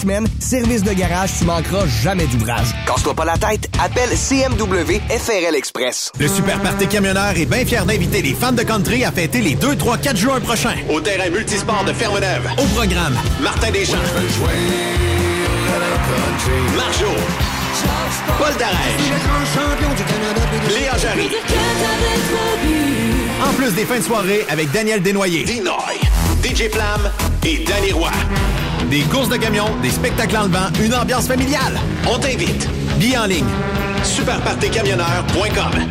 semaines. Service de garage, tu manqueras jamais d'ouvrage. Casse-toi pas la tête, appelle CMW FRL Express. Le Super Party Camionneur est bien fier d'inviter les fans de country à fêter les 2, 3, 4 juin prochains. Au terrain multisport de Fermeneuve. Au programme, Martin Deschamps. Marjo. Paul Darèche. Léa Jarry. En plus des fins de soirée avec Daniel Desnoyers. Dinoy. DJ Flamme et Danny Roy. Des courses de camions, des spectacles en levant, une ambiance familiale. On t'invite. Billets en ligne. Superpartycamionneur.com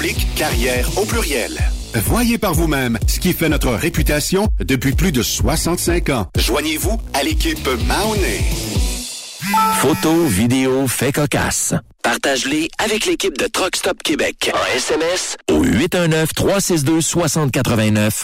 oblique carrière au pluriel. Voyez par vous-même ce qui fait notre réputation depuis plus de 65 ans. Joignez-vous à l'équipe Mahoney. Photos, vidéos, faits cocasse. Partage-les avec l'équipe de Truck Stop Québec. En SMS Au 819-362-6089.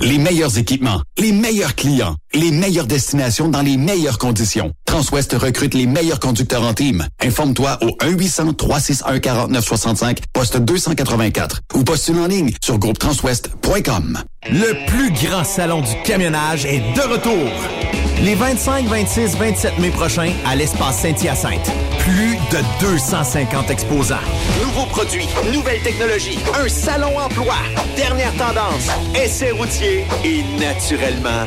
Les meilleurs équipements, les meilleurs clients, les meilleures destinations dans les meilleures conditions. Transwest recrute les meilleurs conducteurs en team. Informe-toi au 1-800-361-4965, poste 284 ou postule en ligne sur groupetranswest.com. Le plus grand salon du camionnage est de retour. Les 25, 26, 27 mai prochains à l'espace Saint-Hyacinthe. Plus de 250 exposants. Nouveaux produits, nouvelles technologies, un salon emploi, dernière tendance, essais routiers et naturellement,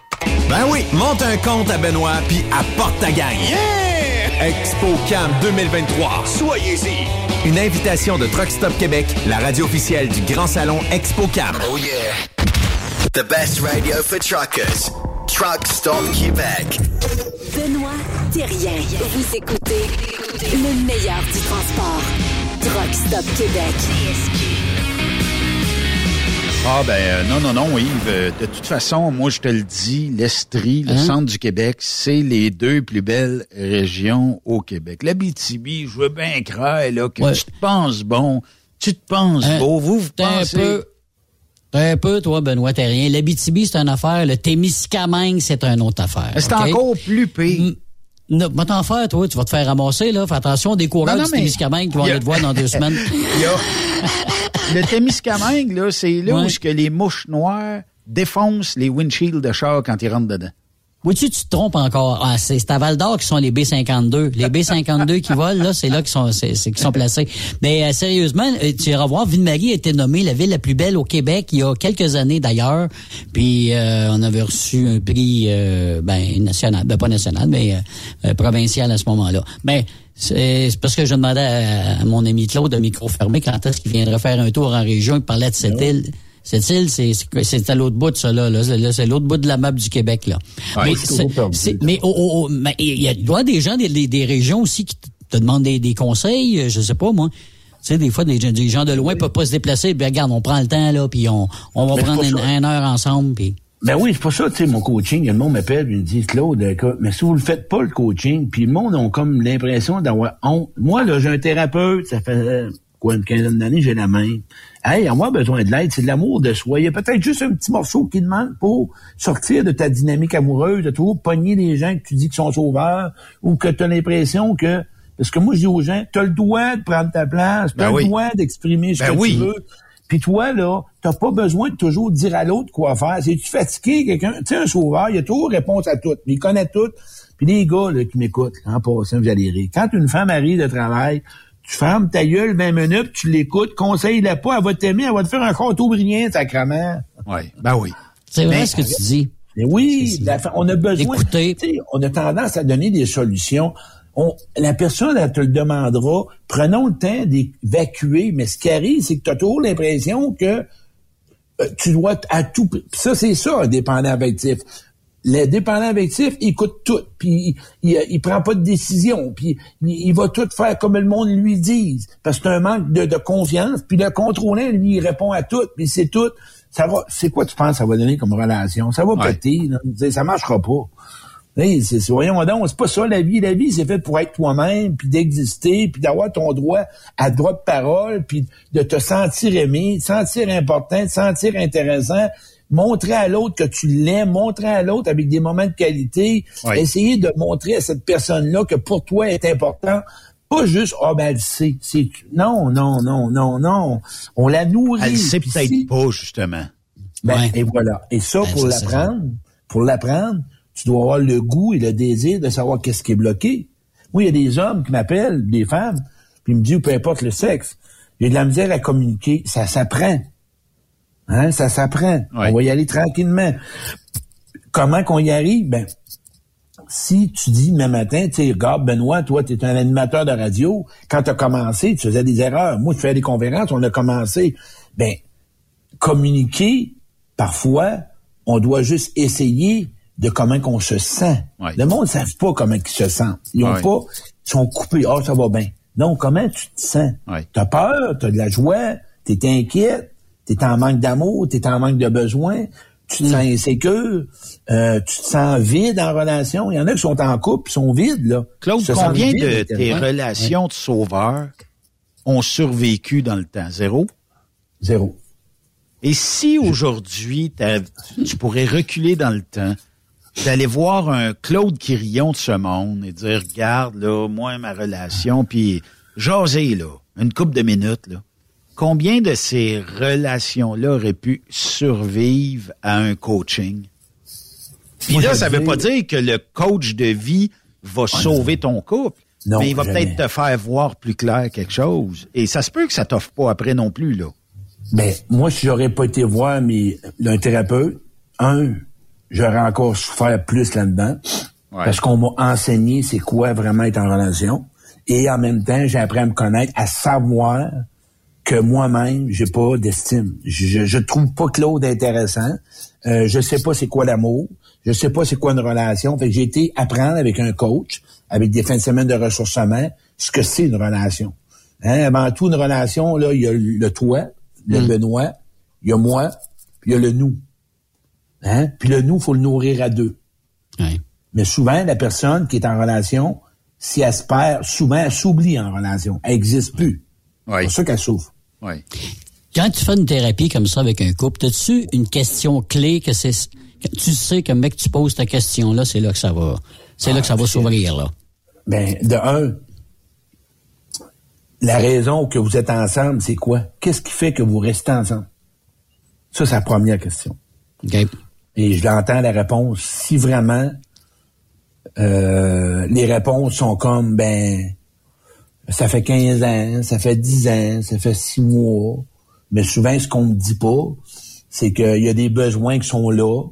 Ben oui, monte un compte à Benoît puis apporte ta gang. Yeah! ExpoCam 2023. Soyez-y. Une invitation de Truck Stop Québec, la radio officielle du Grand Salon ExpoCam. Oh yeah. The best radio for truckers. Truck Stop Québec. Benoît Thérien. Vous écoutez le meilleur du transport. Truck Stop Québec. Ah ben euh, non, non, non, Yves. euh, De toute façon, moi je te le dis, l'Estrie, le Hein? centre du Québec, c'est les deux plus belles régions au Québec. La BTB, je veux bien croire là, que tu te penses bon, tu te penses Hein? beau, vous vous T'es un pensez... peu. un peu, toi, Benoît Terrien. L'Abitibi, c'est une affaire. Le Témiscamingue, c'est une autre affaire. C'est encore plus pire. Ne, va t'en faire, toi. Tu vas te faire ramasser, là. Fais attention des coureurs Non, non, du mais- Témiscamingue qui vont aller te voir dans deux semaines. A- Le Témiscamingue, là, c'est là où Ouais. ce que les mouches noires défoncent les windshields de char quand ils rentrent dedans. Oui, tu tu te trompes encore. Ah, c'est à Val d'Or qui sont les B52. Les B52 qui volent, là, c'est là qu'ils sont, c'est, c'est qu'ils sont placés. Mais euh, sérieusement, euh, tu iras voir, Ville-Marie a été nommée la ville la plus belle au Québec il y a quelques années d'ailleurs. Puis euh, on avait reçu un prix euh, ben, national, ben pas national, mais euh, euh, provincial à ce moment-là. Ben, c'est c'est parce que je demandais à, à mon ami Claude de micro fermé quand est-ce qu'il viendrait faire un tour en région. Il parlait de cette île. Cette île, c'est à l'autre bout de ça là. là. C'est- l'autre bout de la map du Québec là. Mais oh, oh, oh, mais il y a, il doit y des gens des, des, des régions aussi qui te demandent des, des conseils. euh, Je sais pas moi. Tu sais, des fois, des, gens- des gens de loin peuvent pas se déplacer. Ben regarde, on prend le temps là, puis on, on va Mais prendre une, heure ensemble. Puis Ben oui, c'est pour ça, tu sais, mon coaching, le monde m'appelle et me dit, Claude, écoute, mais si vous le faites pas, le coaching, puis le monde a comme l'impression d'avoir honte. Moi, là, j'ai un thérapeute, ça fait, euh, quoi, une quinzaine d'années, j'ai la main. Hey, avoir besoin de l'aide, c'est de l'amour de soi. Il y a peut-être juste un petit morceau qui demande pour sortir de ta dynamique amoureuse, de toujours pogner les gens que tu dis qui sont sauveurs, ou que tu as l'impression que, parce que moi, je dis aux gens, tu as le droit de prendre ta place, tu Ben as oui. le droit d'exprimer ce Ben que oui. tu veux. Puis toi, là, t'as pas besoin de toujours dire à l'autre quoi faire. C'est tu fatigué, quelqu'un, tu sais, un sauveur, il a toujours réponse à tout. Il connaît tout. Puis les gars, là, qui m'écoutent, en passant, vous allez rire. Quand une femme arrive de travail, tu fermes ta gueule 20 minutes, tu l'écoutes, conseille-la pas, elle va t'aimer, elle va te faire un château brillant, sacrement. Oui, ben oui. c'est vrai Mais- ce que tu dis. Mais oui, la on a besoin. Écoutez. tu sais, On a tendance à donner des solutions. On, la personne, elle te le demandera. Prenons le temps d'évacuer. Mais ce qui arrive, c'est que tu as toujours l'impression que euh, tu dois à tout. Puis ça, c'est ça, un dépendant affectif. Le dépendant affectif, il écoute tout, puis il, il, il prend pas de décision, puis il, il va tout faire comme le monde lui dise, parce que c'est un manque de, de confiance. Puis le contrôlant, lui, il répond à tout, puis c'est tout. Ça va, c'est quoi tu penses ça va donner comme relation? Ça va Ouais. péter, là. Ça marchera pas. Hey, c'est, voyons donc, c'est pas ça la vie. La vie, c'est fait pour être toi-même, puis d'exister, puis d'avoir ton droit à droit de parole, puis de te sentir aimé, de sentir important, de sentir intéressant, montrer à l'autre que tu l'aimes, montrer à l'autre avec des moments de qualité, Oui. essayer de montrer à cette personne-là que pour toi est important. Pas juste, ah ben elle sait. C'est, non, non, non, non, non. On la nourrit. Elle sait peut-être pas, justement. ben, Ouais. Et voilà. Et ça, Ben, pour l'apprendre, pour l'apprendre, tu dois avoir le goût et le désir de savoir qu'est-ce qui est bloqué. Moi, il y a des hommes qui m'appellent, des femmes, puis ils me disent, peu importe le sexe, j'ai de la misère à communiquer. Ça s'apprend. Hein, ça s'apprend. On va y aller tranquillement. Comment qu'on y arrive? Ben, si tu dis demain matin, tu sais, regarde, Benoît, toi, tu es un animateur de radio, quand tu as commencé, tu faisais des erreurs. Moi, je faisais des conférences, on a commencé. Ben, communiquer, parfois, on doit juste essayer de comment qu'on se sent. Le monde ne savent pas comment ils se sentent. Ils ont Ouais. pas, ils sont coupés. Ah, ça va bien. Non, comment tu te sens? T'as peur, t'as de la joie, t'es inquiète, t'es en manque d'amour, t'es en manque de besoin, tu te sens insécure, euh, tu te sens vide en relation. Il y en a qui sont en couple, qui sont vides, là. Claude, Ils combien de tes relations de sauveurs ont survécu dans le temps? Zéro? Zéro. Et si aujourd'hui, tu pourrais reculer dans le temps, d'aller voir un Claude Quirillon de ce monde et dire, regarde, là, moi, ma relation, puis jaser, là, une couple de minutes, là. Combien de ces relations-là auraient pu survivre à un coaching? Puis là, ça veux veut pas dire- que le coach de vie va sauver ton couple. Non, mais il va peut-être te faire voir plus clair quelque chose. Et ça se peut que ça t'offre pas après non plus, là. Ben, moi, si j'aurais pas été voir mes, un thérapeute, un, j'aurais encore souffert plus là-dedans. Parce qu'on m'a enseigné c'est quoi vraiment être en relation. Et en même temps, j'ai appris à me connaître, à savoir que moi-même, j'ai pas d'estime. Je, je, je trouve pas Claude intéressant. Euh, je sais pas c'est quoi l'amour. Je sais pas c'est quoi une relation. Fait que j'ai été apprendre avec un coach, avec des fins de semaine de ressourcement, ce que c'est une relation. Hein, avant tout, une relation, là, il y a le toi, le Benoît, il y a moi, puis il y a le nous. Hein? Puis le nous, faut le nourrir à deux. Mais souvent, la personne qui est en relation, si elle se perd, souvent, elle s'oublie en relation. Elle n'existe plus. C'est pour ça qu'elle souffre. Quand tu fais une thérapie comme ça avec un couple, as-tu une question clé que c'est tu sais que mec tu poses ta question là, c'est là que ça va c'est là que ça va s'ouvrir là. Ben, de un, la raison que vous êtes ensemble, c'est quoi? Qu'est-ce qui fait que vous restez ensemble? Ça, c'est la première question. Et je l'entends la réponse. Si vraiment euh, les réponses sont comme ben ça fait 15 ans, ça fait 10 ans, ça fait 6 mois. Mais souvent, ce qu'on ne dit pas, c'est qu'il y a des besoins qui sont là.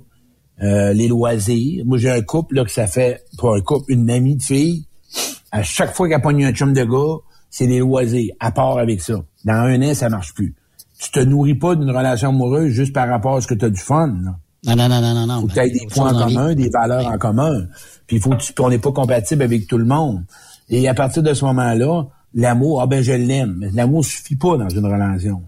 Euh, les loisirs. Moi, j'ai un couple là, que ça fait, pas un couple, une amie de fille. À chaque fois qu'elle pogne un chum de gars, c'est les loisirs. À part avec ça. Dans un an, ça marche plus. Tu te nourris pas d'une relation amoureuse juste par rapport à ce que tu as du fun. là. Non non non non non non. Faut que tu aies des points en commun, des valeurs en commun. Puis il faut que tu, on n'est pas compatible avec tout le monde. Et à partir de ce moment-là, l'amour, ah ben je l'aime. Mais l'amour suffit pas dans une relation.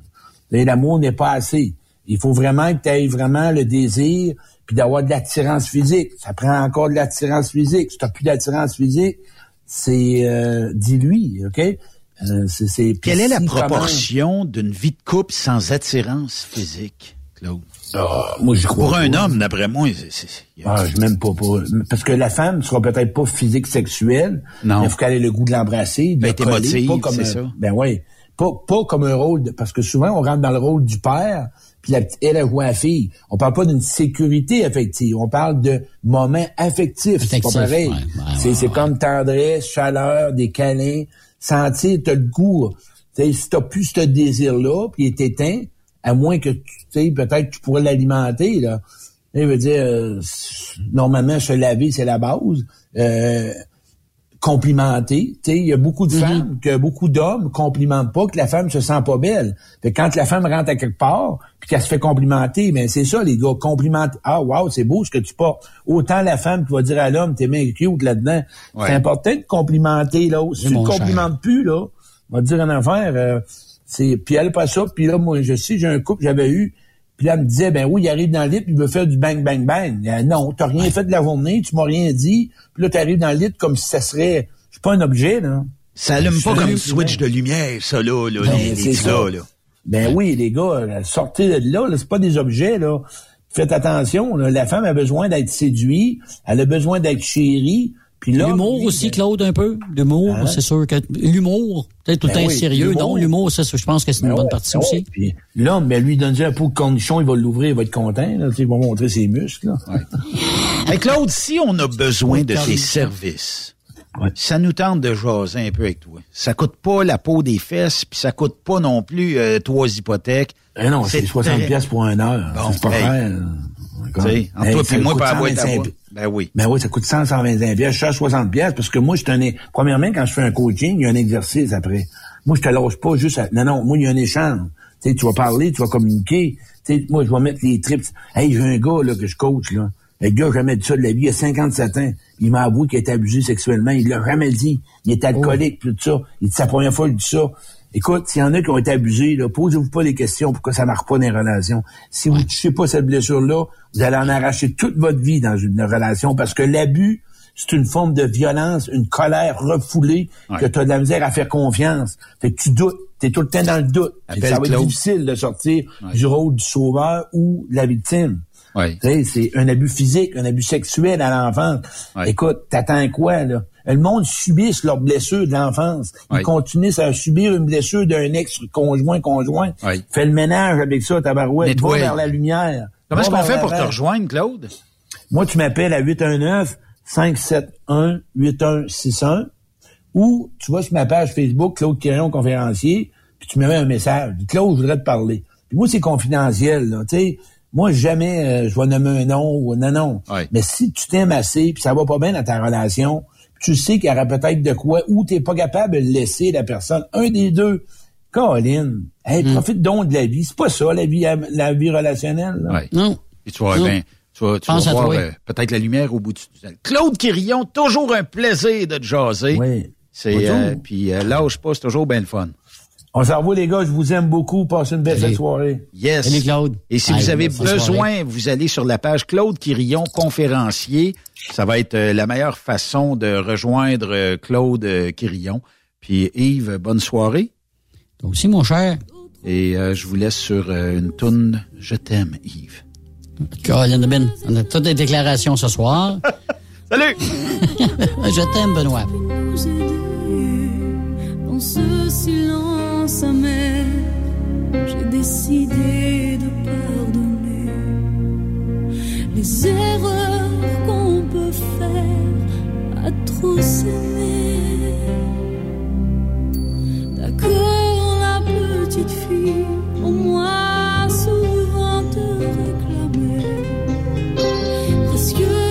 L'amour n'est pas assez. Il faut vraiment que tu aies vraiment le désir puis d'avoir de l'attirance physique. Ça prend encore de l'attirance physique. Si tu plus d'attirance physique, c'est euh, dis-lui, OK? Euh, c'est, Quelle est la proportion d'une vie de couple sans attirance physique, Claude? Ah, moi, j'y crois Pour un homme, d'après moi, c'est- Ah, je m'aime pas, pas. Parce que la femme sera peut-être pas physique sexuelle. Non. Il faut qu'elle ait le goût de l'embrasser, de Ben, coller, pas comme un- ça. Ben oui. Pas, pas comme un rôle de- parce que souvent on rentre dans le rôle du père, puis la petite- elle elle voit la fille. On parle pas d'une sécurité affective, on parle de moments affectifs. C'est pas Affectif, pareil. ouais, ouais, c'est c'est comme tendresse, chaleur, des câlins, sentir, t'as le goût. Tu sais, si t'as plus ce désir-là, puis il est éteint, à moins que tu sais, peut-être tu pourrais l'alimenter, là. Il veut dire, euh, normalement, se laver, c'est la base. Euh, complimenter. Tu sais, il y a beaucoup de femmes, que beaucoup d'hommes complimentent pas, que la femme se sent pas belle. Fait que quand la femme rentre à quelque part, puis qu'elle se fait complimenter, mais c'est ça, les gars, complimenter. Ah, wow, c'est beau ce que tu portes. Autant la femme qui va dire à l'homme, t'es bien cute là-dedans. Ouais. C'est important de complimenter l'autre. Si Oui, tu ne cher. complimentes plus, là, on va te dire une affaire, euh, c'est, puis elle pas ça, puis là, moi, je sais, j'ai un couple que j'avais eu, puis là, elle me disait, ben oui, il arrive dans le lit, puis il veut faire du bang, bang, bang. Euh, non, t'as rien fait de la journée, tu m'as rien dit, puis là, t'arrives dans le lit comme si ça serait, je suis pas un objet, là. Ça allume pas comme switch de lumière, ça, là, là, Ben, les, les ça. là. Ben oui, les gars, là, sortez de là, là c'est pas des objets, là. Faites attention, là, la femme a besoin d'être séduite, elle a besoin d'être chérie, puis là... L'humour aussi, ben, Claude, un peu. L'humour, Hein? c'est sûr que l'humour, peut-être tout le Ben temps oui, sérieux. l'humour. Non, l'humour, ça, je pense que c'est une ben bonne ouais, partie ben aussi. ouais. Puis l'homme, ben lui, donne un pot de cornichon, il va l'ouvrir, il va être content, là, il va montrer ses muscles, là. Claude, si on a besoin de tes services, ça nous tente de jaser un peu avec toi. Ça coûte pas la peau des fesses, puis ça coûte pas non plus euh, trois hypothèques. Eh non, c'est 60 très- pièces pour un heure. Bon, c'est pas hey. vrai. Tu sais, entre toi et moi, pas avoir 125 ta voix. Ben oui. Ben oui, ça coûte 100, 125 pièces. Je charge 60 pièces parce que moi, je tenais, premièrement, quand je fais un coaching, il y a un exercice après. Moi, je te lâche pas juste à, non, non, moi, il y a un échange. Tu sais, tu vas parler, tu vas communiquer. Tu sais, moi, je vais mettre les trips. Hey, j'ai un gars, là, que je coach, là. Le gars, jamais dit ça de la vie. Il a 57 ans. Il m'a avoué qu'il a été abusé sexuellement. Il l'a jamais dit. Il est alcoolique, tout ça. Il dit, c'est la première fois qu'il dit ça. Écoute, s'il y en a qui ont été abusés, là, posez-vous pas des questions pourquoi ça marche pas dans les relations. Si vous ne touchez pas cette blessure-là, vous allez en arracher toute votre vie dans une relation parce que l'abus, c'est une forme de violence, une colère refoulée que tu as de la misère à faire confiance. Fait que tu doutes. Tu es tout le temps dans le doute. Ça va être Claude. difficile de sortir du rôle du sauveur ou de la victime. Sais, C'est un abus physique, un abus sexuel à l'enfance. Écoute, t'attends quoi, là? Le monde subisse leurs blessures de l'enfance. Ils continuent à subir une blessure d'un ex-conjoint, conjoint. Fais le ménage avec ça, tabarouette. Nettoie. Va vers la lumière. Comment est-ce qu'on fait pour te rejoindre, Claude? Moi, tu m'appelles à 819-571-8161 ou tu vas sur ma page Facebook, Claude Quirion, conférencier, puis tu me mets un message. Dis, Claude, je voudrais te parler. Puis moi, c'est confidentiel, là, tu sais. Moi, jamais euh, je vais nommer un nom ou non, non. Mais si tu t'aimes assez, puis ça va pas bien dans ta relation, puis tu sais qu'il y aura peut-être de quoi, ou t'es pas capable de laisser la personne, un des deux, Colin, hey, profite donc de la vie. C'est pas ça, la vie, la vie relationnelle. là. Ouais. Non. Et tu vas, Non. ben, tu vas, tu Pense vas voir euh, peut-être la lumière au bout du tunnel. Claude Quirillon, toujours un plaisir de te jaser. Oui. C'est, euh, puis euh, lâche pas, c'est toujours bien le fun. On s'en revoit, les gars. Je vous aime beaucoup. Passez une belle Salut. soirée. Yes. Salut, Claude. Et si vous avez besoin, soirée. vous allez sur la page Claude Quirillon, conférencier. Ça va être euh, la meilleure façon de rejoindre euh, Claude euh, Quirillon. Puis Yves, bonne soirée. Toi aussi, mon cher. Et euh, je vous laisse sur euh, une toune Je t'aime, Yves. Colin de Ben, on a toutes les déclarations ce soir. Salut! Je t'aime, Benoît. Dans ce silence amer, j'ai décidé de pardonner les erreurs qu'on peut faire à trop s'aimer. D'accord, la petite fille, pour moi souvent te réclamait, presque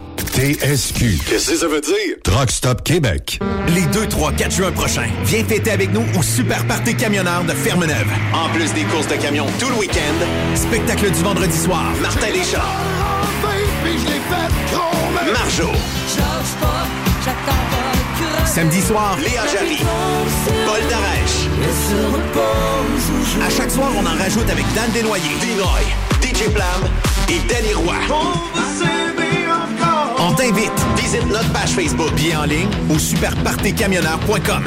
TSQ. Qu'est-ce que ça veut dire? Truck Stop Québec. Les 2, 3, 4 juin prochains, viens fêter avec nous au Super Party Camionneur de Ferme-Neuve. En plus des courses de camions tout le week-end, Spectacle du vendredi soir. Martin Deschamps, Marjo, Samedi soir, Léa Jarry, Paul Darèche. à chaque soir, on en rajoute avec Dan Desnoyers. Dinoy, DJ Plam et Danny Roy. On t'invite. Visite notre page Facebook. Billets en ligne au superpartycamionneur.com.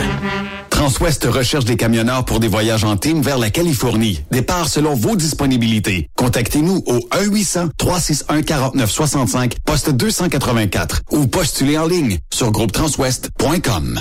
Transwest recherche des camionneurs pour des voyages en team vers la Californie. Départ selon vos disponibilités. Contactez-nous au 1-800-361-4965, poste 284 ou postulez en ligne sur groupetranswest.com.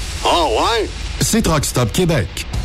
Oh ouais? C'est Truck Stop Québec.